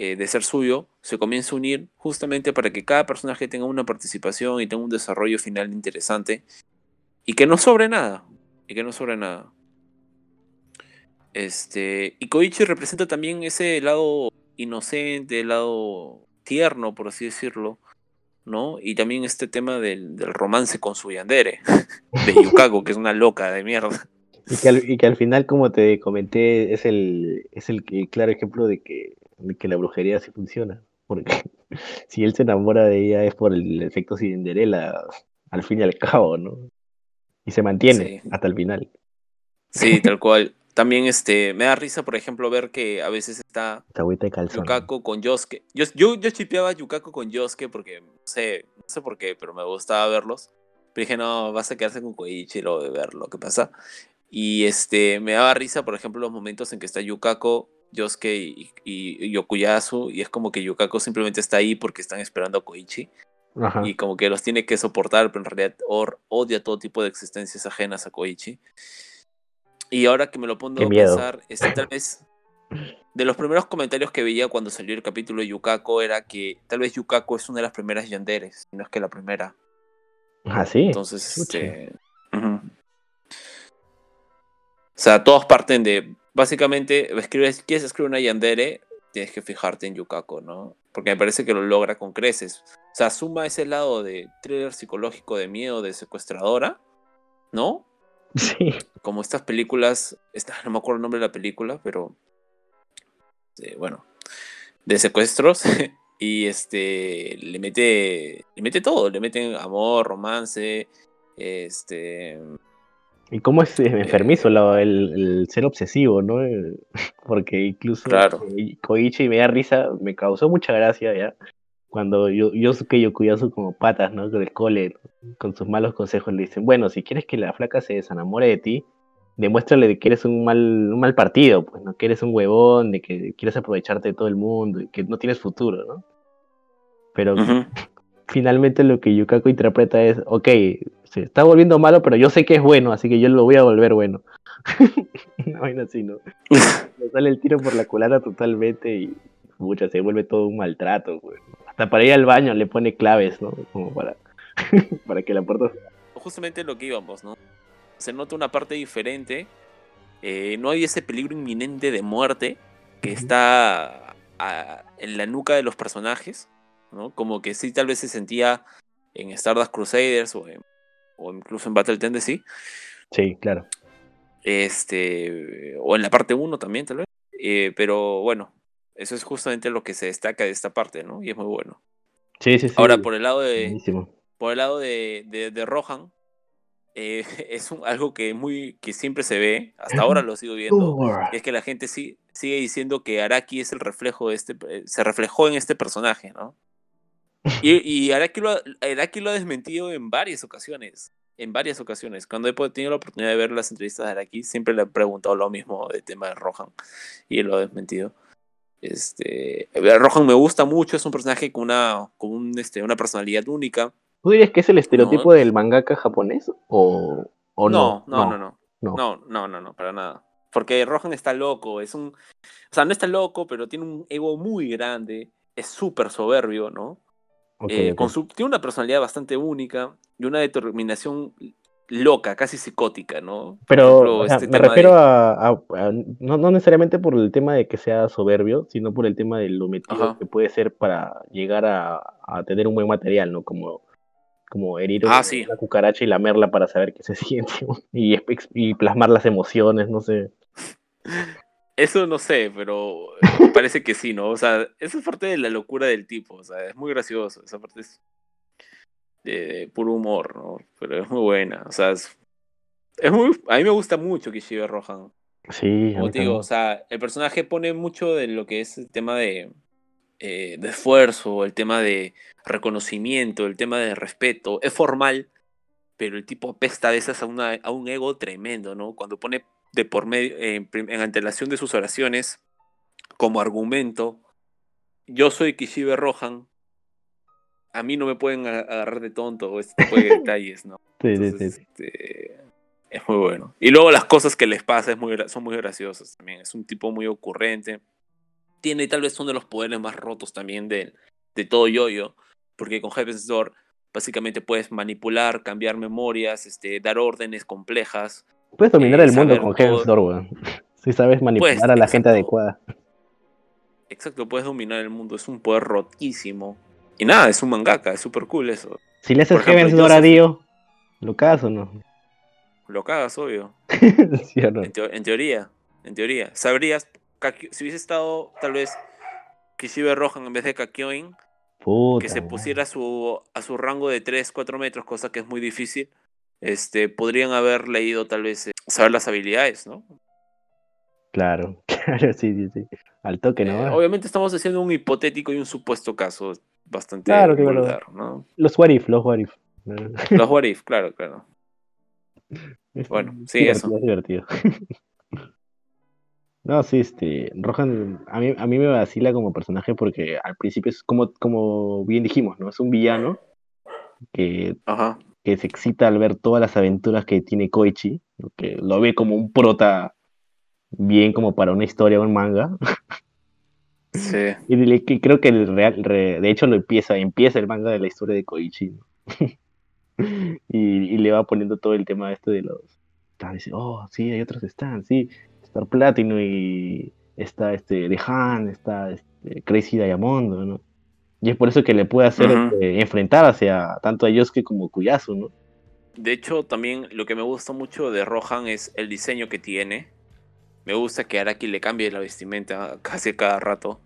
eh, de ser suyo, se comienza a unir justamente para que cada personaje tenga una participación y tenga un desarrollo final interesante y que no sobre nada, y que no sobre nada. Este, y Koichi representa también ese lado inocente, el lado tierno, por así decirlo, ¿no? Y también este tema del, del romance con su yandere, de Yukako, que es una loca de mierda. Y que, al, y que al final, como te comenté, es el, es el, claro ejemplo de que, que la brujería sí funciona. Porque si él se enamora de ella es por el efecto Cinderella, al fin y al cabo, ¿no? Y se mantiene Sí. hasta el final. Sí, tal cual. También este, me da risa, por ejemplo, ver que a veces está de calzón. Yukako con Yosuke. Yo, yo, yo chipeaba Yukako con Yosuke porque, no sé, no sé por qué, pero me gustaba verlos. Pero dije, no, vas a quedarse con Koichi luego de ver lo que pasa. Y este, me daba risa, por ejemplo, los momentos en que está Yukako, Yosuke y, y, y Yokuyasu, y es como que Yukako simplemente está ahí porque están esperando a Koichi. Ajá. Y como que los tiene que soportar, pero en realidad or- odia todo tipo de existencias ajenas a Koichi. Y ahora que me lo pongo a pensar, este, tal vez de los primeros comentarios que veía cuando salió el capítulo de Yukako era que tal vez Yukako es una de las primeras yanderes, no es que la primera. Ah, sí. Entonces, este. O sea, todos parten de. Básicamente, escribes, quieres escribir una yandere, tienes que fijarte en Yukako, ¿no? Porque me parece que lo logra con creces. O sea, suma ese lado de thriller psicológico de miedo de secuestradora, ¿no? Sí. Como estas películas, esta, no me acuerdo el nombre de la película, pero eh, bueno, de secuestros y este le mete le mete todo, le meten amor, romance, este Y cómo es eh, enfermizo la- el, el ser obsesivo, ¿no? Eh, Porque incluso Claro. eh, Koichi me da risa, me causó mucha gracia ya. Cuando yo, Yosuke Yokuyasu como patas, ¿no? Del cole, con sus malos consejos le dicen, bueno, si quieres que la flaca se desenamore de ti, demuéstrale de que eres un mal, un mal partido, pues, ¿no? Que eres un huevón, de que quieres aprovecharte de todo el mundo y que no tienes futuro, ¿no? Pero finalmente lo que Yukako interpreta es, ok, se está volviendo malo, pero yo sé que es bueno, así que yo lo voy a volver bueno. Una vaina así, ¿no? Le sale el tiro por la culata totalmente y mucha se vuelve todo un maltrato, güey. Hasta para ir al baño le pone claves, ¿no? Como para, para que la puerta... justamente lo que íbamos, ¿no? Se nota una parte diferente, eh, no hay ese peligro inminente de muerte que está a- en la nuca de los personajes, ¿no? Como que sí tal vez se sentía en Stardust Crusaders o, en- o incluso en Battle Tendency, Sí, claro. este, o en la parte 1 también tal vez, eh, pero bueno, eso es justamente lo que se destaca de esta parte, ¿no? Y es muy bueno. Sí, sí, sí. Ahora, por el lado de, Buenísimo. por el lado de, de, de Rohan, eh, es un- algo que muy que siempre se ve, hasta ahora lo sigo viendo, y es que la gente sí, sigue diciendo que Araki es el reflejo de este, eh, se reflejó en este personaje, ¿no? Y, y Araki, lo, ha- Araki lo ha desmentido en varias ocasiones, en varias ocasiones. Cuando he tenido la oportunidad de ver las entrevistas de Araki, siempre le he preguntado lo mismo del tema de Rohan, y él lo ha desmentido. Este, Rohan me gusta mucho, es un personaje con una, con un, este, una personalidad única. ¿Tú dirías que es el estereotipo No. del mangaka japonés o, o no? no, no, no, no. no. No, no, no, no, para nada. Porque Rohan está loco, es un. O sea, no está loco, pero tiene un ego muy grande, es súper soberbio, ¿no? Eh, ok. con su- tiene una personalidad bastante única y una determinación loca, casi psicótica, ¿no? Pero ejemplo, o sea, este me de- refiero a, a- a- no, no necesariamente por el tema de que sea soberbio, sino por el tema de lo metido Ajá. que puede ser para llegar a, a tener un buen material, ¿no? Como, como herir Ah, una, sí. cucaracha y lamerla para saber qué se siente y, y plasmar las emociones, no sé. Eso no sé, pero eh, parece que sí, ¿no? O sea, eso es parte de la locura del tipo, o sea, es muy gracioso, esa parte es de, de puro humor, ¿no? Pero es muy buena, o sea, es, es muy, a mí me gusta mucho Kishibe Rohan. Sí, Como te digo, o sea, el personaje pone mucho de lo que es el tema de, eh, de esfuerzo, el tema de reconocimiento, el tema de respeto. Es formal, pero el tipo apesta a veces a, una, a un ego tremendo, ¿no? Cuando pone de por medio, en, en antelación de sus oraciones, como argumento, yo soy Kishibe Rohan, a mí no me pueden agarrar de tonto o este tipo de detalles, ¿no? Sí, sí, Entonces, sí. este, es muy bueno. Y luego las cosas que les pasa es muy, son muy graciosas también. Es un tipo muy ocurrente. Tiene tal vez uno de los poderes más rotos también de, de todo Yoyo. Porque con Heaven's Door básicamente puedes manipular, cambiar memorias, este, dar órdenes complejas. Puedes dominar eh, el mundo con Heaven's. Door, weón. Si sabes manipular Pues, a la gente adecuada. Exacto, puedes dominar el mundo. Es un poder rotísimo. Y nada, es un mangaka, es súper cool eso. Si le haces ejemplo, Heaven's Door a Dio, ¿lo cagas o no? Lo cagas, obvio. ¿Sí o no? En, teo- en teoría, en teoría. Sabrías, si hubiese estado tal vez Kishibe Rohan en vez de Kakyoin, Puta, que se pusiera a su, a su rango de 3, 4 metros, cosa que es muy difícil, este, podrían haber leído tal vez, eh, saber las habilidades, ¿no? Claro, claro, sí, sí, sí. Al toque, Eh, ¿no? obviamente estamos haciendo un hipotético y un supuesto caso bastante Claro, claro. vulgar, ¿no? Los what if, los what if. Los what if, claro, claro. Bueno, sí, divertido, eso. es divertido. No, sí, este, Rohan, a mí, a mí me vacila como personaje porque al principio es como, como bien dijimos, ¿no? Es un villano que, Ajá. Que se excita al ver todas las aventuras que tiene Koichi, que lo ve como un prota bien como para una historia o un manga. Sí. Y le- que creo que el real, re- de hecho lo empieza, empieza el manga de la historia de Koichi, ¿no? y, y le va poniendo todo el tema este de los. está, dice, oh, sí, hay otros stands, sí. Star Platino y está este de Han, está este, Crazy Diamond, ¿no? Y es por eso que le puede hacer este, enfrentar hacia tanto a Yosuke como Kuyasu, ¿no? De hecho, también lo que me gusta mucho de Rohan es el diseño que tiene. Me gusta que Araki le cambie la vestimenta casi cada rato.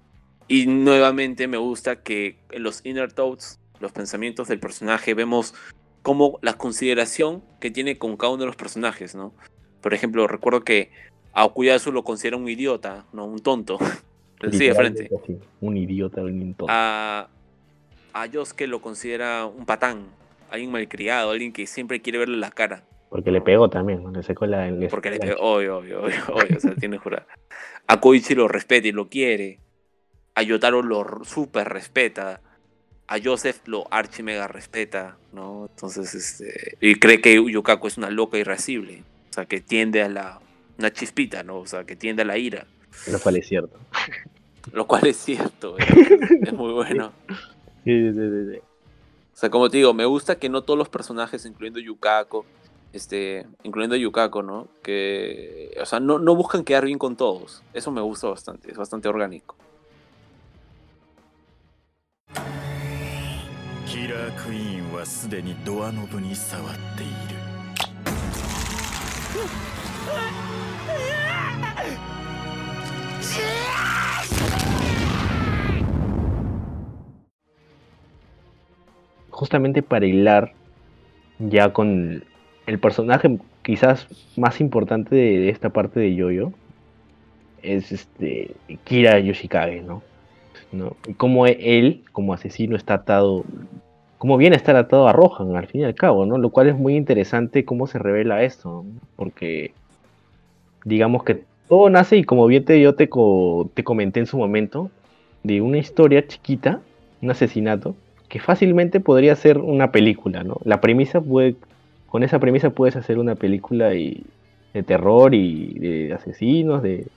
Y nuevamente me gusta que en los Inner Thoughts, los pensamientos del personaje, vemos como la consideración que tiene con cada uno de los personajes, ¿no? Por ejemplo, recuerdo que a Okuyasu lo considera un idiota, ¿no? Un tonto. Así de frente. Así, un idiota, un. A, a Yosuke lo considera un patán, alguien malcriado, alguien que siempre quiere verle la cara. Porque le pegó también. Le sacó la. le Porque le pegó, obvio, obvio, obvio, obvio, o sea, tiene jurar. A Koichi lo respeta y lo quiere. A Yotaro lo super respeta. A Joseph lo archi mega respeta, ¿no? Entonces, este. Y cree que Yukaku es una loca irascible. O sea, que tiende a la. Una chispita, ¿no? O sea, que tiende a la ira. Lo cual es cierto. Lo cual es cierto, es, es muy bueno. Sí, sí, sí, sí. O sea, como te digo, me gusta que no todos los personajes, incluyendo Yukako, este, incluyendo Yukako, ¿no? Que, o sea, no, no buscan quedar bien con todos. Eso me gusta bastante, es bastante orgánico. Justamente para hilar ya con el personaje quizás más importante de, esta parte de Yoyo es este Kira Yoshikage, ¿no? ¿No? Cómo e- él, como asesino, está atado, cómo viene a estar atado a Rohan al fin y al cabo, ¿no? Lo cual es muy interesante cómo se revela esto, porque digamos que todo nace y como bien te, yo te, co- te comenté en su momento, de una historia chiquita, un asesinato, que fácilmente podría ser una película, ¿no? La premisa puede, con esa premisa puedes hacer una película y, de terror y de asesinos, de,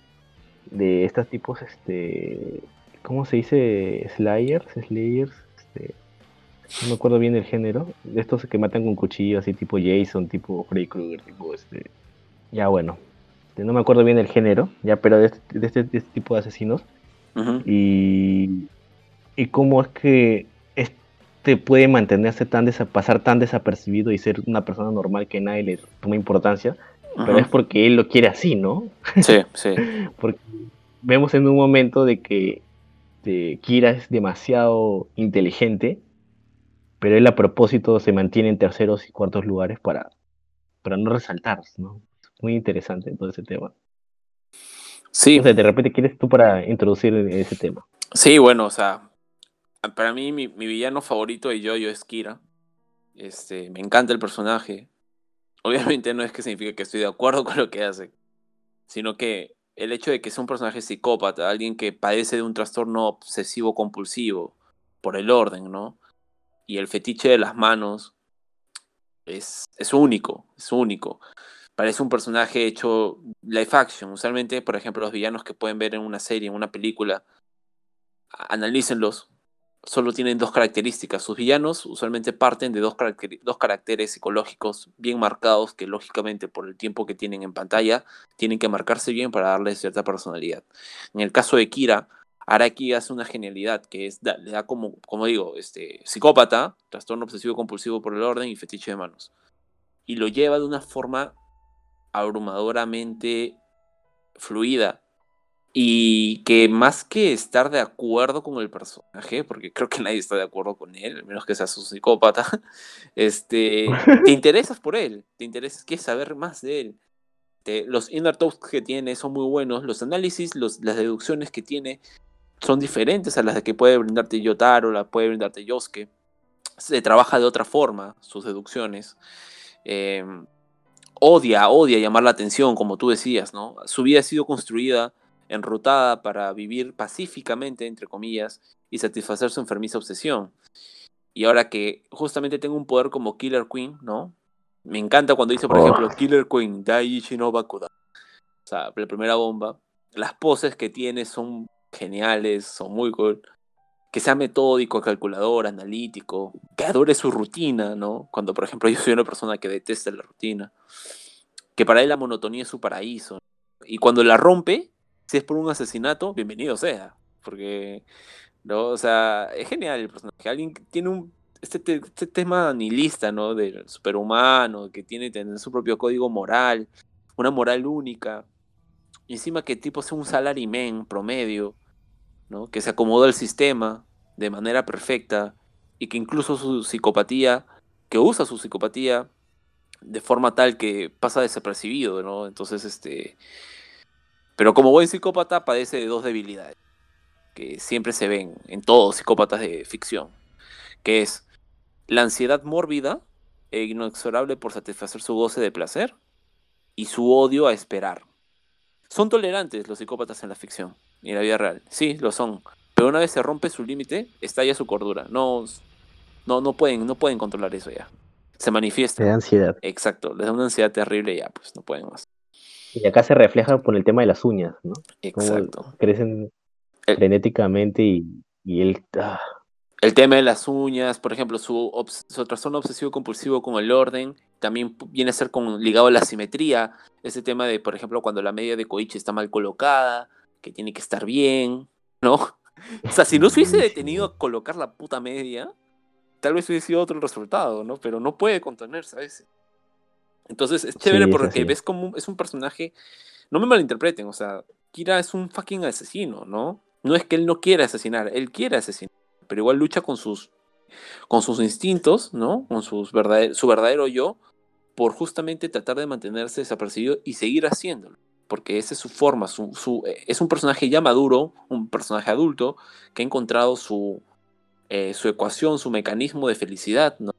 de estos tipos, este, ¿cómo se dice? Slayers, Slayers, este, no me acuerdo bien el género, de estos que matan con cuchillos, así tipo Jason, tipo Freddy Krueger, tipo este, ya bueno, este, no me acuerdo bien el género, ya, pero de este, de este, de este tipo de asesinos, y, y cómo es que este puede mantenerse tan desa- pasar tan desapercibido y ser una persona normal que nadie le toma importancia, pero es porque él lo quiere así, ¿no? Sí, sí. Porque vemos en un momento de que de Kira es demasiado inteligente, pero él a propósito se mantiene en terceros y cuartos lugares para, para no resaltar, ¿no? Muy interesante todo ese tema. Sí, O sea, de repente quieres tú para introducir ese tema. sí, bueno, o sea, para mí mi, mi villano favorito de Jojo es Kira. Este, me encanta el personaje. Obviamente no es que signifique que estoy de acuerdo con lo que hace, sino que el hecho de que sea un personaje psicópata, alguien que padece de un trastorno obsesivo compulsivo por el orden, ¿no? Y el fetiche de las manos es, es único, es único. Parece un personaje hecho live action. Usualmente, por ejemplo, los villanos que pueden ver en una serie, en una película, analícenlos. Solo tienen dos características. Sus villanos usualmente parten de dos, dos caracteres psicológicos bien marcados que lógicamente por el tiempo que tienen en pantalla tienen que marcarse bien para darle cierta personalidad. En el caso de Kira, Araki hace una genialidad que es da- le da como, como digo, este psicópata, trastorno obsesivo compulsivo por el orden y fetiche de manos. Y lo lleva de una forma abrumadoramente fluida y que más que estar de acuerdo con el personaje, porque creo que nadie está de acuerdo con él, al menos que seas un psicópata, este, te interesas por él, te interesas, quieres saber más de él. Te- los inner talks que tiene son muy buenos, los análisis, los, las deducciones que tiene son diferentes a las que puede brindarte Yotaro, la puede brindarte Yosuke. Se trabaja de otra forma sus deducciones. Eh, odia, odia llamar la atención, como tú decías, ¿no? Su vida ha sido construida, enrutada para vivir pacíficamente, entre comillas, y satisfacer su enfermiza obsesión. Y ahora que justamente tengo un poder como Killer Queen, ¿no? Me encanta cuando dice, por Oh. ejemplo, Killer Queen, Daiichi no Bakuda. O sea, la primera bomba. Las poses que tiene son geniales, son muy cool. Que sea metódico, calculador, analítico, que adore su rutina, ¿no? Cuando, por ejemplo, yo soy una persona que detesta la rutina. Que para él la monotonía es su paraíso. Y cuando la rompe, si es por un asesinato, bienvenido sea. Porque, ¿no? O sea, es genial el personaje. Alguien que tiene un. Este, te- este tema nihilista, ¿no? Del superhumano, que tiene tener su propio código moral, una moral única. Encima que tipo sea un salaryman promedio, Que se acomoda al sistema de manera perfecta y que incluso su psicopatía, que usa su psicopatía de forma tal que pasa desapercibido, ¿no? Entonces, este... Pero como buen psicópata padece de dos debilidades que siempre se ven en todos psicópatas de ficción, que es la ansiedad mórbida e inexorable por satisfacer su goce de placer y su odio a esperar. Son tolerantes los psicópatas en la ficción en la vida real. Sí, lo son. Pero una vez se rompe su límite, estalla su cordura. No, no, no, pueden, no pueden controlar eso ya. Se manifiesta. Da ansiedad. Exacto. Les da una ansiedad terrible y ya, pues no pueden más. Y acá se refleja por el tema de las uñas, ¿no? Exacto. crecen El- frenéticamente y, y él... ah, El tema de las uñas, por ejemplo, su, obs- su trastorno obsesivo compulsivo con el orden, también viene a ser con, ligado a la simetría. Ese tema de, por ejemplo, cuando la media de Koichi está mal colocada, que tiene que estar bien, ¿no? O sea, si no se hubiese detenido a colocar la puta media, tal vez hubiese sido otro resultado, ¿no? Pero no puede contenerse a veces. Entonces es chévere Sí, es porque así. ves como es un personaje. No me malinterpreten, o sea, Kira es un fucking asesino, ¿no? No es que él no quiera asesinar, él quiere asesinar, pero igual lucha con sus, con sus instintos, ¿no? Con sus su verdadero yo, por justamente tratar de mantenerse desapercibido y seguir haciéndolo. Porque esa es su forma, su, su- eh, es un personaje ya maduro, un personaje adulto, que ha encontrado su, eh, su ecuación, su mecanismo de felicidad, ¿no?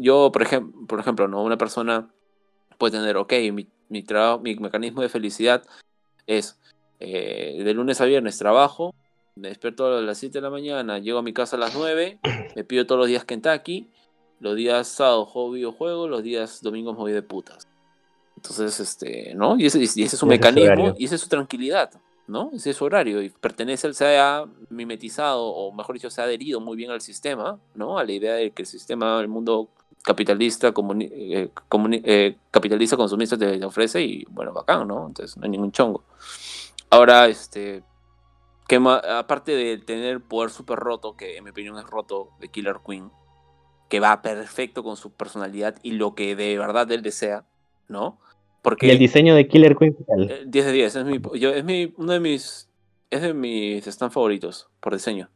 Yo, por, ejem- por ejemplo, ¿no? Una persona puede tener, ok, mi, mi, mi mecanismo de felicidad es eh, de lunes a viernes trabajo, me despierto a las 7 de la mañana, llego a mi casa a las 9, me pido todos los días Kentucky, los días sábados juego videojuegos, los días domingos me voy de putas. Entonces, este, ¿no? Y ese, y ese es su su mecanismo y esa es su tranquilidad, ¿no? Ese es su horario y pertenece, al se ha mimetizado, o mejor dicho, se ha adherido muy bien al sistema, ¿no? A la idea de que el sistema, el mundo capitalista, comuni- eh, comuni- eh, capitalista consumista te, te ofrece y, bueno, bacán, ¿no? Entonces no hay ningún chongo. Ahora, este, que aparte de tener poder súper roto, que en mi opinión es roto de Killer Queen, que va perfecto con su personalidad y lo que de verdad él desea, ¿no? Porque Y el diseño de Killer Queen, eh, 10 de 10, es, mi, yo, es mi, uno de mis, es de mis stand favoritos, por diseño.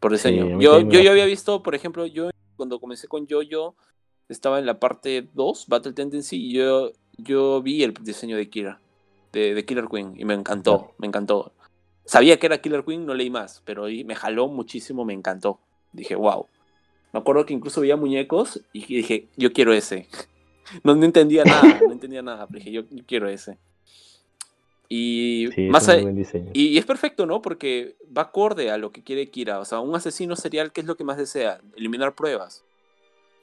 Por diseño. yo, yo gusta. había visto, por ejemplo, yo cuando comencé con Yo-Yo, estaba en la parte 2, Battle Tendency, y yo, yo vi el diseño de Kira, de, de Killer Queen, y me encantó, me encantó. Sabía que era Killer Queen, no leí más, pero me jaló muchísimo, me encantó. Dije, wow. Me acuerdo que incluso veía muñecos y dije, yo quiero ese. No, no entendía nada, no entendía nada, pero dije, yo, yo quiero ese. Y Sí, es más un a- y, y es perfecto, ¿no? Porque va acorde a lo que quiere Kira. O sea, un asesino serial, ¿qué es lo que más desea? Eliminar pruebas.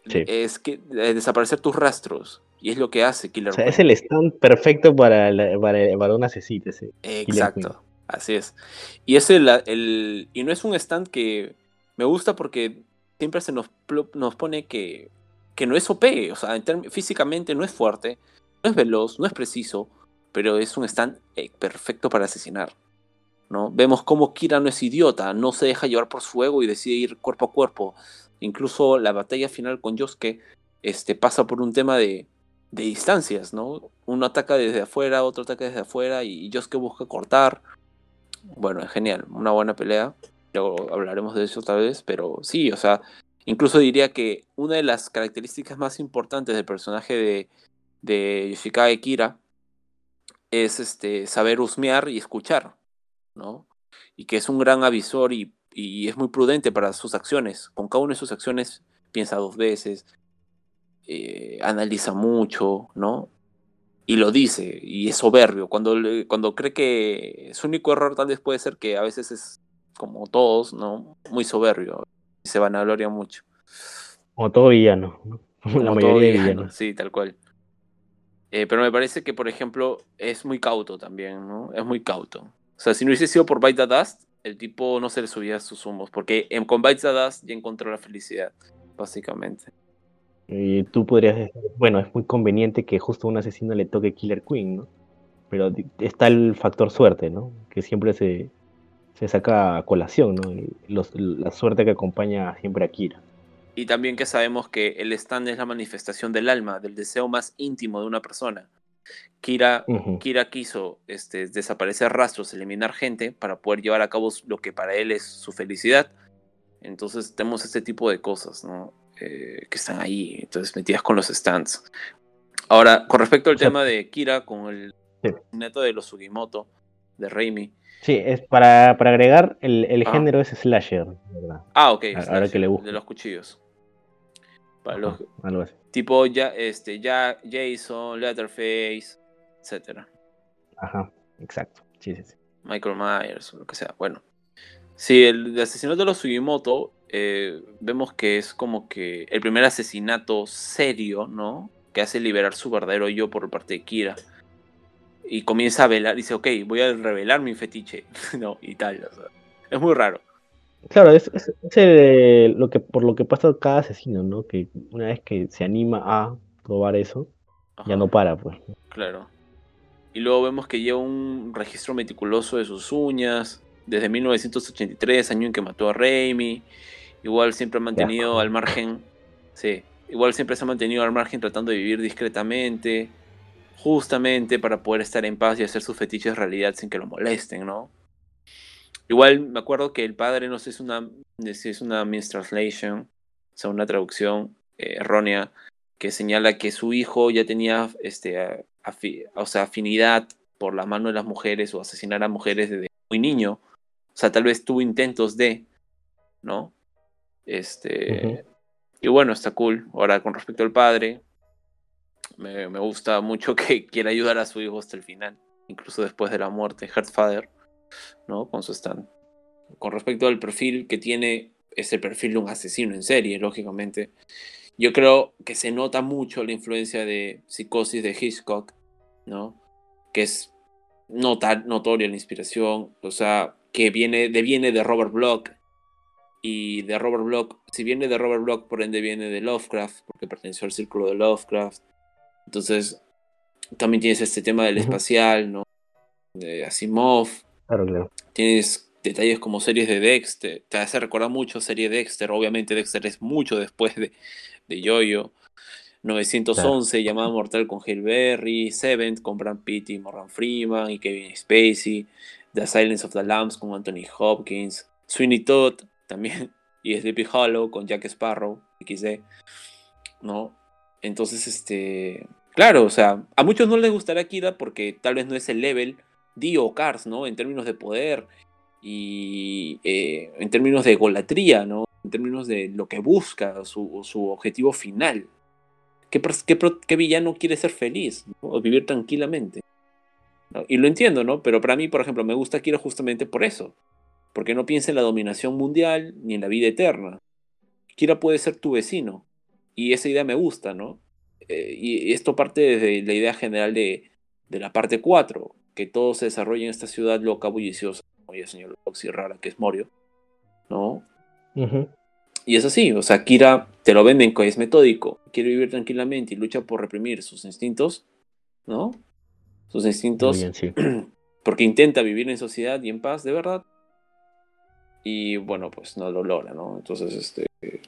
Sí. Es que eh, desaparecer tus rastros. Y es lo que hace Killer O sea, Queen. es el stand perfecto para, la- para, para un asesino. Exacto, así es. Y es el, el- y no es un stand que me gusta porque siempre se nos, nos pone que, que no es OP, o sea, físicamente no es fuerte, no es veloz, no es preciso, pero es un stand eh, perfecto para asesinar. ¿no? Vemos cómo Kira no es idiota, no se deja llevar por su ego y decide ir cuerpo a cuerpo. Incluso la batalla final con Yosuke este, pasa por un tema de, de distancias, ¿no? Uno ataca desde afuera, otro ataca desde afuera y Yosuke busca cortar. Bueno, es genial, una buena pelea. Luego hablaremos de eso otra vez, pero sí, o sea, incluso diría que una de las características más importantes del personaje de, de Kira es este, saber husmear y escuchar, ¿no? Y que es un gran avisor y, es muy prudente para sus acciones. Con cada una de sus acciones piensa dos veces, eh, analiza mucho, ¿no? Y lo dice, y es soberbio. Cuando, cuando cree que su único error tal vez puede ser que a veces es, como todos, ¿no? Muy soberbio. Se vanagloria mucho. Como todo villano. ¿no? La todo mayoría de villano, villanos. Sí, tal cual. Eh, pero me parece que, por ejemplo, es muy cauto también, ¿no? Es muy cauto. O sea, si no hubiese sido por Bite the Dust, el tipo no se le subía sus humos. Porque en, con Bite the Dust ya encontró la felicidad, básicamente. Y tú podrías decir, bueno, es muy conveniente que justo a un asesino le toque Killer Queen, ¿no? Pero está el factor suerte, ¿no? Que siempre se, se saca a colación, ¿no? Los- la suerte que acompaña siempre a Kira. Y también que sabemos que el stand es la manifestación del alma, del deseo más íntimo de una persona. Kira, Ujú. Kira quiso este, desaparecer rastros, eliminar gente para poder llevar a cabo lo que para él es su felicidad. Entonces tenemos este tipo de cosas, ¿no? Eh, que están ahí, entonces metidas con los stands. Ahora, con respecto al tema de Kira con el Sí. neto de los Sugimoto, de Raimi. Sí, es para, para agregar, el, el Ah. género es slasher, ¿verdad? Ah, ok, Ahora slasher, que le busco. de los cuchillos. Para Ajá, los, algo así. tipo ya, este, ya Jason, Letterface, etcétera. Ajá, exacto. Sí, sí, sí. Michael Myers, o lo que sea. Bueno. Sí, el de asesinato de los Sugimoto, eh, vemos que es como que el primer asesinato serio, ¿no? Que hace liberar su verdadero yo por parte de Kira. Y comienza a velar, dice, ok, voy a revelar mi fetiche, ¿no? Y tal, o sea, es muy raro. Claro, es, es- es el- lo que, por lo que pasa cada asesino, ¿no? Que una vez que se anima a probar eso, Ajá, ya no para, pues. Claro. Y luego vemos que lleva un registro meticuloso de sus uñas, desde 1983, año en que mató a Raimi. Igual siempre ha mantenido al margen, sí, igual siempre se ha mantenido al margen tratando de vivir discretamente, justamente para poder estar en paz y hacer sus fetiches realidad sin que lo molesten, ¿no? Igual me acuerdo que el padre, no sé si es una, si es una mistranslation, o sea, una traducción eh, errónea, que señala que su hijo ya tenía este, afi- o sea, afinidad por la mano de las mujeres o asesinar a mujeres desde muy niño. O sea, tal vez tuvo intentos de, ¿no? Este. Y bueno, está cool. Ahora, con respecto al padre, me, gusta mucho que quiera ayudar a su hijo hasta el final, incluso después de la muerte, Father, ¿no? Con su stand. Con respecto al perfil que tiene, es el perfil de un asesino en serie, lógicamente. yo creo que se nota mucho la influencia de Psicosis de Hitchcock, ¿no? Que es nota, notoria la inspiración, o sea, que viene, de, viene de Robert Bloch, y de Robert Bloch, si viene de Robert Bloch, por ende viene de Lovecraft, porque perteneció al círculo de Lovecraft. Entonces, también tienes este tema del espacial, ¿no? De Asimov. Claro, claro. Tienes detalles como series de Dexter. Te hace recordar mucho serie Dexter. Obviamente Dexter es mucho después de, de Yoyo. 911, llamada mortal con Hale Berry. Seventh con Brad Pitt y Morgan Freeman y Kevin Spacey. The Silence of the Lambs con Anthony Hopkins. Sweeney Todd también. Y Sleepy Hollow con Jack Sparrow. XD. ¿No? Entonces, este. Claro, o sea, a muchos no les gustará Kira porque tal vez no es el level Dio o Cars, ¿no? En términos de poder y eh, en términos de golatría, ¿no? En términos de lo que busca, su, su objetivo final. ¿Qué, villano quiere ser feliz? O vivir tranquilamente. Y lo entiendo, ¿no? Pero para mí, por ejemplo, me gusta Kira justamente por eso. Porque no piensa en la dominación mundial ni en la vida eterna. Kira puede ser tu vecino. Y esa idea me gusta, ¿no? Eh, y esto parte desde la idea general de, de la parte 4, que todo se desarrolla en esta ciudad loca, bulliciosa, como ya el señor Loxy rara, que es Morio, ¿no? Y es así, o sea, Kira te lo venden que es metódico, quiere vivir tranquilamente y lucha por reprimir sus instintos, ¿no? Sus instintos, bien, sí. porque intenta vivir en sociedad y en paz, de verdad. Y bueno, pues no lo logra, ¿no? Entonces, este...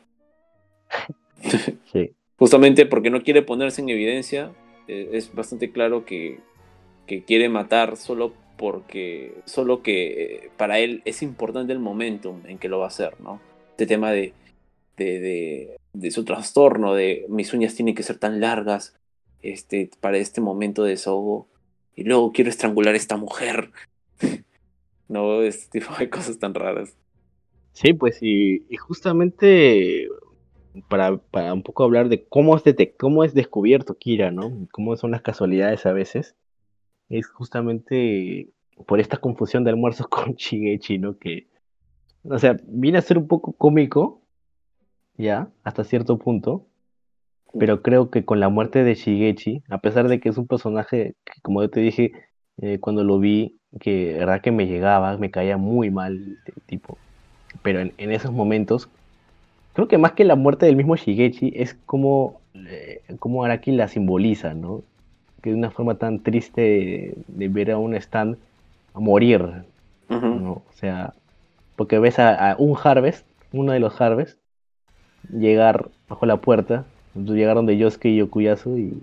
Sí. Justamente porque no quiere ponerse en evidencia, eh, es bastante claro que, que quiere matar solo porque, solo que eh, para él es importante el momentum en que lo va a hacer, ¿no? Este tema de, de, de, su trastorno, de mis uñas tienen que ser tan largas este, para este momento de desahogo, y luego quiero estrangular a esta mujer. no, este tipo de cosas tan raras. Sí, pues y justamente para, para un poco hablar de cómo es, detec- cómo es descubierto Kira, ¿no? Cómo son las casualidades a veces, es justamente por esta confusión de almuerzos con Shigechi, ¿no? Que, o sea, viene a ser un poco cómico, ya, hasta cierto punto, pero creo que con la muerte de Shigechi, a pesar de que es un personaje que, como yo te dije, eh, cuando lo vi, que de verdad que me llegaba, me caía muy mal tipo pero en, en esos momentos, creo que más que la muerte del mismo Shigechi, es como, eh, como Araki la simboliza, ¿no? Que de una forma tan triste de, de ver a un stand a morir. O sea, porque ves a, a un Harvest, uno de los Harvest, llegar bajo la puerta, llegar donde Yosuke y Yokuyasu y,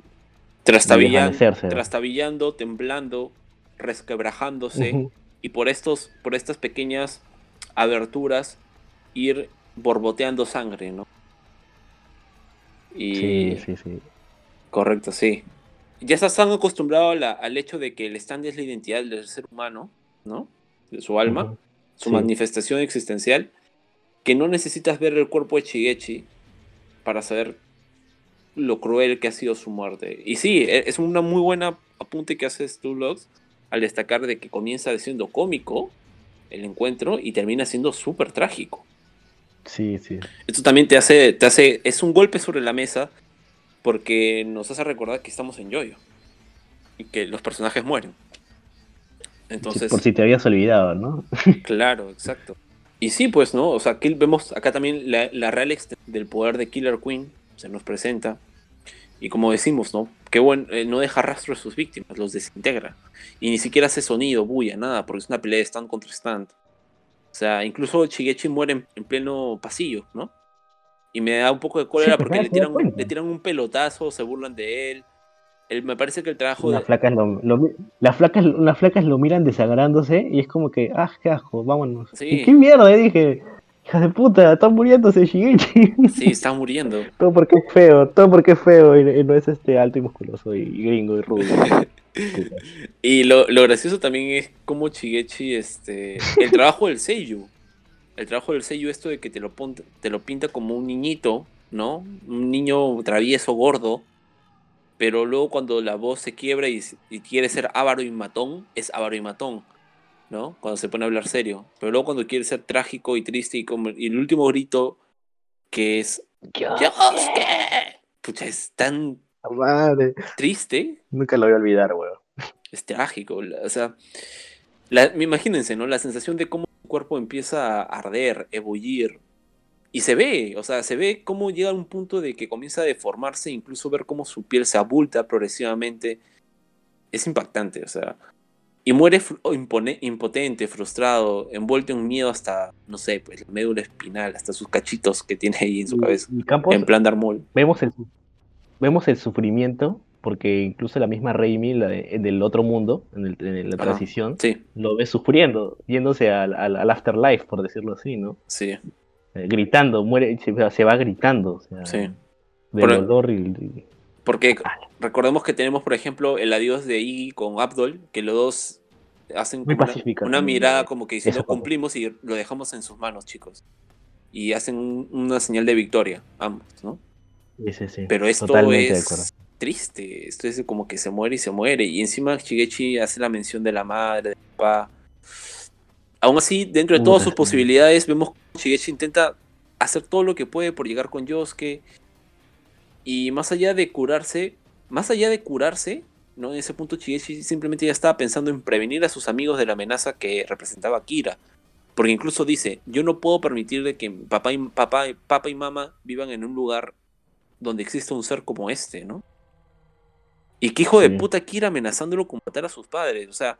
Trastabillan- trastabillando, temblando, resquebrajándose. Y por estos por estas pequeñas aberturas ir borboteando sangre, ¿no? Y Sí, sí, sí. correcto, sí. Ya estás tan acostumbrado a la- al hecho de que el stand es la identidad del ser humano, ¿no? De su alma, su Sí. manifestación existencial, que no necesitas ver el cuerpo de Shigechi para saber lo cruel que ha sido su muerte. Y sí, e- es una muy buena apunte que haces tú, Logs, al destacar de que comienza siendo cómico el encuentro y termina siendo súper trágico. Sí, sí. Esto también te hace, te hace, es un golpe sobre la mesa porque nos hace recordar que estamos en Yoyo y que los personajes mueren. Entonces, Por si te habías olvidado, ¿no? Claro, exacto. Y sí, pues, ¿no? O sea, aquí vemos acá también la, la real extensión del poder de Killer Queen se nos presenta. Y como decimos, ¿no? Que bueno, eh, no deja rastro de sus víctimas, los desintegra. Y ni siquiera hace sonido, bulla, nada, porque es una pelea de stand contra stand. O sea, incluso Shigechi muere en, en pleno pasillo, ¿no? Y me da un poco de cólera Sí, porque le tiran, le tiran un pelotazo, se burlan de él. Él- me parece que el trabajo Las de, flacas lo, las flacas, las flacas lo miran desagrándose y es como que, ah, qué asco, vámonos. Sí. ¿Y qué mierda? Y dije, hija de puta, están muriéndose Shigechi. Sí, está muriendo. todo porque es feo, todo porque es feo y, y no es este alto y musculoso y, gringo y rubio. Y lo, lo gracioso también es como Shigechi, este, el trabajo del Seiyu. El trabajo del Seiyu, esto de que te lo, te lo pinta como un niñito, ¿no? Un niño travieso, gordo. Pero luego cuando la voz se quiebra y, y quiere ser avaro y matón, es avaro y matón, ¿no? Cuando se pone a hablar serio. Pero luego cuando quiere ser trágico y triste y, como, y el último grito, que es Yo- ¡Yosuke! pucha, es tan Madre, triste, nunca lo voy a olvidar, weón. es trágico. O sea, la, imagínense, ¿no? La sensación de cómo el cuerpo empieza a arder, ebullir. Y se ve, o sea, se ve cómo llega a un punto de que comienza a deformarse, incluso ver cómo su piel se abulta progresivamente. Es impactante, o sea. Y muere fr- o impone- impotente, frustrado, envuelto en miedo hasta, no sé, pues la médula espinal, hasta sus cachitos que tiene ahí en su cabeza. Y Campos, En plan Darth Maul. vemos el, vemos el sufrimiento, porque incluso la misma Raimi, la de- del otro mundo, en, el- en la Ajá. transición, Sí, lo ve sufriendo, yéndose al, al- al afterlife, por decirlo así, ¿no? sí, Eh, gritando, muere, se, se va gritando, o sea, sí. del dolor y, y- Porque recordemos que tenemos, por ejemplo, el adiós de Iggy con Abdul, que los dos hacen Muy una, mirada como que esa parte. cumplimos y lo dejamos en sus manos, chicos. Y hacen un- una señal de victoria, ambos, ¿no? Sí, sí, sí, Pero esto totalmente es triste, esto es como que se muere y se muere. Y encima Shigechi hace la mención de la madre, del papá. Aún así, dentro de todas sus posibilidades, vemos que Shigechi intenta hacer todo lo que puede por llegar con Yosuke. Y más allá de curarse, más allá de curarse, ¿no? En ese punto Shigechi simplemente ya estaba pensando en prevenir a sus amigos de la amenaza que representaba Kira. Porque incluso dice, yo no puedo permitir de que papá y, papá, papá y mamá vivan en un lugar donde exista un ser como este, ¿no? Y qué hijo de puta Kira amenazándolo con matar a sus padres. O sea,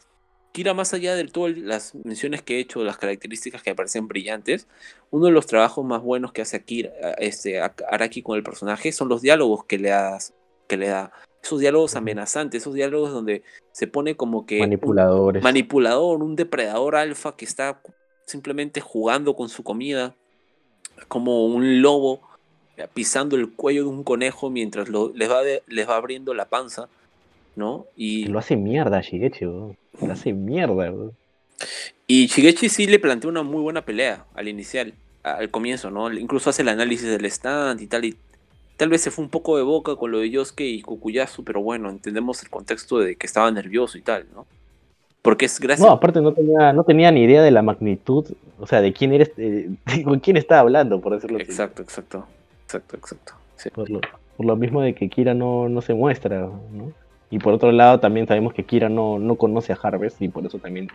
Kira, más allá de todas las menciones que he hecho, las características que parecen brillantes, uno de los trabajos más buenos que hace Akira, este, Araki con el personaje son los diálogos que le, das, que le da. Esos diálogos amenazantes, esos diálogos donde se pone como que un- Manipuladores. manipulador, un depredador alfa que está simplemente jugando con su comida, como un lobo pisando el cuello de un conejo mientras lo- les, va de- les va abriendo la panza, ¿no? Y, Lo hace mierda Shigechi, weón. Lo hace mierda, weón. y Shigechi sí le plantea una muy buena pelea al inicial, al comienzo, ¿no? Incluso hace el análisis del stand y tal, y tal vez se fue un poco de boca con lo de Yosuke y Kukuyasu, pero bueno, entendemos el contexto de que estaba nervioso y tal, ¿no? Porque es gracias... No, aparte no tenía, no tenía ni idea de la magnitud, o sea, de quién eres, eh, con quién estaba hablando, por decirlo así. Exacto, exacto, exacto, exacto. sí. Por lo, por lo mismo de que Kira no, no se muestra, ¿no? Y por otro lado también sabemos que Kira no, no conoce a Harvest y por eso también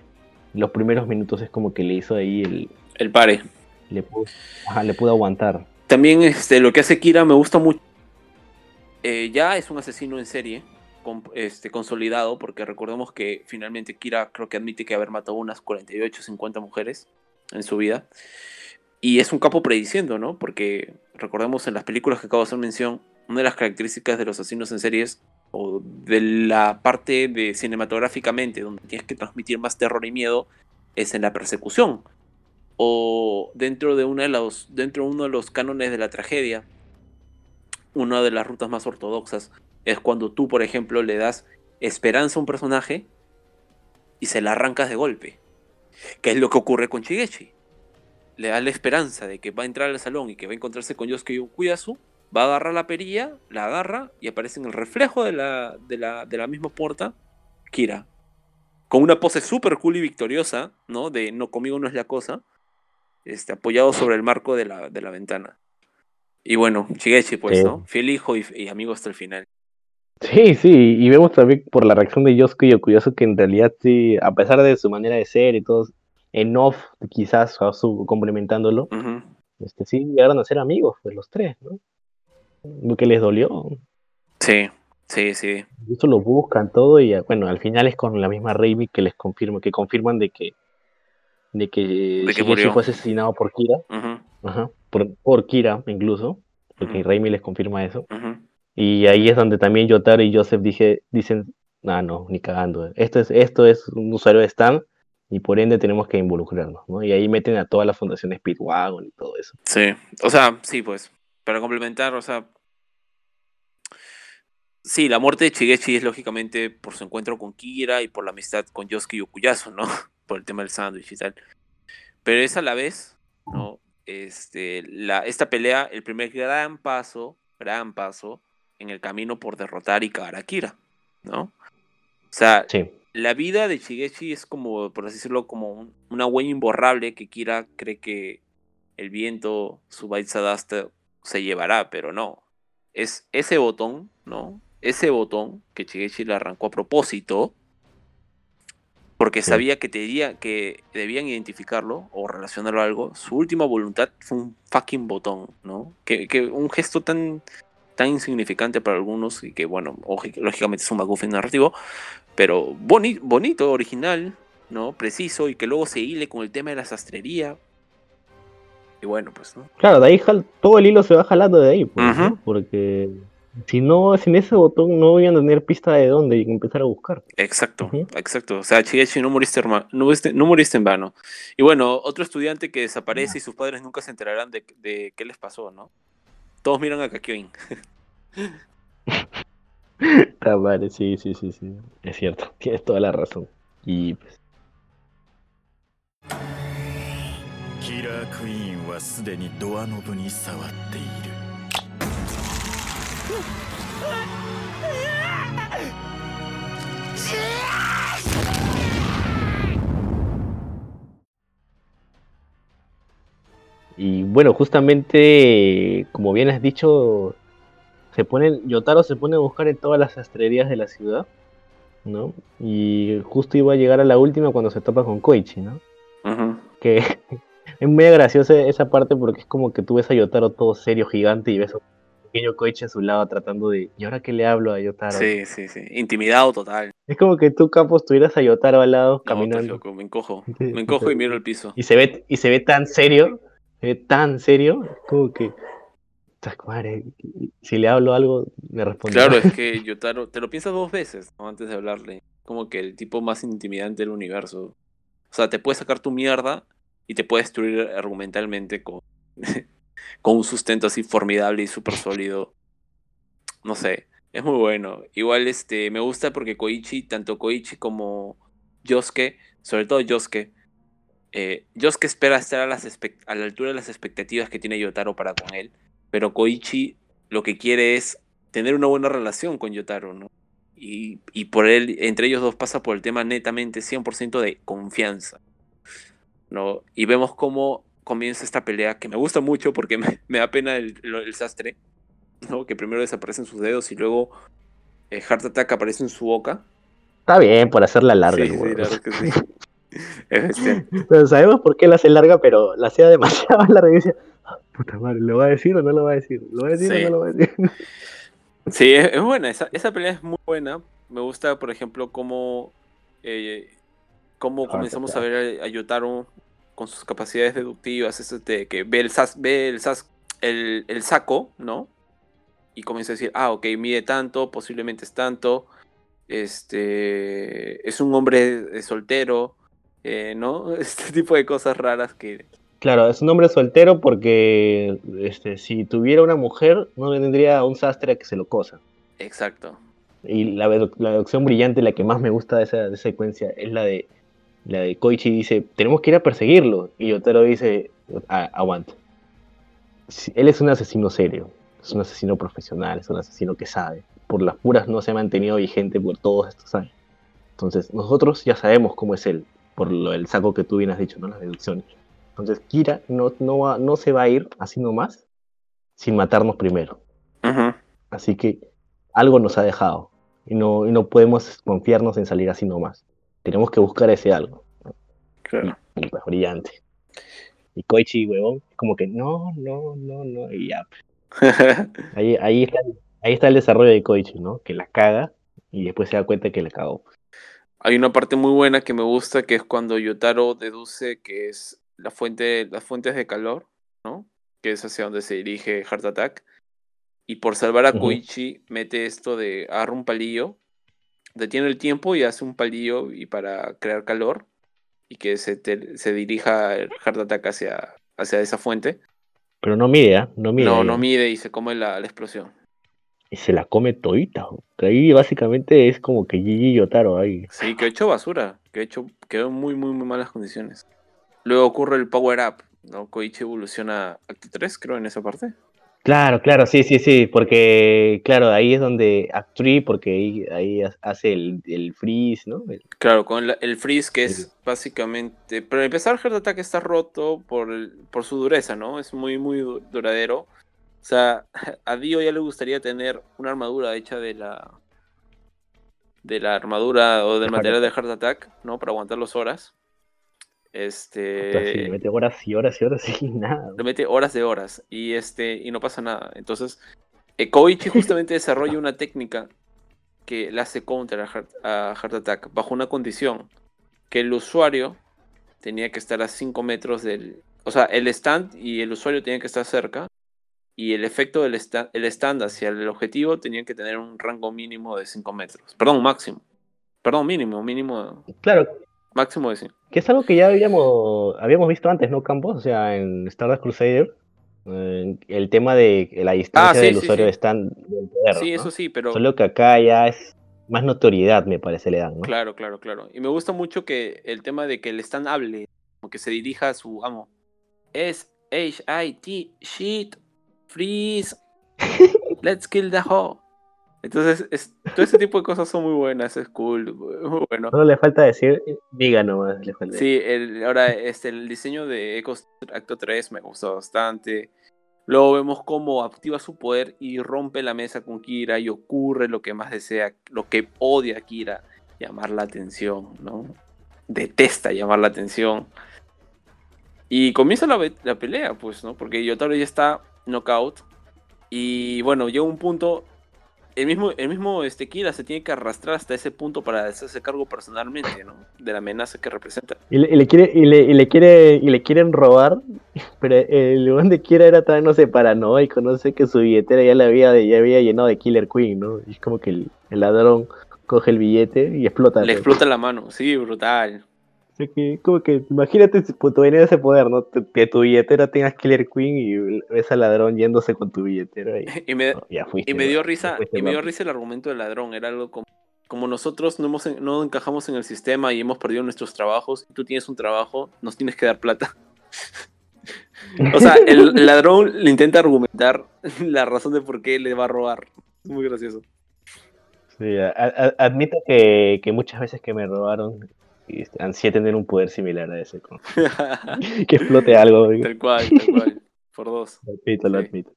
los primeros minutos es como que le hizo ahí el... El pare. Le pudo, ajá, le pudo aguantar. También este, lo que hace Kira me gusta mucho. Eh, ya es un asesino en serie, con- este, consolidado, porque recordemos que finalmente Kira creo que admite que haber matado unas 48, 50 mujeres en su vida. Y es un capo prediciendo, ¿no? Porque recordemos en las películas que acabo de hacer mención, una de las características de los asesinos en series, o de la parte de cinematográficamente, donde tienes que transmitir más terror y miedo, es en la persecución o dentro de, una de los, dentro de uno de los cánones de la tragedia, una de las rutas más ortodoxas es cuando tú, por ejemplo, le das esperanza a un personaje y se la arrancas de golpe. Que es lo que ocurre con Shigechi. Le das la esperanza de que va a entrar al salón y que va a encontrarse con Yosuke Okuyasu, va a agarrar la perilla, la agarra y aparece en el reflejo de la, de la, de la misma puerta Kira. Con una pose súper cool y victoriosa, ¿no? De no conmigo no es la cosa este, apoyado sobre el marco de la, de la ventana. Y bueno, Shigechi, pues, Sí. ¿no? Fiel hijo y, y amigo hasta el final. Sí, sí, y vemos también por la reacción de Yosuke y Okuyasu que en realidad sí, a pesar de su manera de ser y todo, en off quizás su, complementándolo, Ujú. este, sí llegaron a ser amigos, pues los tres, ¿no? Lo que les dolió, Sí, sí, sí. Eso lo buscan todo y bueno, al final es con la misma Raimi que les confirma, que confirman de que de que, que Shigechi murió. fue asesinado por Kira, ajá, por, por Kira incluso, porque Ujú. Raimi les confirma eso. Y ahí es donde también Yotaro y Joseph dije, dicen, ah no, ni cagando, esto es, esto es un usuario de Stan y por ende tenemos que involucrarnos, ¿no? Y ahí meten a toda la fundación Speedwagon y todo eso. Sí, o sea, sí, pues. Para complementar, o sea. Sí, la muerte de Shigechi es lógicamente por su encuentro con Kira y por la amistad con Yosuke y Okuyasu, ¿no? Por el tema del sándwich y tal. Pero es a la vez, ¿no? Este, la, esta pelea, el primer gran paso, gran paso en el camino por derrotar y cagar a Kira, ¿no? O sea, Sí, la vida de Shigechi es como, por así decirlo, como un- una huella imborrable que Kira cree que el viento, su Baitsadasta, se llevará, pero no. es ese botón, ¿no? Ese botón que Shigechi le arrancó a propósito, porque Sí. sabía que, tenía, que debían identificarlo o relacionarlo a algo. Su última voluntad fue un fucking botón, ¿no? Que, que un gesto tan, tan insignificante para algunos y que, bueno, lógicamente es un MacGuffin narrativo, pero boni- bonito, original, ¿no? Preciso y que luego se hile con el tema de la sastrería. Y bueno, pues, ¿no? Claro, de ahí todo el hilo se va jalando de ahí, pues, ¿no? Porque si no, sin ese botón no voy a tener pista de dónde y empezar a buscar. Exacto, exacto. O sea, Shigechi, no moriste, no, moriste, no moriste en vano. Y bueno, otro estudiante que desaparece y sus padres nunca se enterarán de, de qué les pasó, ¿no? Todos miran a Kakyoin. Ah, vale, sí, sí, sí, sí. Es cierto, tienes toda la razón. Y pues, キラークイーンはすでにドアノブに触っている y bueno, justamente, como bien has dicho, se ponen, Yotaro se pone a buscar en todas las sastrerías de la ciudad, ¿no? Y justo iba a llegar a la última cuando se topa con Koichi, ¿no? Que es muy graciosa esa parte porque es como que tú ves a Yotaro todo serio, gigante, y ves a un pequeño Koichi a su lado tratando de, ¿y ahora qué le hablo a Yotaro? Sí, sí, sí. Intimidado total. Es como que tú, Campos, tuvieras a Yotaro al lado No, caminando. loco, me encojo. Me encojo y miro el piso. y se ve y se ve tan serio, se ve tan serio, como que "Puta madre, si le hablo algo me responde. Claro, es que Yotaro, te lo piensas dos veces ¿no? antes de hablarle. Como que el tipo más intimidante del universo. O sea, te puede sacar tu mierda y te puede destruir argumentalmente con, con un sustento así formidable y súper sólido. No sé, es muy bueno. Igual este, me gusta porque Koichi, tanto Koichi como Yosuke, sobre todo Yosuke, eh, Yosuke espera estar a, las a la altura de las expectativas que tiene Yotaro para con él, pero Koichi lo que quiere es tener una buena relación con Yotaro, ¿no? Y, y por él, entre ellos dos pasa por el tema netamente 100% de confianza, ¿no? Y vemos cómo comienza esta pelea que me gusta mucho porque me, me da pena el, sastre, ¿no? Que primero desaparecen sus dedos y luego eh, Heart Attack aparece en su boca. Está bien por hacerla larga, sí, sí, verdad que sí. Es bestia. Pero sabemos por qué la hace larga, pero la hacía demasiado larga y decía, "Ah, puta madre, ¿lo va a decir o no lo va a decir? ¿Lo va a decir Sí. o no lo va a decir? Sí, es, es buena, esa, esa pelea es muy buena. Me gusta, por ejemplo, cómo, eh, cómo comenzamos a ver a, a Yotaro con sus capacidades deductivas, eso de que ve el, sas, ve el, sas, el, el saco, ¿no? Y comienza a decir, ah, ok, mide tanto, posiblemente es tanto, este, es un hombre eh, soltero, eh, ¿no? Este tipo de cosas raras que... Claro, es un hombre soltero porque este, si tuviera una mujer, no tendría un sastre a que se lo cosa. Exacto. Y la, la deducción brillante, la que más me gusta de esa, de esa secuencia, es la de, la de Koichi dice, tenemos que ir a perseguirlo. Y Yotaro dice, "Ah, aguanta. Si- Él es un asesino serio, es un asesino profesional, es un asesino que sabe. Por las puras no se ha mantenido vigente por todos estos años. Entonces, nosotros ya sabemos cómo es él, por lo del saco que tú bien has dicho, ¿no? Las deducciones. Entonces, Kira no, no, va- no se va a ir así nomás sin matarnos primero. Ujú. Así que algo nos ha dejado y no, y no podemos confiarnos en salir así nomás. Tenemos que buscar ese algo. Claro. Y pues brillante. Y Koichi, huevón, como que no, no, no, no. Y ya. Ahí, ahí, está, ahí está el desarrollo de Koichi, ¿no? Que la caga y después se da cuenta que la cagó. Hay una parte muy buena que me gusta, que es cuando Yotaro deduce que es la fuente, las fuentes de calor, ¿no? Que es hacia donde se dirige Heart Attack. Y por salvar a. Koichi, mete esto de agarra un palillo, detiene el tiempo y hace un palillo y para crear calor y que se, te- se dirija el Heart Attack hacia, hacia esa fuente. Pero no mide, ¿ah? No mide. no, no mide y se come la, la explosión. Y se la come todita. Ahí básicamente es como que Gigi Yotaro ahí. Sí, que hecho basura, que hecho quedó en muy, muy, muy malas condiciones. Luego ocurre el Power Up, ¿no? Koichi evoluciona Acto 3, creo, en esa parte. Claro, claro, sí, sí, sí, porque, claro, ahí es donde Actri, porque ahí, ahí ha- hace el, el freeze, ¿no? Claro, con la- el freeze que Sí. es básicamente... Pero empezar Heart Attack está roto por, el- por su dureza, ¿no? Es muy, muy du- duradero. O sea, a Dio ya le gustaría tener una armadura hecha de la de la armadura o del De material de Heart Heart Attack, ¿no? Para aguantar las horas. Puta, sí, Este le mete horas y horas y horas y nada. le mete horas de horas y este y no pasa nada. Entonces, eh, Koichi justamente desarrolla una técnica que le hace counter a Heart, a Heart Attack bajo una condición que el usuario tenía que estar a 5 metros del, o sea, el stand y el usuario tenían que estar cerca y el efecto del stand, el stand hacia el objetivo tenían que tener un rango mínimo de 5 metros, perdón, máximo. Perdón, mínimo, mínimo, Claro, máximo de 5. que es algo que ya habíamos, habíamos visto antes, ¿no, Campos? O sea, en Stardust Crusader, eh, el tema de la distancia Ah, sí, del sí, usuario sí. de stand del poder, Sí, ¿no? eso sí, pero Solo que acá ya es más notoriedad, me parece, le dan, ¿no? Claro, claro, claro. Y me gusta mucho que el tema de que el stand hable, como que se dirija a su amo. Es H-I-T, shit, freeze, let's kill the hoe. Entonces, es- todo ese tipo de cosas son muy buenas, es cool, muy bueno. Solo le falta decir, diga nomás, le falta Sí, el, ahora este, el diseño de Echo Acto 3 me gustó bastante. Luego vemos cómo activa su poder y rompe la mesa con Kira y ocurre lo que más desea, lo que odia a Kira, llamar la atención, ¿no? Detesta llamar la atención. Y comienza la pelea, pues, ¿no? Porque Yotaro ya está knockout. Y bueno, llega un punto. El mismo, el mismo este, Kira se tiene que arrastrar hasta ese punto para hacerse cargo personalmente, ¿no? De la amenaza que representa. Y le, y le quiere, y le, y le quiere, y le quieren robar, pero el lugar de Kira era tan, no sé, paranoico, no sé, que su billetera ya la había, ya había llenado de Killer Queen, ¿no? Y es como que el, el ladrón coge el billete y explota. Le pues. explota la mano, sí, brutal. Que, como que, imagínate si pues, tuvieras ese poder, ¿no? Que tu billetera tengas Killer Queen y ves al ladrón yéndose con tu billetera y Y me, no, ya fuiste. y me dio risa, fuiste, y me dio risa el argumento del ladrón. Era algo como, como nosotros no, hemos, no encajamos en el sistema y hemos perdido nuestros trabajos, y tú tienes un trabajo, nos tienes que dar plata. o sea, el ladrón le intenta argumentar la razón de por qué le va a robar. Es muy gracioso. Sí, admito que, que muchas veces que me robaron y, este, ansía tener un poder similar a ese, como que explote algo. tal cual, tal cual. Por dos. Lo admito, lo admito.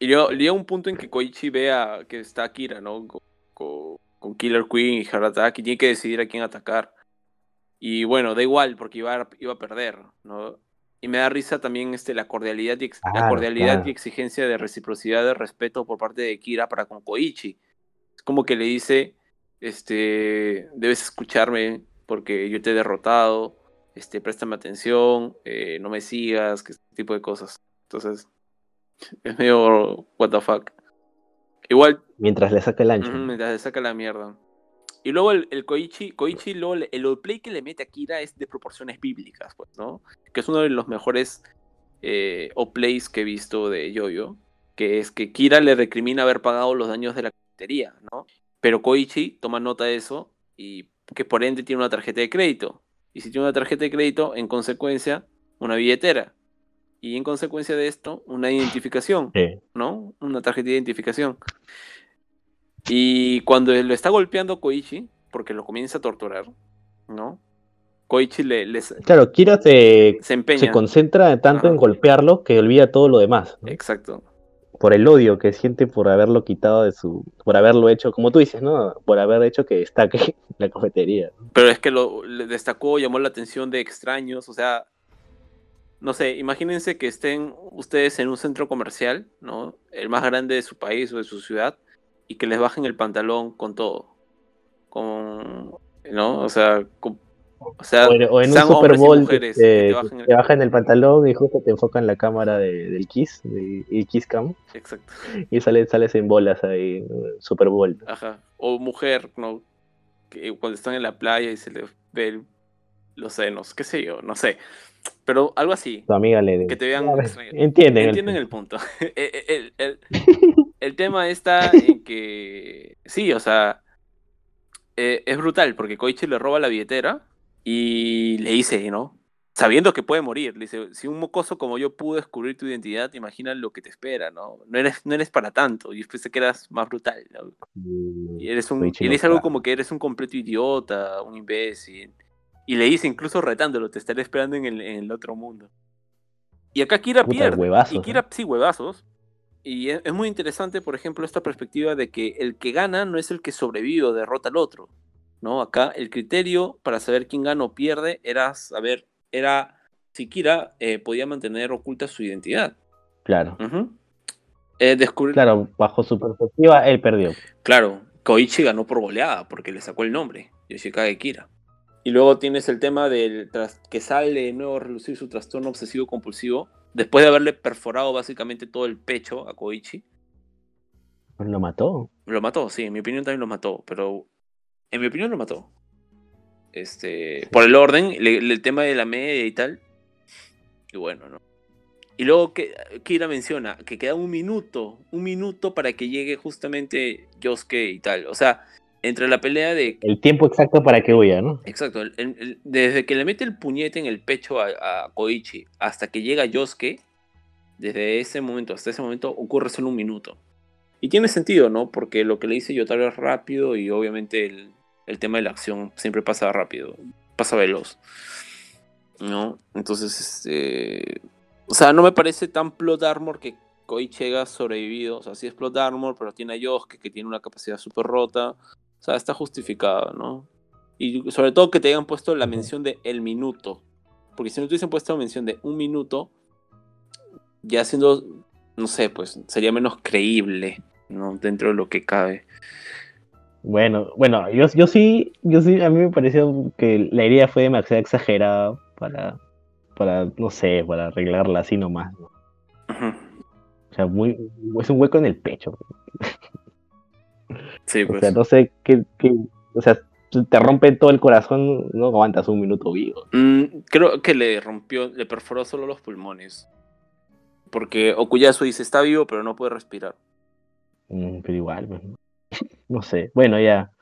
Y luego llega un punto en que Koichi vea que está Akira, ¿no? Con, con- con Killer Queen y y tiene que decidir a quién atacar. Y bueno, da igual porque iba a, iba a perder, ¿no? Y me da risa también este, la cordialidad, y, ex- la cordialidad claro. y exigencia de reciprocidad de respeto por parte de Kira para con Koichi. Es como que le dice, este, debes escucharme porque yo te he derrotado, este, préstame atención, eh, no me sigas, que ese tipo de cosas. Entonces, es medio what the fuck. Igual, Mientras le saca el ancho. mientras le saca la mierda. Y luego el, el Koichi, Koichi luego le- el play que le mete a Kira es de proporciones bíblicas, pues, ¿no? Que es uno de los mejores eh, plays que he visto de Yoyo. Que es que Kira le recrimina haber pagado los daños de la cafetería, ¿no? Pero Koichi toma nota de eso y que por ende tiene una tarjeta de crédito. Y si tiene una tarjeta de crédito, en consecuencia, una billetera. Y en consecuencia de esto, una identificación. Sí. ¿no? Una tarjeta de identificación. Y cuando lo está golpeando Koichi, porque lo comienza a torturar, ¿no? Koichi le, se Claro, Kira se, empeña. se concentra tanto Ajá. en golpearlo que olvida todo lo demás. ¿no? Exacto. Por el odio que siente por haberlo quitado de su. por haberlo hecho, como tú dices, ¿no? Por haber hecho que destaque la cafetería. Pero es que lo destacó, llamó la atención de extraños, o sea, no sé, imagínense que estén ustedes en un centro comercial, ¿no? El más grande de su país o de su ciudad, y que les bajen el pantalón con todo. Con, ¿no? O sea, o sea, O en, o en un Super y Bowl mujeres, este, que te bajen el- te bajan el pantalón y justo te enfocan la cámara de- del Kiss, de, el Kiss Cam, Exacto. y sale, sales en bolas ahí. Super Bowl. Ajá. O mujer, ¿no? Que cuando están en la playa y se les ve el- los senos, qué sé yo, no sé. Pero algo así. Tu amiga le Que te vean Ya ves, extraño. Entienden. el Entienden punto. el punto. el, el- el tema está en que. Sí, o sea. eh, es brutal porque Koichi le roba la billetera y le dice, ¿no? Sabiendo que puede morir. Le dice: Si un mocoso como yo pudo descubrir tu identidad, imagina lo que te espera, ¿no? No eres, no eres para tanto. Yo pensé que eras más brutal, ¿no? Y eres un. Y le dice algo como que eres un completo idiota, un imbécil. Y le dice incluso retándolo, te estaré esperando en el, en el otro mundo. Y acá Kira Puta, pierde. huevazos, y. Kira, sí, huevazos. Y es, es muy interesante, por ejemplo, esta perspectiva de que el que gana no es el que sobrevive o derrota al otro. ¿No? Acá el criterio para saber quién gana o pierde era saber, era si Kira eh, podía mantener oculta su identidad. Claro. Eh, descubrir, Claro, bajo su perspectiva, él perdió. Claro, Koichi ganó por goleada porque le sacó el nombre, Yoshikage Kira. Y luego tienes el tema del tras- que sale de nuevo a relucir su trastorno obsesivo compulsivo después de haberle perforado básicamente todo el pecho a Koichi. Lo mató. Lo mató, sí, en mi opinión también lo mató, pero en mi opinión lo mató. Este, por el orden, le- le- el tema de la media y tal. Y bueno, ¿no? Y luego que Kira menciona que queda un minuto, un minuto para que llegue justamente Yosuke y tal. O sea, entre la pelea de El tiempo exacto para que huya, ¿no? Exacto, el- el- el- desde que le mete el puñete en el pecho a, a Koichi hasta que llega Yosuke, desde ese momento hasta ese momento ocurre solo un minuto. Y tiene sentido, ¿no? Porque lo que le dice Yotaro es rápido y obviamente el, el tema de la acción siempre pasa rápido, pasa veloz. ¿No? Entonces, este. O sea, no me parece tan plot armor que Koichi haya sobrevivido. O sea, sí es plot armor, pero tiene a Yosuke que tiene una capacidad súper rota. O sea, está justificado, ¿no? Y sobre todo que te hayan puesto la mención de el minuto. Porque si no te hubiesen puesto la mención de un minuto, ya siendo, no sé, pues sería menos creíble, ¿no? Dentro de lo que cabe. Bueno, bueno, yo, yo sí, yo sí, a mí me pareció que la idea fue demasiado exagerada para, para, no sé, para arreglarla así nomás. ¿no? O sea, muy, es un hueco en el pecho. Sí, O pues. sea, no sé qué, qué- o sea, te rompe todo el corazón, no aguantas un minuto vivo. Mm, creo que le rompió, le perforó solo los pulmones. Porque Okuyasu dice, está vivo, pero no puede respirar. Mm, pero igual, pues, ¿no? sé. Bueno, ya.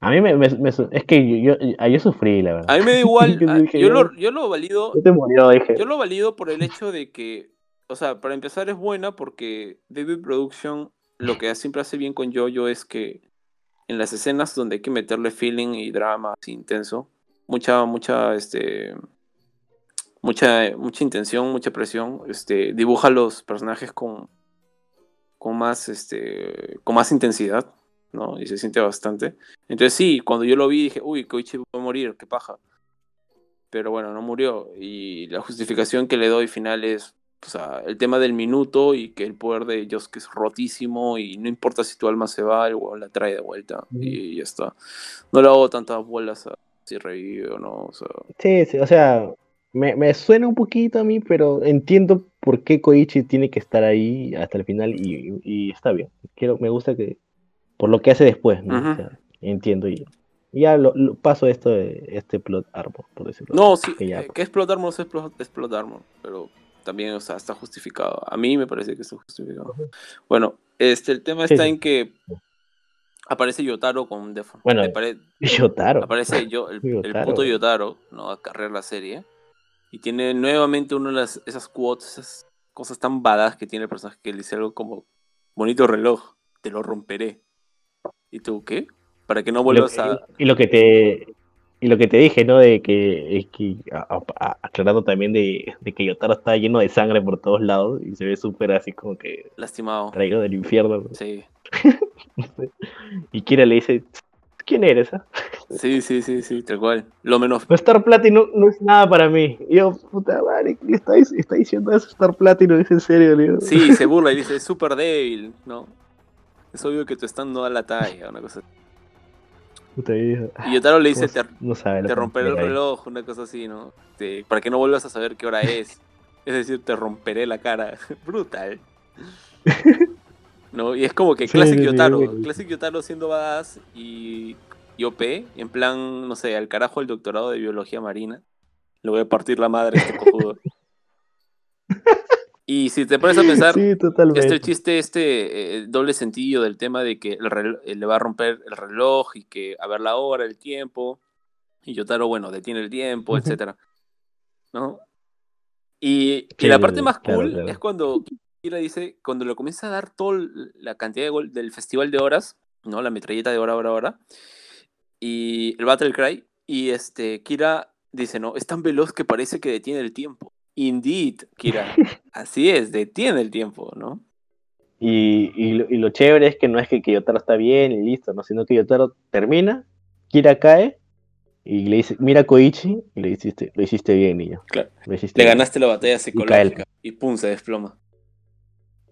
A mí me, me- me su- es que yo, yo, yo sufrí, la verdad. A mí me da igual, Yo a- dije, yo, lo, yo lo valido, ¿Qué te murió? Dije. yo lo valido por el hecho de que, o sea, para empezar es buena porque David Production lo que siempre hace bien con Jojo es que en las escenas donde hay que meterle feeling y drama así intenso, mucha, mucha, este, mucha, mucha intención, mucha presión, este, dibuja los personajes con, con más, este, con más intensidad, ¿no? Y se siente bastante. Entonces sí, cuando yo lo vi dije, uy, Koichi va a morir, qué paja. Pero bueno, no murió. Y la justificación que le doy final es o sea, el tema del minuto y que el poder de Yosuke es rotísimo y no importa si tu alma se va, el huevón la trae de vuelta y ya está. No le hago tantas bolas a si revive o no. O sea, Sí, sí, o sea, me, me suena un poquito a mí, pero entiendo por qué Koichi tiene que estar ahí hasta el final y, y está bien. Quiero, me gusta que, por lo que hace después, ¿no? O sea, entiendo y y ya lo, lo- paso esto de este plot árbol, por decirlo no, así, sí, que ya- eh, que Explode Armor es Explode, Explode Armor, pero también, o sea, está justificado. A mí me parece que está justificado. Ujú. Bueno, este, el tema está sí. en que aparece Yotaro con Defo. Bueno, Me pare- Yotaro. Aparece yo, el, el Yotaro. puto Yotaro, ¿no? A cargar la serie. Y tiene nuevamente una de las, esas quotes, esas cosas tan badass que tiene el personaje que le dice algo como bonito reloj, te lo romperé. ¿Y tú qué? Para que no vuelvas a. y lo que te y lo que te dije, ¿no? De que, es que a- a- aclarando también de, de que Yotaro está lleno de sangre por todos lados y se ve súper así como que lastimado. traído del infierno. ¿no? Sí. Y Kira le dice, ¿quién eres? ah? Sí, sí, sí, sí, tal cual. Lo menos. Pues Star Platinum no es nada para mí. Y yo, puta madre, ¿qué está, dic- está diciendo eso Star Platinum? ¿Es en serio? Le digo. Sí, se burla y dice, es súper débil, ¿no? Es obvio que tu stand no da la talla, una cosa así. Puta, y Yotaro le dice, ¿cómo te, no sabe lo te que romperé el reloj, una cosa así, ¿no? Te- para que no vuelvas a saber qué hora es. Es decir, te romperé la cara. Brutal. ¿No? Y es como que Sí, Classic sí, sí, Yotaro. buenísimo. Classic Yotaro siendo badass y, y OP, en plan, no sé, al carajo el doctorado de biología marina. Le voy a partir la madre a este cojudo. y si te pones a pensar, Sí, este chiste, este eh, doble sentido del tema de que el rel- eh, le va a romper el reloj y que a ver la hora, el tiempo, y Yotaro, bueno, detiene el tiempo, etcétera. ¿No? Y, y Sí, la sí, parte más claro, cool claro. es cuando Kira dice, cuando le comienza a dar toda la cantidad de gol del festival de horas, ¿no? La metralleta de hora, hora, hora, y el Battle Cry, y este, Kira dice, no, es tan veloz que parece que detiene el tiempo. Indeed, Kira. Así es, detiene el tiempo, ¿no? Y, y, lo, y lo chévere es que no es que, que Yotaro está bien y listo, ¿no? Sino que Yotaro termina, Kira cae y le dice, mira Koichi, y le hiciste, lo hiciste bien, niño. Claro. Lo hiciste Le bien". ganaste la batalla psicológica y pum, se desploma.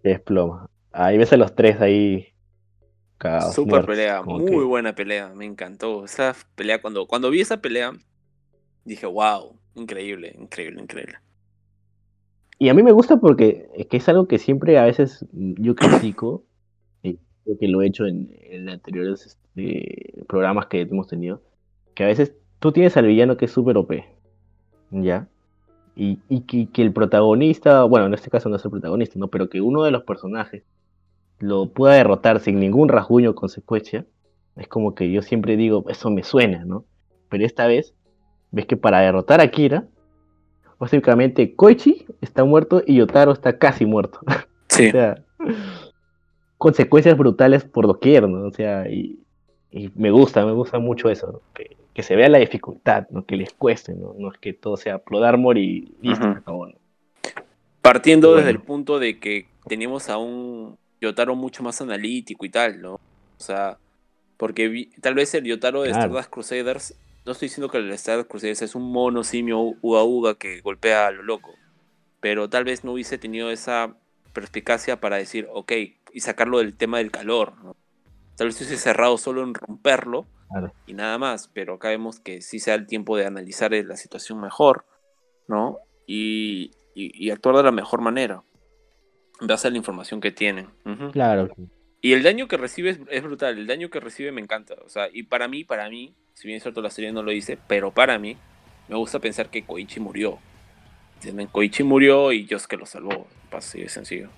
Se desploma. Ahí ves a los tres ahí. Super muertos, pelea, muy que- buena pelea, me encantó. Esa pelea, cuando, cuando vi esa pelea, dije, wow, increíble, increíble, increíble. Y a mí me gusta porque es que es algo que siempre a veces yo critico, y creo que lo he hecho en, anteriores este, programas que hemos tenido, que a veces tú tienes al villano que es súper OP, ¿ya? Y, y que, que el protagonista, bueno, en este caso no es el protagonista, ¿no? Pero que uno de los personajes lo pueda derrotar sin ningún rasguño o consecuencia, es como que yo siempre digo, eso me suena, ¿no? Pero esta vez, ves que para derrotar a Kira, básicamente Koichi está muerto y Yotaro está casi muerto. Sí, O sea, consecuencias brutales por doquier, ¿no? O sea, y, y me gusta, me gusta mucho eso, ¿no? que, que se vea la dificultad, ¿no? Que les cueste, ¿no? No es que todo sea Plodarmor y listo, se acabó, ¿no? partiendo Bueno. desde el punto de que teníamos a un Yotaro mucho más analítico y tal, ¿no? O sea, porque vi- tal vez el Yotaro de Claro. Stardust Crusaders, no estoy diciendo que el Stardust Crusaders es un mono simio uga uga que golpea a lo loco, pero tal vez no hubiese tenido esa perspicacia para decir, ok, y sacarlo del tema del calor, ¿no? Tal vez hubiese cerrado solo en romperlo Claro. y nada más, pero acá vemos que sí se da el tiempo de analizar eh, la situación mejor, ¿no? Y, y- y actuar de la mejor manera, en base a la información que tienen. Ujú. Claro, Y el daño que recibe es, es brutal, el daño que recibe me encanta, o sea, y para mí, para mí, si bien es cierto la serie no lo dice, pero para mí, me gusta pensar que Koichi murió. ¿Entienden? Koichi murió y Yosuke lo salvó, así de sencillo.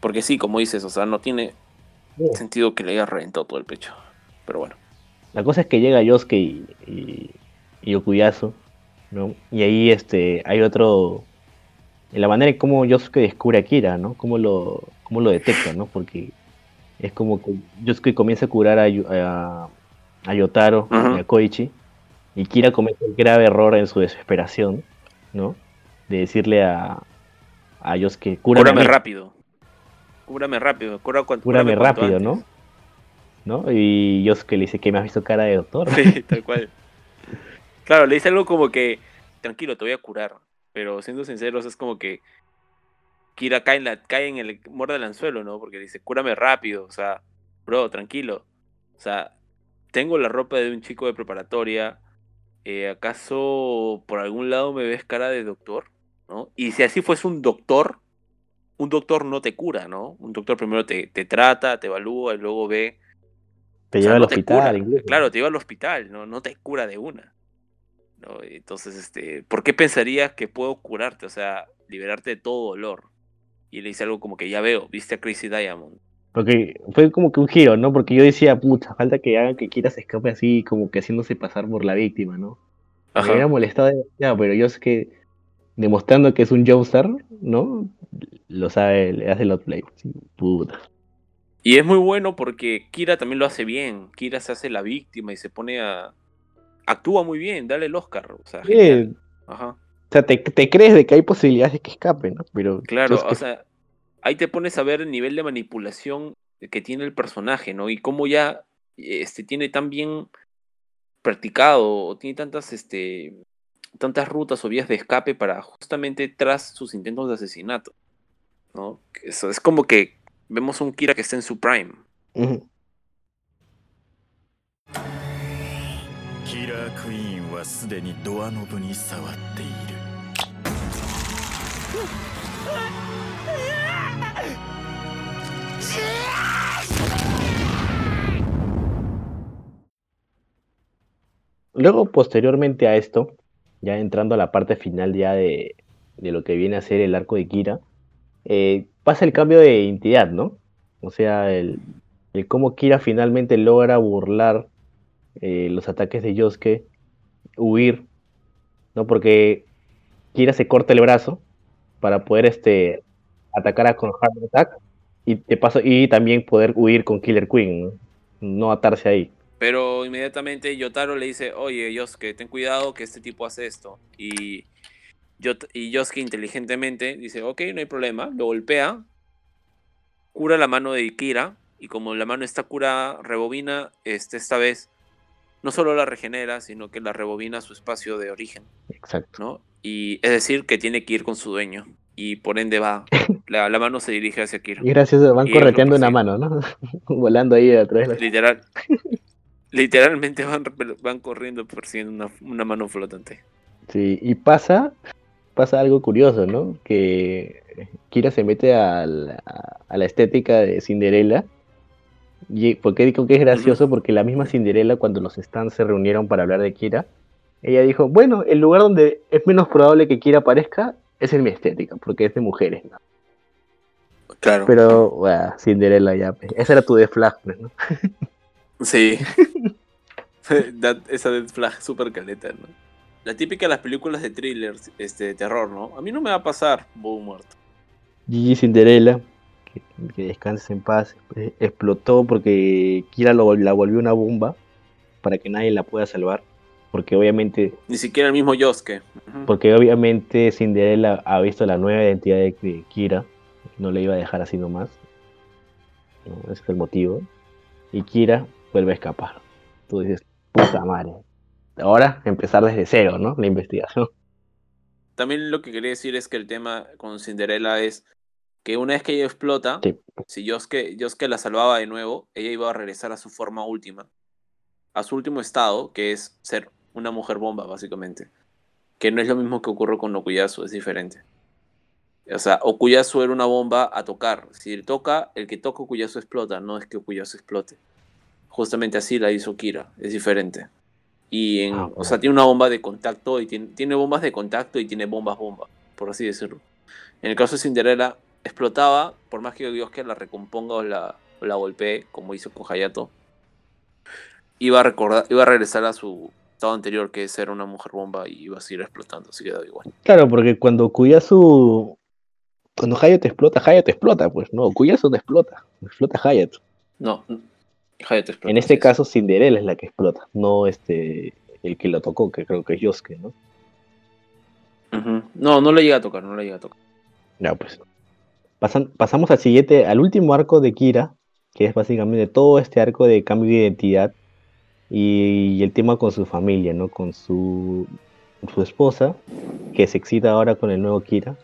Porque sí, como dices, o sea, no tiene Sí. sentido que le haya reventado todo el pecho. Pero bueno. La cosa es que llega Yosuke y, y, y Okuyasu, ¿no? Y ahí este, hay otro... En la manera en cómo Yosuke descubre a Kira, ¿no? Cómo lo, cómo lo detecta, ¿no? Porque es como que Yosuke comienza a curar a, a, a Yotaro y a Koichi, y Kira comete el grave error en su desesperación, ¿no? De decirle a, a Yosuke, cúrame, Cúrame mí", rápido. Cúrame rápido. Cura cuan- Cúrame cuanto rápido, antes. ¿no? ¿no? Y Yosuke le dice que me has visto cara de doctor. Sí, tal cual. Claro, le dice algo como que, tranquilo, te voy a curar. Pero siendo sinceros, es como que Kira cae en, la, cae en el muerde el anzuelo, ¿no? Porque dice, cúrame rápido. O sea, bro, tranquilo. O sea, tengo la ropa de un chico de preparatoria. eh, ¿Acaso por algún lado me ves cara de doctor? ¿No? Y si así fuese un doctor, un doctor no te cura, ¿no? Un doctor primero te, te trata, te evalúa y luego ve Te o sea, lleva al no hospital, incluso. Claro, te lleva al hospital, no, no te cura de una. ¿No? Entonces, este, ¿por qué pensarías que puedo curarte? O sea, liberarte de todo dolor. Y le dice algo como que ya veo, viste a Crazy Diamond. Porque fue como que un giro, ¿no? Porque yo decía, pucha, falta que hagan que Kira se escape así, como que haciéndose pasar por la víctima, ¿no? Me hubiera molestado demasiado, pero yo es que demostrando que es un Joestar, ¿no? Lo sabe, le hace el outplay. Sí, puta. Y es muy bueno porque Kira también lo hace bien. Kira se hace la víctima y se pone a actúa muy bien, dale el Oscar. O sea, O sea te, crees de que hay posibilidades de que escape, ¿no? Pero claro, que... o sea, ahí te pones a ver el nivel de manipulación que tiene el personaje, ¿no? Y cómo ya este, tiene tan bien practicado o tiene tantas, este, tantas rutas o vías de escape para justamente tras sus intentos de asesinato, ¿no? Es como que vemos a un Kira que está en su prime. はすでにドアノブに触っている Luego, posteriormente a esto, ya entrando a la parte final ya de, de lo que viene a ser el arco de Kira, eh, pasa el cambio de identidad, ¿no? O sea, el, el cómo Kira finalmente logra burlar eh, los ataques de Yosuke, huir, ¿no? Porque Kira se corta el brazo para poder este, atacar a con Hard Attack y, de paso, y también poder huir con Killer Queen, ¿no? No atarse ahí. Pero inmediatamente Yotaro le dice, oye, Yosuke, ten cuidado que este tipo hace esto. Y, Yot y Yosuke inteligentemente dice, ok, no hay problema, lo golpea. cura la mano de Kira y como la mano está cura rebobina, este, esta vez no solo la regenera, sino que la rebobina a su espacio de origen, Exacto. ¿no? Y es decir, que tiene que ir con su dueño y por ende va, la, la mano se dirige hacia Kira. Y gracioso, van Y correteando una mano, ¿no? Volando ahí a través de la... Literal. Literalmente van, van corriendo persiguiendo una, una mano flotante. Sí, y pasa, pasa algo curioso, ¿no? Que Kira se mete a la, a la estética de Cinderella. Y, ¿Por qué digo que es gracioso? Porque la misma Cinderella, cuando los stands se reunieron para hablar de Kira, ella dijo, bueno, el lugar donde es menos probable que Kira aparezca es en mi estética, porque es de mujeres, ¿no? Claro. Pero, bueno, Cinderella ya, pues, esa era tu de flag, pues, ¿no? Sí. Esa Dead Flag super caleta, ¿no? La típica de las películas de thrillers, este, de terror, ¿no? A mí no me va a pasar, Bobo muerto. Gigi Cinderella, que, que descanses en paz, eh, explotó porque Kira lo, la volvió una bomba para que nadie la pueda salvar. Porque obviamente, Ni siquiera el mismo Yosuke. Porque obviamente Cinderella ha visto la nueva identidad de, de Kira, no le iba a dejar así nomás. ¿no? Ese es el motivo. Y Kira vuelve a escapar. Tú dices, puta madre. Ahora empezar desde cero, ¿no? La investigación. También lo que quería decir es que el tema con Cinderella es que una vez que ella explota, Sí. si Yosuke, Yosuke la salvaba de nuevo, ella iba a regresar a su forma última, a su último estado, que es ser una mujer bomba, básicamente. Que no es lo mismo que ocurre con Okuyasu, es diferente. O sea, Okuyasu era una bomba a tocar. Si toca, el que toca Okuyasu explota, no es que Okuyasu explote. Justamente así la hizo Kira, es diferente. Y en, Ah, o bueno. sea, tiene una bomba de contacto y tiene, tiene bombas de contacto y tiene bombas bomba, por así decirlo. En el caso de Cinderella, explotaba, por más que Dios que la recomponga o la, o la golpee, como hizo con Hayato, iba a recordar, iba a regresar a su estado anterior, que es ser una mujer bomba, y iba a seguir explotando, así que da igual. Claro, porque cuando Kuyasu. Cuando Hayato explota, Hayato explota, pues no, Kuyasu no explota, explota Hayato. No, Hayato explota. En este caso, Cinderella es la que explota, no este el que lo tocó, que creo que es Yosuke, ¿no? No, no le llega a tocar, no le llega a tocar. Ya, pues. Pasan- pasamos al siguiente, al último arco de Kira, que es básicamente todo este arco de cambio de identidad y, y el tema con su familia, ¿no? Con su, su esposa, que se excita ahora con el nuevo Kira,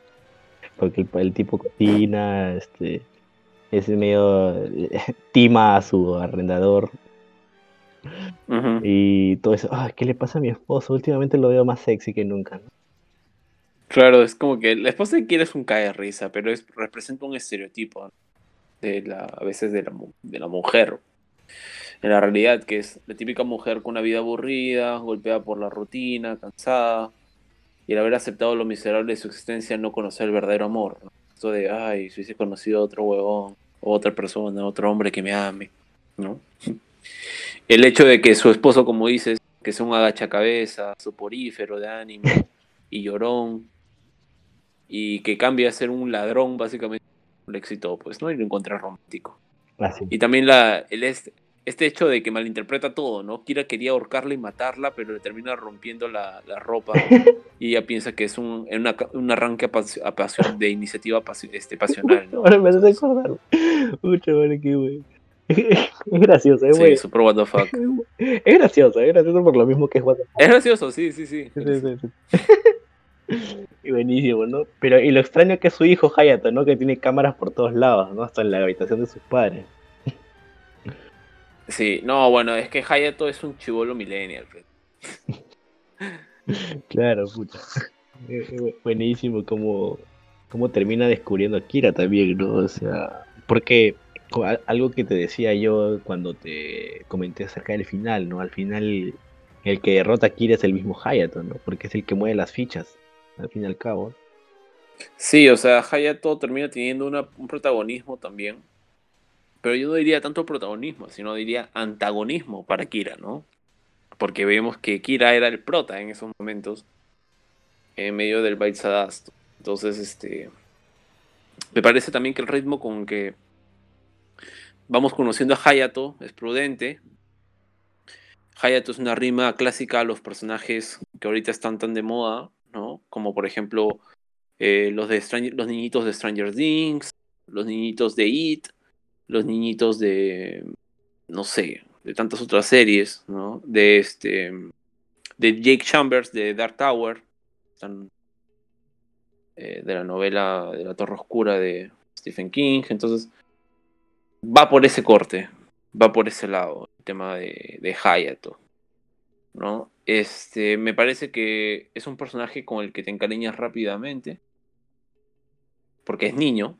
porque el, el tipo cocina, este, es medio tima a su arrendador y todo eso. "Ay, ¿Qué le pasa a mi esposo? Últimamente lo veo más sexy que nunca. ¿no? Claro, es como que la esposa de Kira es un cae de risa, pero es, representa un estereotipo de la, a veces de la, de la mujer. En la realidad, que es la típica mujer con una vida aburrida, golpeada por la rutina, cansada, y al haber aceptado lo miserable de su existencia, no conocer el verdadero amor. ¿no? Esto de, ay, si hubiese conocido a otro huevón, o otra persona, otro hombre que me ame, ¿no? El hecho de que su esposo, como dices, que sea un agachacabezas, soporífero de ánimo y llorón, y que cambie a ser un ladrón, básicamente, le excitó, pues, ¿no? Y lo encuentra romántico. Así. Y también la, el este, este hecho de que malinterpreta todo, ¿no? Kira quería ahorcarla y matarla, pero le termina rompiendo la, la ropa y ella piensa que es un, una- un arranque apasio- apasio- de iniciativa pasi- este, pasional, ¿no? Ahora me hace acordar. Mucho, madre, qué güey. Es gracioso, es Sí, güey. super what the fuck. Es gracioso, es gracioso por lo mismo que es WhatsApp. Es gracioso, sí, sí, sí. Sí, sí, sí, sí. Y buenísimo, ¿no? Pero y lo extraño que es su hijo Hayato, ¿no? Que tiene cámaras por todos lados, ¿no? Hasta en la habitación de sus padres. Sí, no, bueno, es que Hayato es un chivolo millennial. Claro, puta. Eh, eh, Buenísimo como, como termina descubriendo a Kira también, ¿no? O sea, porque algo que te decía yo cuando te comenté acerca del final, ¿no? Al final el que derrota a Kira es el mismo Hayato, ¿no? Porque es el que mueve las fichas, al fin y al cabo. Sí, o sea, Hayato termina teniendo una- un protagonismo también. Pero yo no diría tanto protagonismo, sino diría antagonismo para Kira, ¿no? Porque vemos que Kira era el prota en esos momentos, en medio del Baitsadast. Entonces, este. Me parece también que el ritmo con que vamos conociendo a Hayato es prudente. Hayato es una rima clásica a los personajes que ahorita están tan de moda, Como por ejemplo eh, los, de los niñitos de Stranger Things, los niñitos de It, los niñitos de, no sé, de tantas otras series, ¿no? De este, de Jake Chambers de Dark Tower, eh, de la novela de la Torre Oscura de Stephen King, entonces va por ese corte, va por ese lado, el tema de, de Hayato, ¿no? Este, me parece que es un personaje con el que te encariñas rápidamente, porque es niño,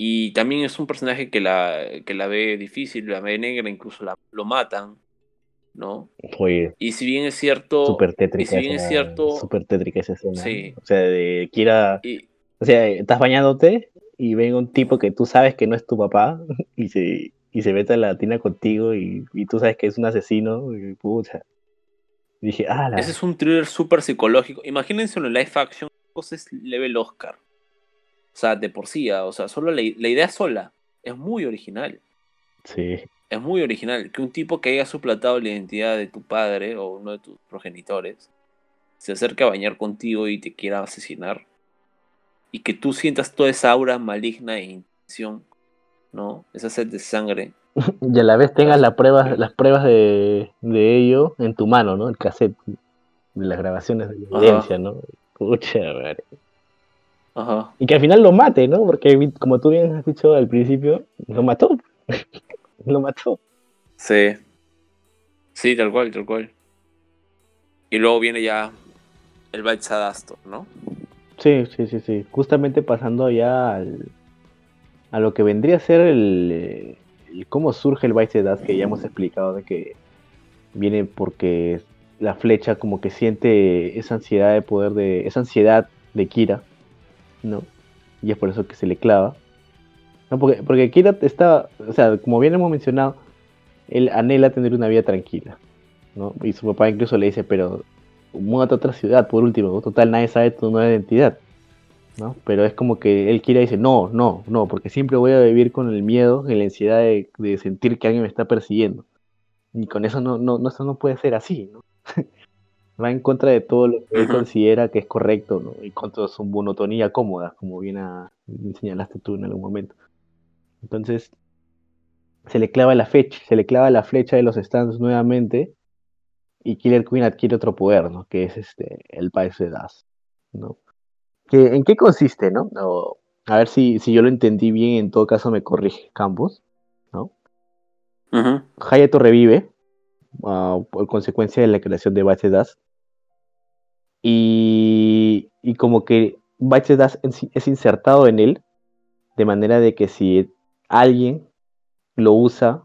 y también es un personaje que la, que la ve difícil, la ve negra, incluso la, lo matan, ¿no? Fue Y si bien es cierto, súper y tétrica. si bien es cierto, Súper tétrica esa escena. Sí. O sea, de y, O sea, estás bañándote y ven un tipo que tú sabes que no es tu papá y se, y se mete a la tina contigo y, y tú sabes que es un asesino. Y, pucha. Dije, ah, la. ese es un thriller súper psicológico. Imagínense en live action, es level Oscar. O sea, de por sí, ah, o sea, solo la, la idea sola es muy original. Sí. Es muy original que un tipo que haya suplantado la identidad de tu padre o uno de tus progenitores se acerque a bañar contigo y te quiera asesinar. Y que tú sientas toda esa aura maligna e intención, ¿no? Esa sed de sangre. Y a la vez tengas las pruebas, las pruebas de, de ello en tu mano, ¿no? El cassette de las grabaciones de la Ajá. evidencia, ¿no? Pucha, madre. Ajá. Y que al final lo mate, ¿no? Porque como tú bien has dicho al principio, lo mató. lo mató. Sí. Sí, tal cual, tal cual. Y luego viene ya el Balsadastor, ¿no? Sí, sí, sí, sí. Justamente pasando ya al, a lo que vendría a ser el, eh, cómo surge el Vice Dash, que ya hemos explicado de que viene porque la flecha como que siente esa ansiedad de poder de esa ansiedad de Kira, ¿no? Y es por eso que se le clava. No, porque, porque Kira está, o sea, como bien hemos mencionado, él anhela tener una vida tranquila, ¿no? Y su papá incluso le dice, pero múdate a otra ciudad por último, total nadie sabe tu nueva identidad, ¿no? Pero es como que él Kira dice, no, no, no, porque siempre voy a vivir con el miedo y la ansiedad de, de sentir que alguien me está persiguiendo. Y con eso no, no, no, eso no puede ser así, ¿no? Va en contra de todo lo que él considera que es correcto, ¿no? Y contra su monotonía cómoda, como bien, a- señalaste tú en algún momento. Entonces, se le clava la fecha, se le clava la flecha de los stands nuevamente y Killer Queen adquiere otro poder, ¿no? Que es este el Vice de Das, ¿no? Que, ¿En qué consiste, no? O, a ver si, si yo lo entendí bien, en todo caso me corrige Campos, ¿no? Hayato revive ah, por consecuencia de la creación de Vice de Das y, y como que Vice de Das en sí- es insertado en él de manera de que si alguien lo usa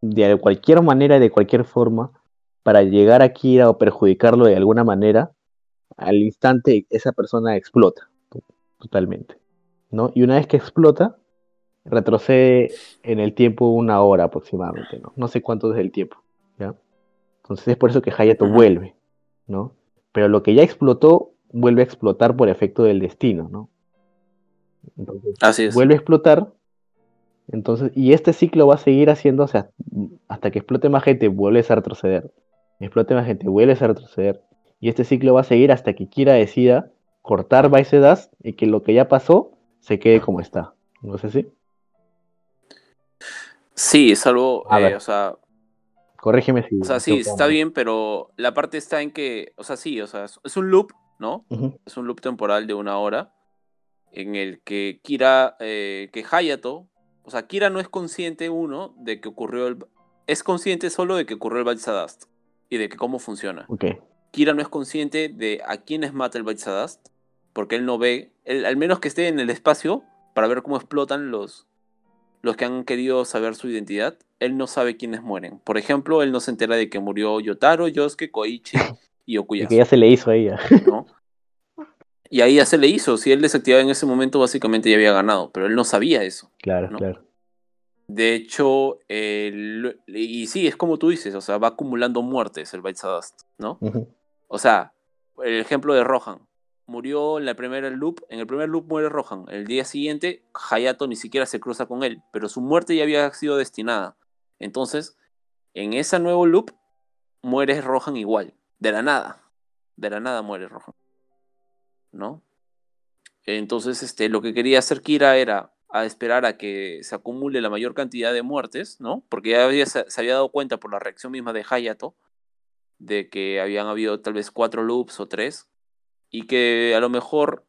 de cualquier manera, de cualquier forma, para llegar a Kira o perjudicarlo de alguna manera, al instante esa persona explota to- totalmente, ¿no? Y una vez que explota, retrocede en el tiempo una hora aproximadamente, ¿no? No sé cuánto es el tiempo, ¿ya? Entonces es por eso que Hayato vuelve, ¿no? Pero lo que ya explotó, vuelve a explotar por efecto del destino, ¿no? Entonces, Así es. vuelve a explotar. Entonces, y este ciclo va a seguir haciéndose hasta, hasta que explote más gente, vuelves a retroceder. Explote más gente, vuelves a retroceder. Y este ciclo va a seguir hasta que Kira decida cortar Vice Das y que lo que ya pasó se quede como está. ¿No es así? Sí, es algo, A eh, ver. o sea, Corrígeme si. o sea, sí, está bien, pero la parte está en que, o sea, sí, o sea, es- un loop, ¿no? Es un loop temporal de una hora en el que Kira, eh, que Hayato, o sea, Kira no es consciente, uno, de que ocurrió el... Es consciente solo de que ocurrió el Balsadast y de que cómo funciona. Ok. Kira no es consciente de a quiénes mata el Balsadast, porque él no ve, él, al menos que esté en el espacio para ver cómo explotan los, los que han querido saber su identidad, él no sabe quiénes mueren. Por ejemplo, él no se entera de que murió Yotaro, Yosuke, Koichi y Y Okuyasu. que ya se le hizo a ella. ¿no? Y ahí ya se le hizo. Si él desactivaba en ese momento, básicamente ya había ganado. Pero él no sabía eso. claro, ¿no? claro. De hecho, el- y sí, es como tú dices, o sea, va acumulando muertes el Dust, ¿no? Ujú, O sea, el ejemplo de Rohan. Murió en la primera loop, en el primer loop muere Rohan. El día siguiente, Hayato ni siquiera se cruza con él, pero su muerte ya había sido destinada. Entonces, en ese nuevo loop, muere Rohan igual, de la nada. De la nada muere Rohan. ¿No? Entonces, este, lo que quería hacer Kira era a esperar a que se acumule la mayor cantidad de muertes, ¿no? Porque ya había, se, se había dado cuenta por la reacción misma de Hayato de que habían habido tal vez cuatro loops o tres y que a lo mejor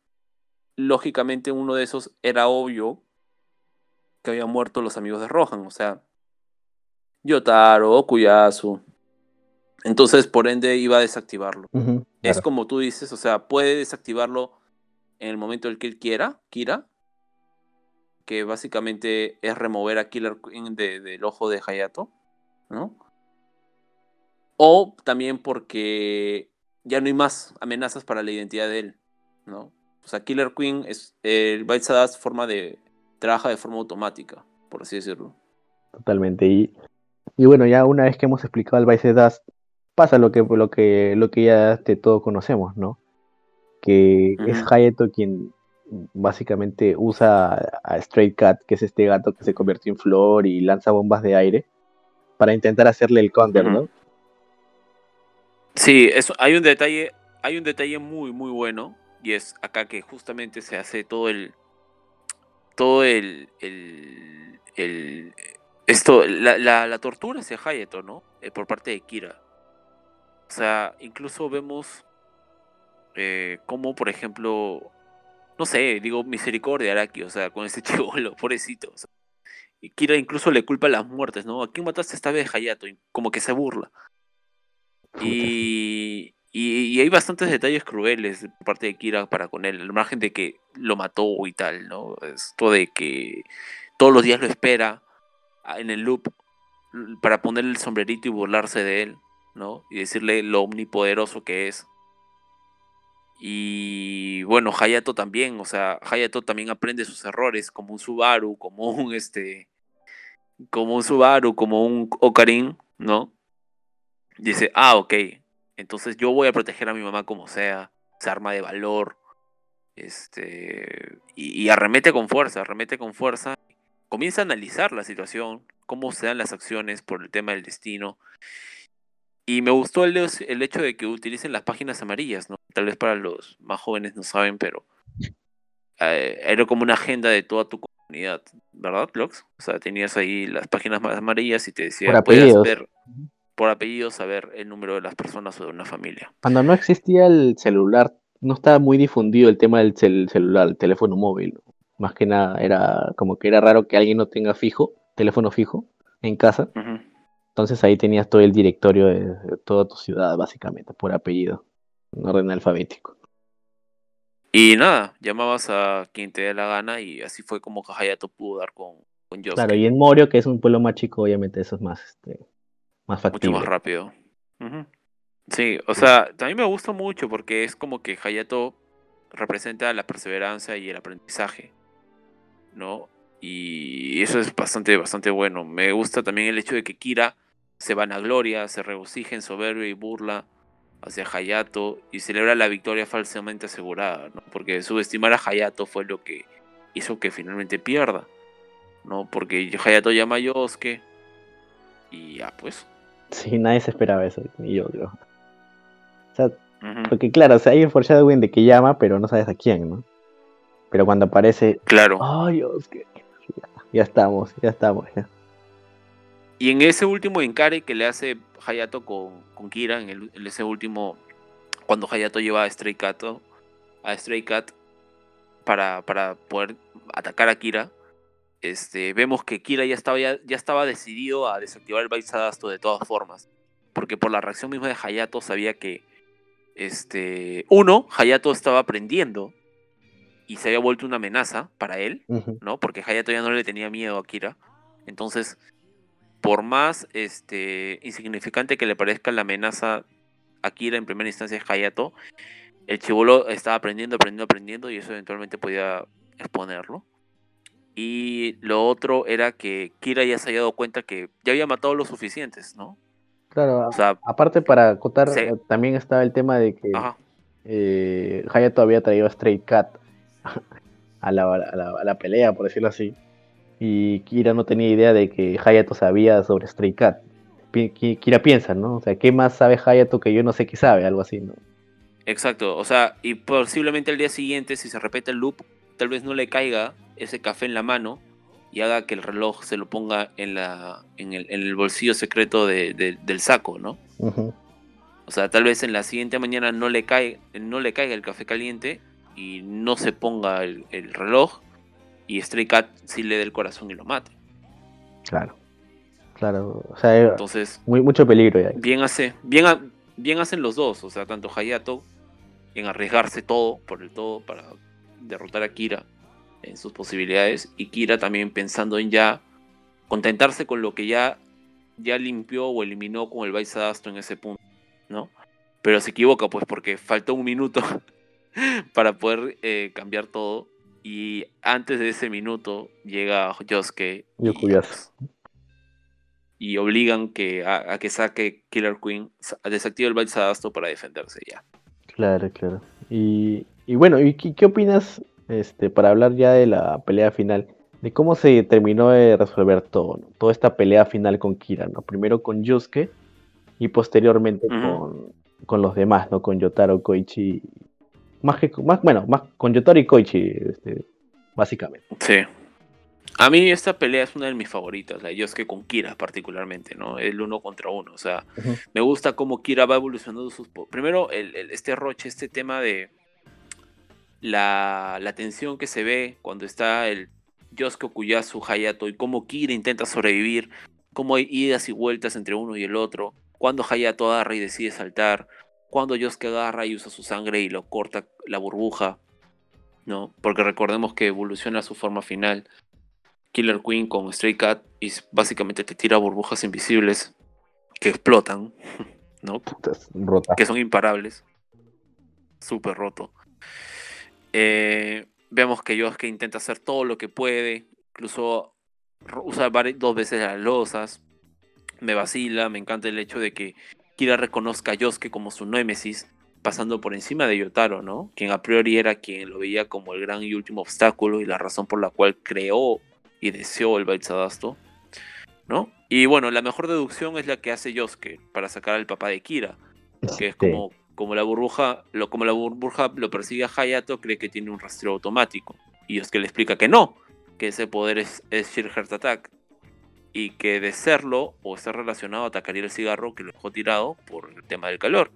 lógicamente uno de esos era obvio que habían muerto los amigos de Rohan, o sea, Yotaro, Okuyasu. Entonces, por ende, iba a desactivarlo. Es claro. como tú dices, o sea, puede desactivarlo en el momento en el que él quiera, Kira, que básicamente es remover a Killer Queen de- del ojo de Hayato, ¿no? O también porque ya no hay más amenazas para la identidad de él, ¿no? O sea, Killer Queen es el Bite Sadas forma de trabaja de forma automática, por así decirlo. Totalmente. Y, y bueno, ya una vez que hemos explicado el Dust, pasa lo que, lo que, lo que ya de todos conocemos, ¿no? Que es. Hayato quien básicamente usa a, Stray Cat, que es este gato que se convirtió en flor y lanza bombas de aire, para intentar hacerle el counter. ¿no? Sí, eso, hay un detalle, hay un detalle muy, muy bueno, y es acá que justamente se hace todo el, todo el, el, esto, la, la, la tortura hacia Hayato, ¿no? Eh, por parte de Kira. O sea, incluso vemos eh, cómo, por ejemplo, no sé, digo, misericordia Araki, o sea, con ese chivolo, pobrecito. o sea, Kira incluso le culpa las muertes, ¿no? ¿A quién mataste esta vez, Hayato? Y como que se burla. Y, y, hay bastantes detalles crueles por parte de Kira para con él, al margen de que lo mató y tal, ¿no? Esto de que todos los días lo espera en el loop para ponerle el sombrerito y burlarse de él, ¿no? Y decirle lo omnipoderoso que es. Y bueno, Hayato también, o sea, Hayato también aprende sus errores como un Subaru, como un este como un Subaru, como un Ocarin, ¿no? Dice, ah, ok, entonces yo voy a proteger a mi mamá como sea, se arma de valor, este, y, y arremete con fuerza, arremete con fuerza, comienza a analizar la situación, cómo se dan las acciones por el tema del destino, y me gustó el, hecho- el hecho de que utilicen las páginas amarillas, ¿no? Tal vez para los más jóvenes no saben, pero eh, era como una agenda de toda tu comunidad, ¿verdad, Lox? O sea, tenías ahí las páginas más amarillas y te decía, puedes ver por apellidos saber el número de las personas o de una familia. Cuando no existía el celular, no estaba muy difundido el tema del cel- celular, el teléfono móvil. Más que nada, era como que era raro que alguien no tenga fijo, teléfono fijo, en casa. Entonces ahí tenías todo el directorio de, de toda tu ciudad, básicamente, por apellido, en orden alfabético. Y nada, llamabas a quien te dé la gana y así fue como Hayato pudo dar con, con Yosuke. Claro, y en Morio, que es un pueblo más chico, obviamente eso es más, este, más mucho más rápido. Sí, o sea, también me gusta mucho porque es como que Hayato representa la perseverancia y el aprendizaje, ¿no? Y eso es bastante, bastante bueno. Me gusta también el hecho de que Kira se vanagloria, se regocija en soberbia y burla hacia Hayato y celebra la victoria falsamente asegurada, ¿no? Porque subestimar a Hayato fue lo que hizo que finalmente pierda, ¿no? Porque Hayato llama a Yosuke y ya, pues. Sí, nadie se esperaba eso, ni yo creo. O sea, porque claro, o sea, hay el foreshadowing de que llama, pero no sabes a quién, ¿no? Pero cuando aparece, Claro. ¡ay, Dios! que- Ya, ya estamos, ya estamos, ya. Y en ese último encare que le hace Hayato con, con Kira, en, el- en ese último, cuando Hayato lleva a Stray Cat, a Stray Cat para, para poder atacar a Kira, este, vemos que Kira ya estaba, ya, ya estaba decidido a desactivar el Baisadasto de todas formas. Porque por la reacción misma de Hayato sabía que, este, uno, Hayato estaba aprendiendo y se había vuelto una amenaza para él. ¿no? Porque Hayato ya no le tenía miedo a Kira. Entonces, por más este, insignificante que le parezca la amenaza a Kira en primera instancia es Hayato, el chivolo estaba aprendiendo, aprendiendo, aprendiendo y eso eventualmente podía exponerlo. Y lo otro era que Kira ya se había dado cuenta que ya había matado los suficientes, ¿no? Claro, O sea, aparte para acotar, Sí. eh, también estaba el tema de que eh, Hayato había traído a Stray Cat a la, a, la, a la pelea, por decirlo así. Y Kira no tenía idea de que Hayato sabía sobre Stray Cat. Kira piensa, ¿no? O sea, ¿qué más sabe Hayato que yo no sé qué sabe? Algo así, ¿no? exacto. O sea, y posiblemente al día siguiente, si se repite el loop, tal vez no le caiga ese café en la mano y haga que el reloj se lo ponga en, la, en, el, en el bolsillo secreto de- de- del saco, ¿no? O sea, tal vez en la siguiente mañana no le, cae, no le caiga el café caliente y no se ponga el, el reloj y Stray Cat sí le dé el corazón y lo mate. Claro. Claro. O sea, eh, Entonces, muy, mucho peligro ya. bien hace, bien, bien hacen los dos, o sea, tanto Hayato en arriesgarse todo por el todo para derrotar a Kira en sus posibilidades y Kira también pensando en ya contentarse con lo que ya ya limpió o eliminó con el Baisadasto en ese punto, ¿no? Pero se equivoca pues porque faltó un minuto para poder eh, cambiar todo y antes de ese minuto llega Yosuke Y y obligan que a, a que saque Killer Queen, sa- desactive el Baisadasto para defenderse ya. Claro, claro. Y, y bueno, ¿y qué, qué opinas, este, para hablar ya de la pelea final, de cómo se terminó de resolver todo, ¿no? Toda esta pelea final con Kira, ¿no? Primero con Yusuke y posteriormente con, con los demás, ¿no? Con Yotaro, Koichi. Más que, más, bueno, más con Yotaro y Koichi, este, básicamente. Sí. A mí esta pelea es una de mis favoritas, la de Yosuke con Kira particularmente, ¿no? El uno contra uno, o sea, me gusta cómo Kira va evolucionando sus... Primero, el, el- este roche, este tema de la, la tensión que se ve cuando está el Yosuke Okuyasu Hayato y cómo Kira intenta sobrevivir, cómo hay idas y vueltas entre uno y el otro, cuando Hayato agarra y decide saltar, cuando Yosuke agarra y usa su sangre y lo corta la burbuja, ¿no? Porque recordemos que evoluciona a su forma final. Killer Queen con Stray Cat y básicamente te tira burbujas invisibles que explotan, ¿no? Putas, que son imparables. Súper roto. Eh, vemos que Yosuke intenta hacer todo lo que puede. Incluso usa dos veces las losas. Me vacila. Me encanta el hecho de que Kira reconozca a Yosuke como su némesis. Pasando por encima de Yotaro, ¿no? Quien a priori era quien lo veía como el gran y último obstáculo y la razón por la cual creó y deseó el Baitsadasto. ¿No? Y bueno, la mejor deducción es la que hace Yosuke para sacar al papá de Kira que es Sí. Como, la burbuja, lo, como la burbuja lo persigue a Hayato, cree que tiene un rastreo automático. Y es que le explica que no, que ese poder es, es Sheer Heart Attack. Y que de serlo o estar relacionado atacaría el cigarro que lo dejó tirado por el tema del calor.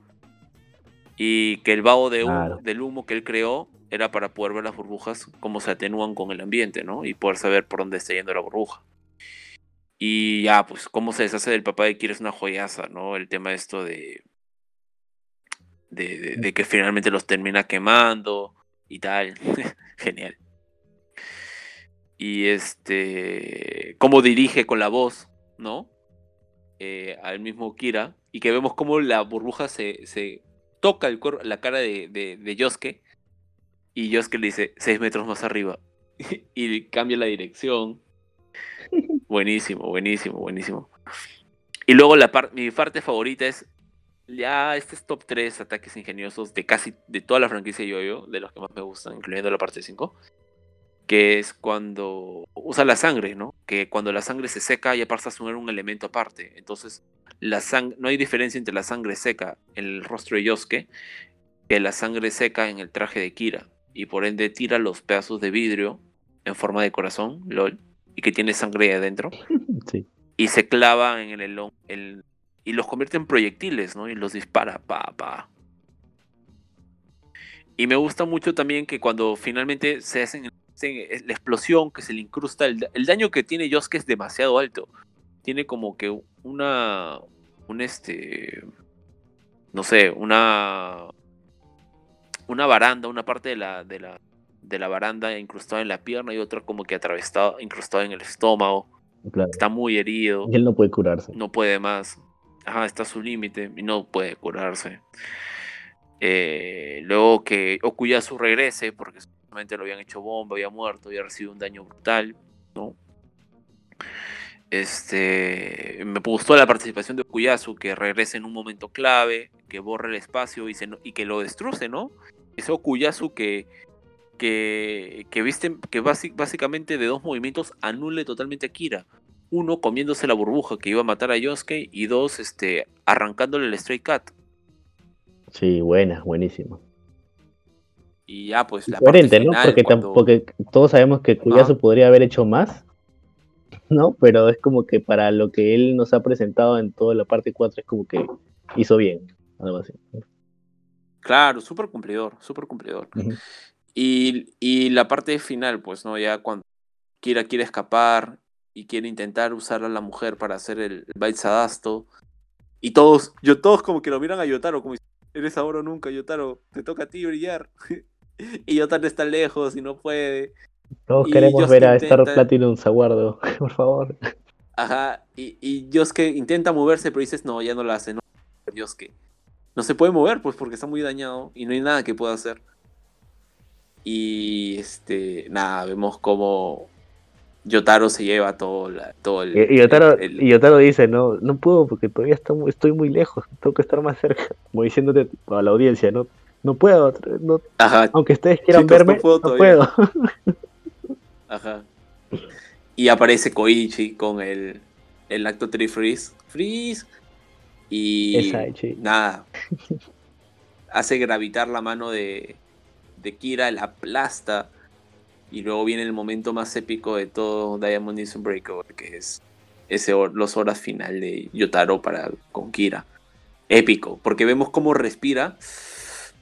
Y que el vaho de humo- Claro. del humo que él creó era para poder ver las burbujas cómo se atenúan con el ambiente, ¿no? Y poder saber por dónde está yendo la burbuja. Y ya, pues, cómo se deshace del papá de Kira es una joyaza, ¿no? El tema esto de, de, de- de que finalmente los termina quemando y tal. Genial. Y este. Cómo dirige con la voz, ¿no? Eh, al mismo Kira. Y que vemos cómo la burbuja se, se toca el la cara de, de, de Yosuke. Y Yosuke le dice: 6 metros más arriba. y cambia la dirección. Buenísimo, buenísimo, buenísimo. Y luego la par- mi parte favorita es ya este es top 3 ataques ingeniosos de casi de toda la franquicia de Yo-Yo, de los que más me gustan, incluyendo la parte 5, que es cuando usa la sangre, ¿no? Que cuando la sangre se seca ya pasa a asumir un elemento aparte. Entonces, la sang no hay diferencia entre la sangre seca en el rostro de Yosuke que la sangre seca en el traje de Kira. Y por ende tira los pedazos de vidrio en forma de corazón, LOL, y que tiene sangre adentro Sí. y se clava en el el- y los convierte en proyectiles, ¿no? Y los dispara, pa, pa. Y me gusta mucho también que cuando finalmente se hacen se- la explosión que se le incrusta, el, da- el daño que tiene Yosuke es demasiado alto. Tiene como que una, un este, no sé, una, una baranda, una parte de la, de la, de la baranda incrustada en la pierna y otra como que atravesada, incrustada en el estómago. Claro. Está muy herido Y él no puede curarse. no puede más. Ajá, está a su límite y no puede curarse. Eh, luego que Okuyasu regrese, porque solamente lo habían hecho bomba, había muerto, había recibido un daño brutal, ¿no? Este, me gustó la participación de Okuyasu, que regrese en un momento clave, que borre el espacio y, que lo destruce, ¿no? Ese Okuyasu que, que, que, que básicamente de dos movimientos anule totalmente a Kira uno comiéndose la burbuja que iba a matar a Yosuke y dos este arrancándole el Stray Cat. Sí, buena, buenísima. Y ya, pues la Coherente, parte ¿no? final, Porque, tam- cuando- porque todos sabemos que Kuyasu podría haber hecho más, ¿no? Pero es como que para lo que él nos ha presentado en toda la parte 4 es como que hizo bien, algo así. Claro, súper cumplidor, súper cumplidor. Y, y la parte final, pues, ¿no? Ya cuando Kira quiere escapar y quiere intentar usar a la mujer para hacer el, el Bait Sadasto. Y todos, yo todos como que lo miran a Yotaro como eres ahora o nunca, Yotaro, te toca a ti brillar. y Yotaro está lejos y no puede. Todos Y queremos ver a Star intenta- Platinum Saguardo, por favor. Ajá, y, y Yosuke intenta moverse, pero dices, no, ya no lo hace, no. Yosuke no se puede mover, pues porque está muy dañado y no hay nada que pueda hacer. Y este, nada, vemos como Yotaro se lleva todo, la, todo el. Y, Yotaro, el- Yotaro dice, no, no puedo porque todavía está muy- estoy muy lejos, tengo que estar más cerca, como diciéndote a la audiencia, no, no puedo, no- Ajá, aunque ustedes quieran Chicos, no verme, puedo no todavía. puedo. ajá. Y aparece Koichi con el, el acto 3 Freeze. Freeze. Y nada. Hace gravitar la mano de, de Kira, la aplasta. Y luego viene el momento más épico de todo Diamond is Unbreakable, que es ese los horas final de Yotaro para con Kira. Épico, porque vemos cómo respira,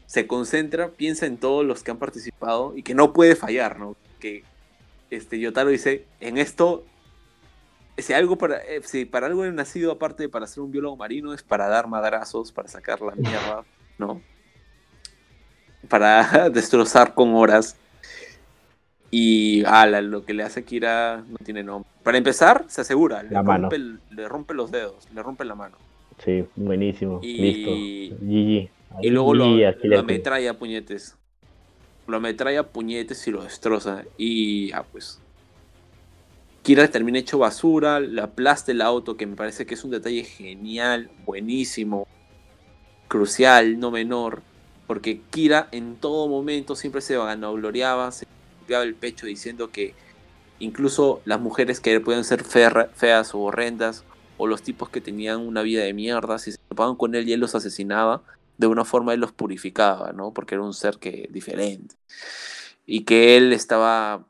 se concentra, piensa en todos los que han participado y que no puede fallar, ¿no? Que este Yotaro dice, en esto si algo para, eh, si para algo he nacido aparte de para ser un biólogo marino es para dar madrazos, para sacar la mierda, ¿no? Para destrozar con horas. Y ala, lo que le hace Kira no tiene nombre. Para empezar, se asegura, le, La mano. rompe, el- le rompe los dedos, le rompe la mano. Sí, buenísimo, Y- listo. GG. Y luego lo, lo ametralla a puñetes. Lo ametralla a puñetes y lo destroza. Y ya pues. Kira termina hecho basura, le aplasta el auto, que me parece que es un detalle genial, buenísimo, crucial, no menor. Porque Kira en todo momento siempre se vanagloriaba, se el pecho diciendo que incluso las mujeres que pueden ser feas o horrendas, o los tipos que tenían una vida de mierda, si se topaban con él y él los asesinaba, de una forma él los purificaba, ¿no? Porque era un ser que diferente. Y que él estaba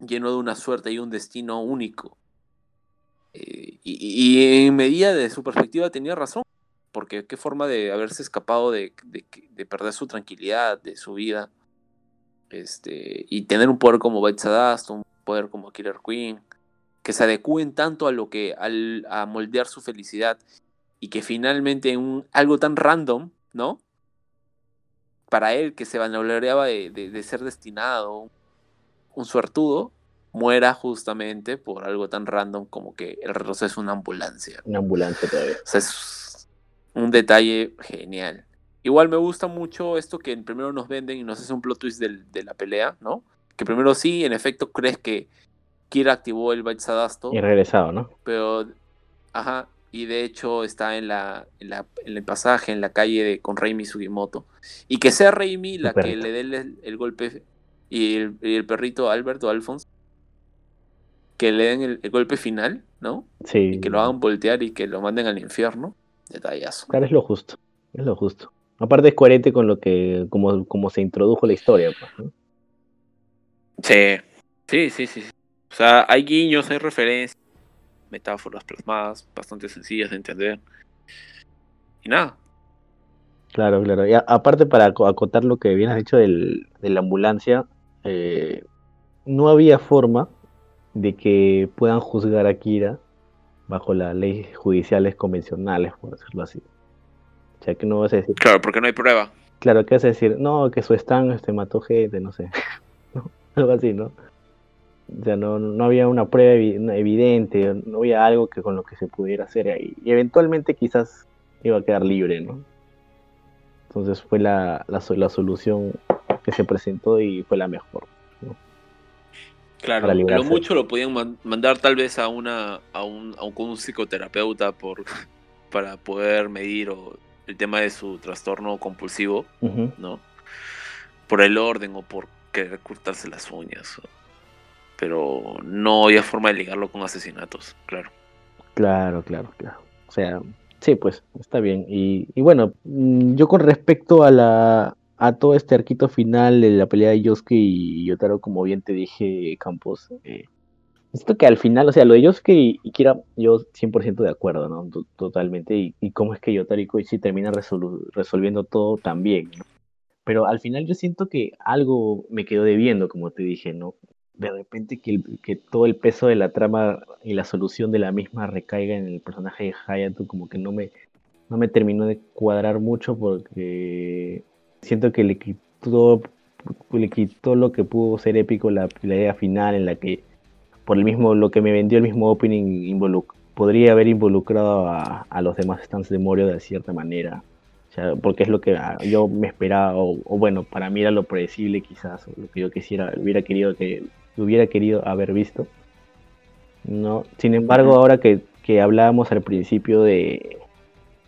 lleno de una suerte y un destino único. Eh, y, en medida de su perspectiva tenía razón, porque qué forma de haberse escapado de perder su tranquilidad, de su vida, este, y tener un poder como Betsadasto, un poder como Killer Queen, que se adecúen tanto a lo que, al, a moldear su felicidad, y que finalmente un, algo tan random, ¿no? Para él, que se vanagloriaba de, de, de ser destinado, un suertudo, muera justamente por algo tan random como que el reloj es una ambulancia. Una ambulancia todavía. O sea, es un detalle genial. Igual me gusta mucho esto que primero nos venden y nos hace un plot twist del- de la pelea, ¿no? Que primero sí, en efecto, crees que Kira activó el Bait Sadasto, Y regresado, ¿no? pero, ajá, y de hecho está en la, en la en el pasaje, en la calle de, con Reimi Sugimoto. Y que sea Reimi la que le dé el, el golpe, y el, y el perrito Alberto Alphonse, que le den el, el golpe final, ¿no? Sí. Y que lo hagan voltear y que lo manden al infierno. Detallazo. Claro, es lo justo. Es lo justo. Aparte es coherente con lo que, como, como se introdujo la historia, pues, ¿no? Sí. Sí, sí, sí. O sea, hay guiños, hay referencias, metáforas plasmadas, bastante sencillas de entender. Y nada. Claro, claro. Y a- aparte para aco- acotar lo que bien has dicho del, de la ambulancia, eh, no había forma de que puedan juzgar a Kira bajo las leyes judiciales convencionales, por decirlo así. O sea, que no vas a decir, Claro, porque no hay prueba. claro, que vas a decir, no, que su stand este, mató gente, no sé. Algo así, ¿no? O sea, no, no había una prueba evidente, no había algo que con lo que se pudiera hacer ahí. Y eventualmente quizás iba a quedar libre, ¿no? Entonces fue la, la, la solución que se presentó y fue la mejor. Claro, lo mucho lo podían man- mandar tal vez a una a un, a un psicoterapeuta por para poder medir o- el tema de su trastorno compulsivo. ¿no? Por el orden o por querer cortarse las uñas. Pero no había forma de ligarlo con asesinatos, claro. Claro, claro, claro. O sea, sí, pues está bien. Y, y bueno, mm, yo con respecto a la, a todo este arquito final de la pelea de Yosuke y Yotaro, como bien te dije, Campos, eh, esto que al final, o sea, lo de Yosuke y, Kira, yo 100% de acuerdo, ¿no? Totalmente. Y, cómo es que Yotaro y Koichi terminan resolu- resolviendo todo también. Pero al final yo siento que algo me quedó debiendo, como te dije, ¿no? De repente que, que todo el peso de la trama y la solución de la misma recaiga en el personaje de Hayato, como que no me, no me terminó de cuadrar mucho porque siento que le quitó, le quitó lo que pudo ser épico la pelea final en la que por el mismo lo que me vendió el mismo opening podría haber involucrado a, a los demás stands de Morio de cierta manera. O sea, porque es lo que ah, yo me esperaba, o, o bueno, para mí era lo predecible quizás, o lo que yo quisiera, hubiera querido que hubiera querido haber visto. No, sin embargo, ahora que, que hablábamos al principio de,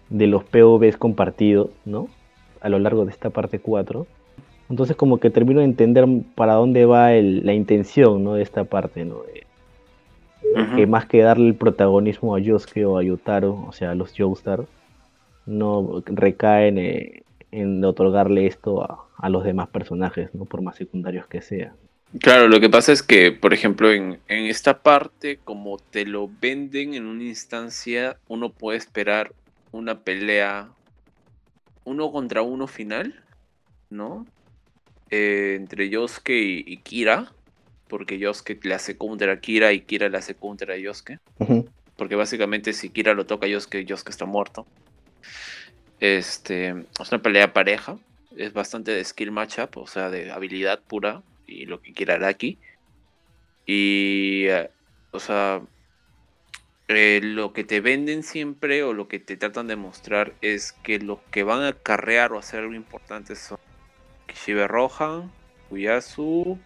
de los POVs compartidos, ¿no? A lo largo de esta parte 4. Entonces como que termino de entender para dónde va el- la intención, ¿no? De esta parte, ¿no? De- Que más que darle el protagonismo a Yosuke o a Yutaro, o sea, a los Joestar, no recaen eh, en otorgarle esto a, a los demás personajes, ¿no? Por más secundarios que sean. Claro, lo que pasa es que, por ejemplo, en, en esta parte, como te lo venden en una instancia, uno puede esperar una pelea uno contra uno final, ¿no? Eh, entre Yosuke y, y Kira, porque Yosuke le hace counter a Kira y Kira le hace counter a Yosuke. Porque básicamente si Kira lo toca a Yosuke, Yosuke está muerto. Este, es una pelea pareja. Es bastante de skill matchup, o sea, de habilidad pura y lo que quiera Araki. Y, eh, o sea, eh, lo que te venden siempre o lo que te tratan de mostrar es que los que van a acarrear o hacer algo importante son Kishibe Rohan, Kuyasu,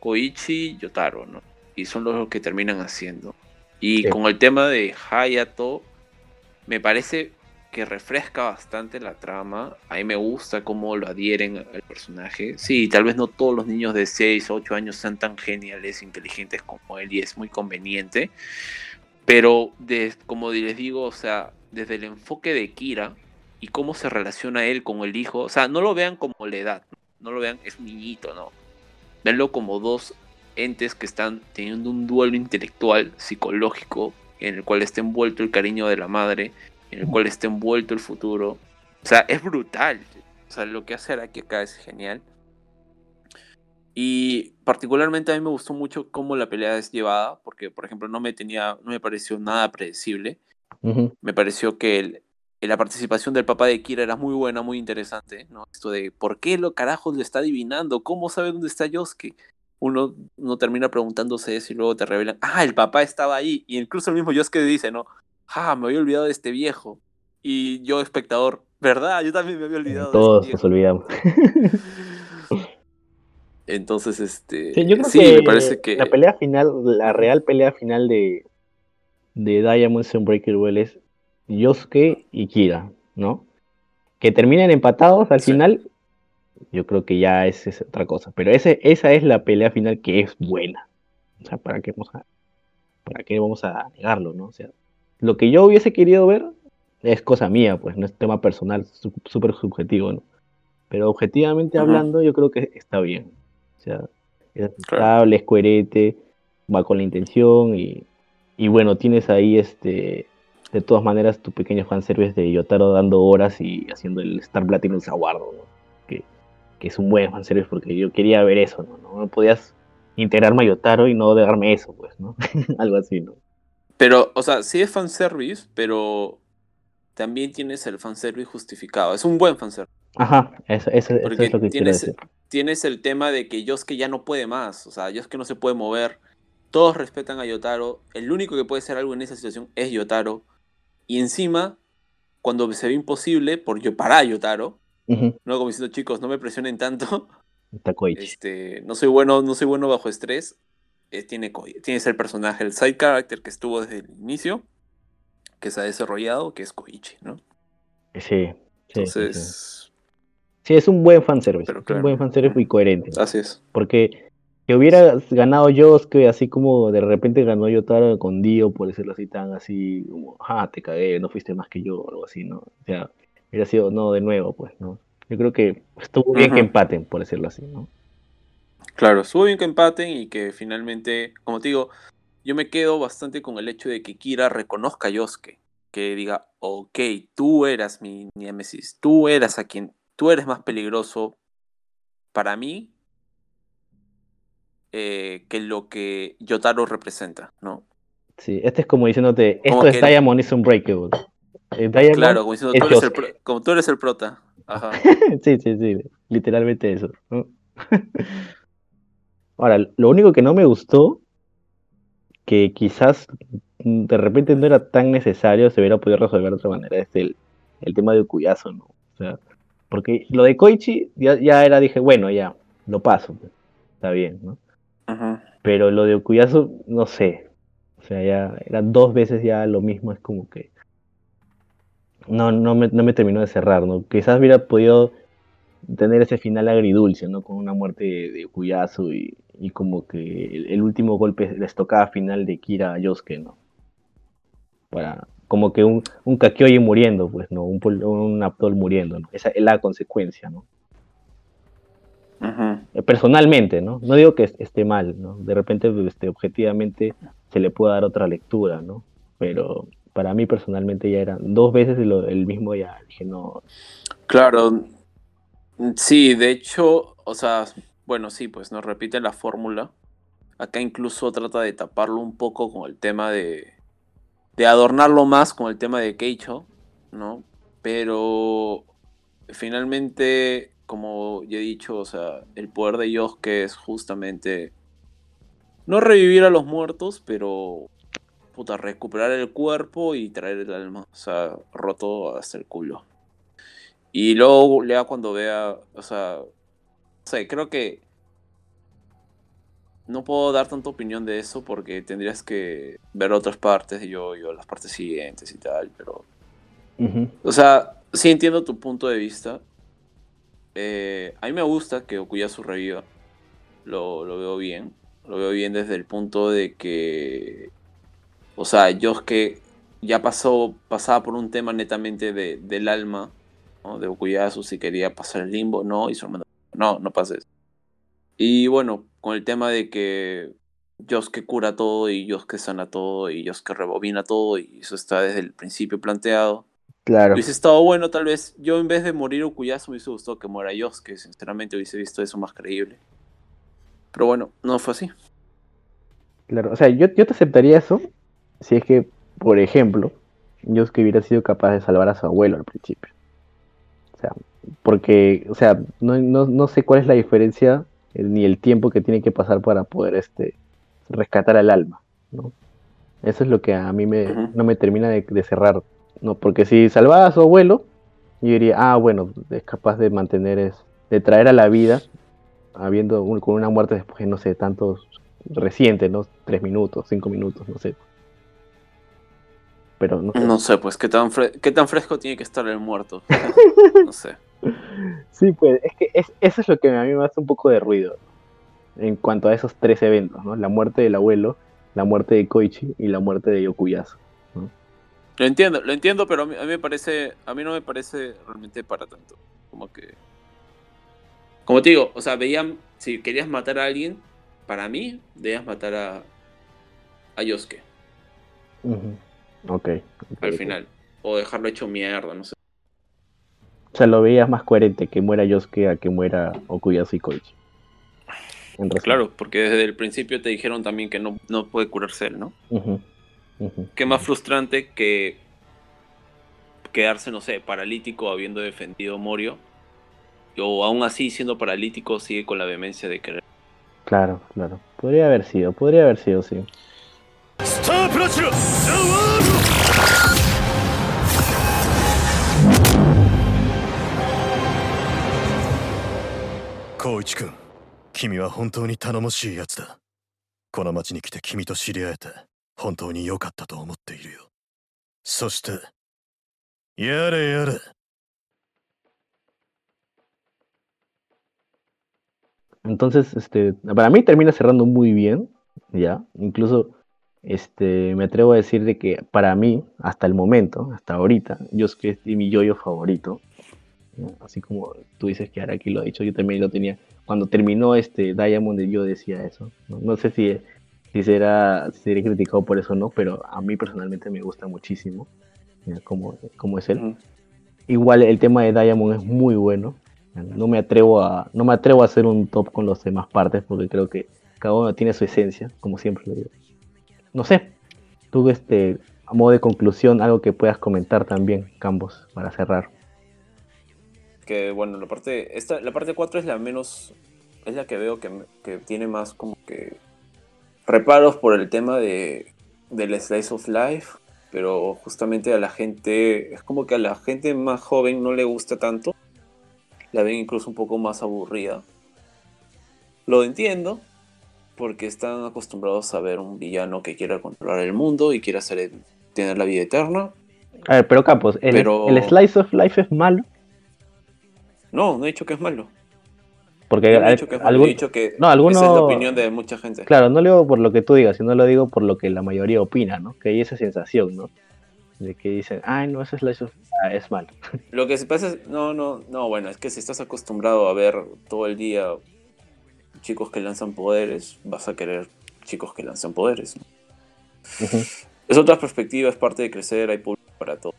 Koichi, Yotaro, ¿no? Y son los que terminan haciendo. Y Sí. con el tema de Hayato, me parece que refresca bastante la trama. A mí me gusta cómo lo adhieren al personaje. Sí, tal vez no todos los niños de 6 o 8 años sean tan geniales, inteligentes como él y es muy conveniente. Pero de- como les digo, o sea, desde el enfoque de Kira y cómo se relaciona él con el hijo, o sea, no lo vean como la edad, no lo vean, es un niñito, no. Venlo como dos entes que están teniendo un duelo intelectual, psicológico, en el cual está envuelto el cariño de la madre, en el cual está envuelto el futuro. O sea, es brutal. O sea, lo que hace Araki acá es genial. Y particularmente a mí me gustó mucho cómo la pelea es llevada, porque por ejemplo no me tenía, no me pareció nada predecible. Me pareció que el- la participación del papá de Kira era muy buena, muy interesante, ¿no? Esto de por qué lo carajos le está adivinando, cómo sabe dónde está Yosuke. Uno, uno termina preguntándose eso y luego te revelan, ah, el papá estaba ahí. Y incluso el mismo Yosuke dice, ¿no? Ah, me había olvidado de este viejo. Y yo, espectador, ¿verdad? Yo también me había olvidado Todos de nos este olvidamos. viejo. Entonces, este. Sí, yo creo sí, que me parece que. la pelea final, la real pelea final de, de Diamonds and Breaker es Yosuke y Kira, ¿no? Que terminan empatados al Sí. final, yo creo que ya es, es otra cosa. Pero ese, esa es la pelea final que es buena. O sea, ¿para qué vamos a, para qué vamos a negarlo, no? O sea, lo que yo hubiese querido ver es cosa mía, pues, no es tema personal, súper subjetivo, ¿no? Pero objetivamente hablando, yo creo que está bien. O sea, es aceptable, es coherente, va con la intención y, y bueno, tienes ahí este de todas maneras tu pequeño fanservice de Yotaro dando horas y haciendo el Star Platinum Saguardo, ¿no? que, que es un buen fanservice porque yo quería ver eso, ¿no? No, No podías integrarme a Yotaro y no darme eso, pues, ¿no? Algo así, ¿no? Pero, o sea, sí es fanservice, pero también tienes el fanservice justificado. Es un buen fanservice. Ajá, eso, eso- es lo que tienes, decir. tienes el tema de que Yosuke ya no puede más. O sea, Yosuke no se puede mover. Todos respetan a Yotaro. El único que puede hacer algo en esa situación es Yotaro. Y encima, cuando se ve imposible por yo para Yotaro, Ujú, no como diciendo chicos, no me presionen tanto. está Koichi. Este, no soy bueno, no soy bueno bajo estrés. eh, tiene, tienes el personaje, el side character que estuvo desde el inicio, que se ha desarrollado, que es Koichi, ¿no? Sí, sí, sí, sí. Entonces, Sí, es un buen fanservice. Pero es un buen fanservice y coherente. ¿no? así es. Porque que hubiera ganado Yosuke, así como de repente ganó Yotaro con Dio, por decirlo así, tan así, como, ah, te cagué, no fuiste más que yo, o algo así, ¿no? O sea, hubiera sido, no, de nuevo, pues, ¿no? Yo creo que estuvo bien que empaten, por decirlo así, ¿no? Claro, estuvo bien que empaten y que finalmente, como te digo, yo me quedo bastante con el hecho de que Kira reconozca a Yosuke. Que diga, ok, tú eras mi Nemesis, tú eras a quien, tú eres más peligroso para mí eh, que lo que Yotaro representa, ¿no? Sí, este es como diciéndote, Como esto es que- Diamond is Unbreakable. Diamond- Claro, como diciendo, tú eres, el Yosuke. pro- como tú eres el prota. Ajá. sí, sí, sí, literalmente eso. ¿no? Ahora, lo único que no me gustó, que quizás de repente no era tan necesario, se hubiera podido resolver de otra manera, es el, el tema de Okuyasu, ¿no? O sea, porque lo de Koichi ya, ya era, dije, bueno, ya, lo paso, pues, está bien, ¿no? Ujú. Pero lo de Okuyasu, no sé. O sea, ya eran dos veces ya lo mismo, es como que. No, no me, no me terminó de cerrar, ¿no? Quizás hubiera podido tener ese final agridulce, ¿no? Con una muerte de, de y, y como que el, último golpe les tocaba final de Kira a Yosuke, ¿no? Para, como que un, un muriendo, pues, ¿no? Un, un Aptol muriendo, ¿no? Esa es la consecuencia, ¿no? Eh, personalmente, ¿no? No digo que est- esté mal, ¿no? De repente, este, objetivamente, se le puede dar otra lectura, ¿no? Pero para mí personalmente ya eran dos veces el mismo, ya dije, no, Claro, sí, de hecho, o sea, bueno, sí, pues nos repite la fórmula. Acá incluso trata de taparlo un poco con el tema de, de adornarlo más con el tema de Keicho, ¿no? Pero finalmente, como ya he dicho, o sea, el poder de Yosuke es justamente no revivir a los muertos, pero puta, recuperar el cuerpo y traer el alma, o sea, roto hasta el culo. Y luego Lea cuando vea, o sea, no sé, creo que no puedo dar tanta opinión de eso porque tendrías que ver otras partes de yo, yo las partes siguientes y tal, pero, o sea, sí entiendo tu punto de vista. Eh, a mí me gusta que Okuyasu reviva, lo, veo bien, lo veo bien desde el punto de que, o sea, Yosuke ya pasó, pasaba por un tema netamente de, del alma, ¿no? de Okuyasu, si quería pasar el limbo, no, y su hermano, no, no pases. Y bueno, con el tema de que Yosuke cura todo y Yosuke sana todo y Yosuke rebobina todo y eso está desde el principio planteado. Claro, Hubiese estado bueno, tal vez. Yo en vez de morir Okuyasu me hubiese gustado que muera Yosuke. Sinceramente hubiese visto eso más creíble. Pero bueno, no fue así. claro. O sea, yo, yo te aceptaría eso si es que, por ejemplo, yo que hubiera sido capaz de salvar a su abuelo al principio. O sea, porque, o sea, no, no, no sé cuál es la diferencia eh, ni el tiempo que tiene que pasar para poder este rescatar al alma, ¿no? Eso es lo que a mí me, no me termina de, de cerrar, ¿no? Porque si salvaba a su abuelo, yo diría, ah, bueno, es capaz de mantener, es, de traer a la vida, habiendo un- con una muerte después, de, no sé, tantos reciente, ¿no? Tres minutos, cinco minutos, no sé. Pero no sé. No sé, pues, ¿qué tan, fre- qué tan fresco tiene que estar el muerto? no sé. Sí, pues, es que es, eso es lo que a mí me hace un poco de ruido en cuanto a esos tres eventos, ¿no? La muerte del abuelo, la muerte de Koichi y la muerte de Yokuyasu. Lo entiendo, lo entiendo, pero a mí, a mí me parece, a mí no me parece realmente para tanto. Como que, como te digo, o sea, veían, si querías matar a alguien, para mí debías matar a, a Yosuke Ujú. Ok. ok, al final, o dejarlo hecho mierda, no sé. O sea, lo veías más coherente que muera Yosuke a que muera Okuyasu y Koichi. Claro, porque desde el principio te dijeron también que no, no puede curarse él, ¿no? Ujú, ujú. Qué más frustrante que quedarse, no sé, paralítico habiendo defendido Morio. O aún así, siendo paralítico, sigue con la vehemencia de querer. Claro, claro. Podría haber sido, podría haber sido, sí. スタープラチナザ・ワールド光一君君は本当に頼もしいやつだこの町に来て君と知り合えて 本当に良かったと思っているよそしてやれやれ Entonces, este, para mí termina cerrando muy bien, ya. Incluso, este, me atrevo a decir de que para mí, hasta el momento, hasta ahorita, yo es que es mi yoyo favorito. ¿no? Así como tú dices que Araki lo ha dicho, yo también lo tenía. Cuando terminó este Diamond, yo decía eso. No, No sé si, si será seré criticado por eso o no, pero a mí personalmente me gusta muchísimo ¿ya? cómo, cómo es él. Igual el tema de Diamond es muy bueno. No me atrevo a, no me atrevo a hacer un top con las demás partes porque creo que cada uno tiene su esencia, como siempre lo digo. No sé, tú este, a modo de conclusión, algo que puedas comentar también, Campos, para cerrar. Que bueno, la parte, esta, la parte 4 es la menos, es la que veo que, que tiene más como que reparos por el tema de, del slice of life, pero justamente a la gente, es como que a la gente más joven no le gusta tanto, la ven incluso un poco más aburrida. Lo entiendo, porque están acostumbrados a ver un villano que quiera controlar el mundo y quiera hacer, tener la vida eterna. A ver, pero Campos, ¿el, Pero- el Slice of Life es malo? No, no he dicho que es malo. Porque al- dicho que algún- dicho que no, alguno- esa es la opinión de mucha gente. Claro, no lo digo por lo que tú digas, sino lo digo por lo que la mayoría opina, ¿no? Que hay esa sensación, ¿no? De que dicen, ay, no, ese Slice of ah, es malo. Lo que se pasa es, no, no, no, bueno, es que si estás acostumbrado a ver todo el día chicos que lanzan poderes, vas a querer chicos que lanzan poderes. ¿no? Es otra perspectiva, es parte de crecer, hay público para todo.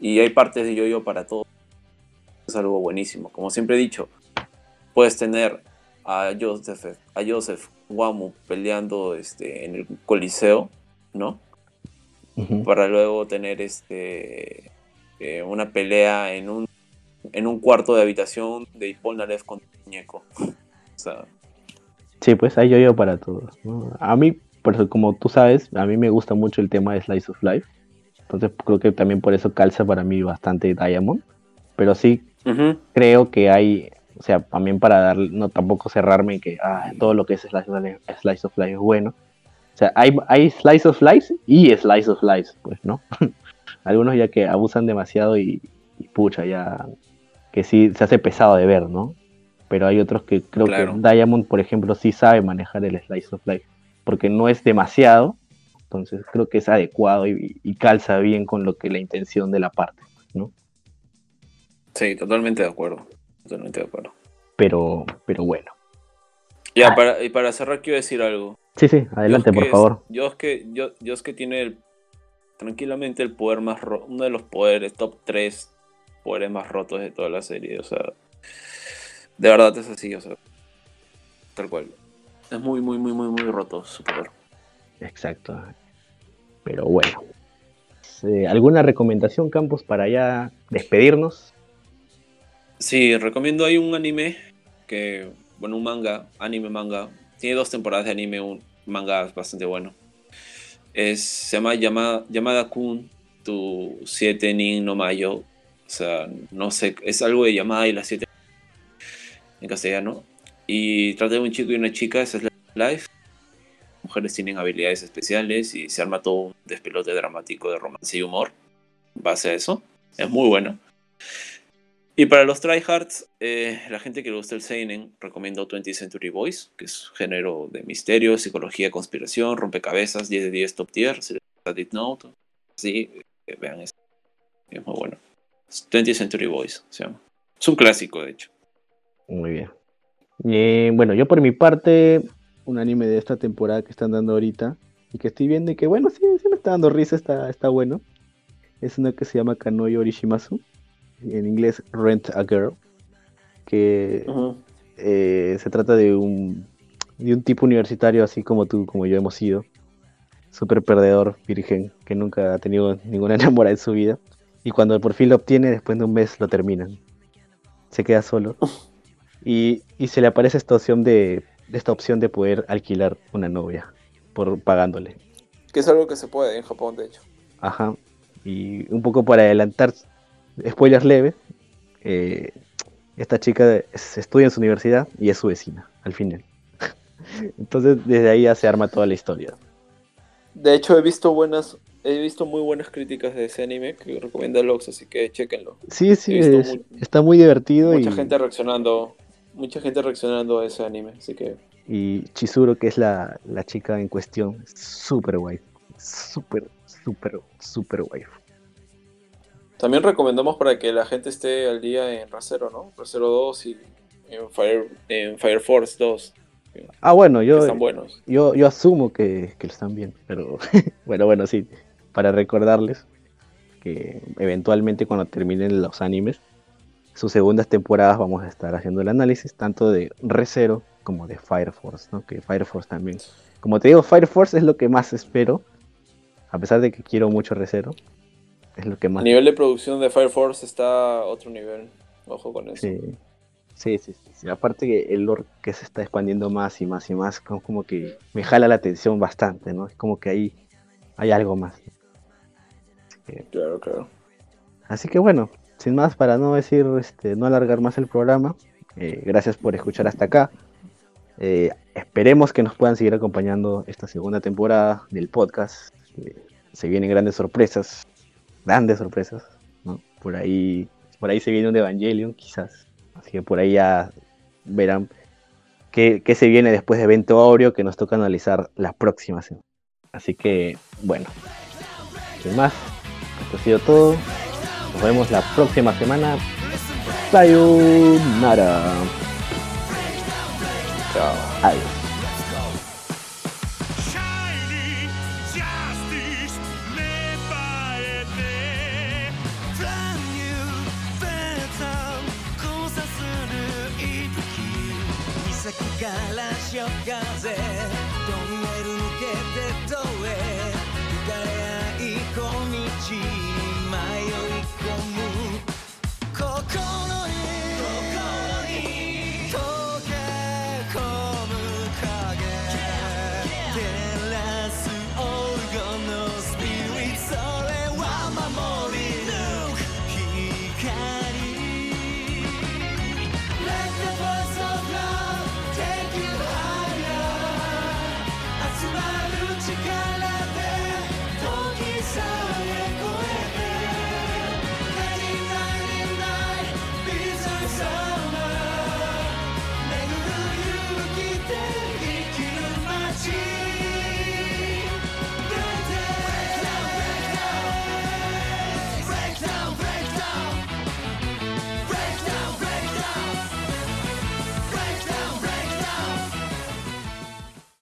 Y hay partes de yo-yo para todo. Es algo buenísimo. Como siempre he dicho, puedes tener a Joseph, a Joseph Wamu peleando este, en el Coliseo, ¿no? Para luego tener este eh, una pelea en un en un cuarto de habitación de Polnareff con muñeco. O sea, Sí, pues hay yo-yo para todos. ¿no? A mí, por eso, como tú sabes, a mí me gusta mucho el tema de Slice of Life. Entonces creo que también por eso calza para mí bastante Diamond. Pero sí creo que hay, o sea, también para dar, no tampoco cerrarme en que ah, todo lo que es Slice of Life, Slice of Life es bueno. O sea, hay, hay Slice of Life y Slice of Life, pues, ¿no? Algunos ya que abusan demasiado y, y pucha, ya que sí se hace pesado de ver, ¿no? Pero hay otros que creo Claro. que Diamond, por ejemplo, sí sabe manejar el Slice of Life, porque no es demasiado, entonces creo que es adecuado y, y calza bien con lo que la intención de la parte, ¿no? sí, totalmente de acuerdo. Totalmente de acuerdo. Pero, pero bueno. Ya, Ah. para, y para cerrar quiero decir algo. Sí, sí, adelante, por Yosuke favor. Yosuke, Yo- Yosuke tiene el- tranquilamente el poder más ro- uno de los poderes, top 3 poderes más rotos de toda la serie. O sea, de verdad es así, o sea, tal cual. Es muy, muy, muy, muy, muy roto su poder. Exacto. Pero bueno. Eh, ¿Alguna recomendación, Campos, para ya despedirnos? Sí, recomiendo hay un anime que, bueno, un manga, anime manga. Tiene dos temporadas de anime, un manga bastante bueno. Es, se llama Yamada, Yamada Kun, tu 7 nin no mayo. O sea, no sé, es algo de Yamada y las 7 en castellano. Y trata de un chico y una chica, esa es la life. Mujeres tienen habilidades especiales y se arma todo un despelote dramático de romance y humor. en Base a eso. Es muy bueno. Y para los tryhards, eh, la gente que le gusta el Seinen, recomiendo 20th Century Boys, que es género de misterio, psicología, conspiración, rompecabezas, 10 de 10 top tier, si les gusta Note, sí, eh, vean eso. Es muy bueno. Es 20th Century Boys se llama. Es un clásico, de hecho. Muy bien. Eh, bueno, yo por mi parte, un anime de esta temporada que están dando ahorita y que estoy viendo y que bueno, sí, sí me está dando risa, está, está bueno. Es uno que se llama Kanoyo Orishimasu, en inglés Rent a Girl, que eh, se trata de un, de un tipo universitario así como tú, como yo hemos sido. Súper perdedor, virgen, que nunca ha tenido ninguna enamorada en su vida. Y cuando por fin lo obtiene, después de un mes lo terminan. Se queda solo. Y, y se le aparece esta opción de, de esta opción de poder alquilar una novia por pagándole. Que es algo que se puede en Japón, de hecho. Ajá. Y un poco para adelantar, spoilers leves, eh, esta chica es- estudia en su universidad y es su vecina, al final. Entonces desde ahí ya se arma toda la historia. De hecho, he visto buenas, he visto muy buenas críticas de ese anime que recomienda Lox, así que chequenlo. Sí, sí, es- está muy divertido Mucha y, gente reaccionando, mucha gente reaccionando a ese anime, así que y Chizuru, que es la, la chica en cuestión, es súper guay. Súper, súper, súper guay. También recomendamos para que la gente esté al día en Racero, ¿no? Racero 2 y en Fire, en Fire Force 2. Ah, bueno, yo, están buenos. yo, yo asumo que, que están bien, pero bueno, bueno, sí, para recordarles que eventualmente cuando terminen los animes, sus segundas temporadas vamos a estar haciendo el análisis tanto de Recero como de Fire Force, ¿no? Que Fire Force también. Como te digo, Fire Force es lo que más espero, a pesar de que quiero mucho Recero, es lo que más... A nivel de producción de Fire Force está a otro nivel, ojo con eso. Sí. Sí, sí, sí, Aparte que el lore que se está expandiendo más y más y más, como, como que me jala la atención bastante, ¿no? Es como que ahí hay algo más. Así que, Claro, claro. así que bueno, sin más, para no decir, este, no alargar más el programa, eh, gracias por escuchar hasta acá. Eh, esperemos que nos puedan seguir acompañando esta segunda temporada del podcast. Eh, se vienen grandes sorpresas, grandes sorpresas, ¿no? Por ahí, por ahí se viene un Evangelion, quizás. Así que por ahí ya verán qué, qué se viene después de Evento Aureo que nos toca analizar la próxima semana. Así que, bueno, sin más, esto ha sido todo. Nos vemos la próxima semana. Sayonara. Chao. Adiós.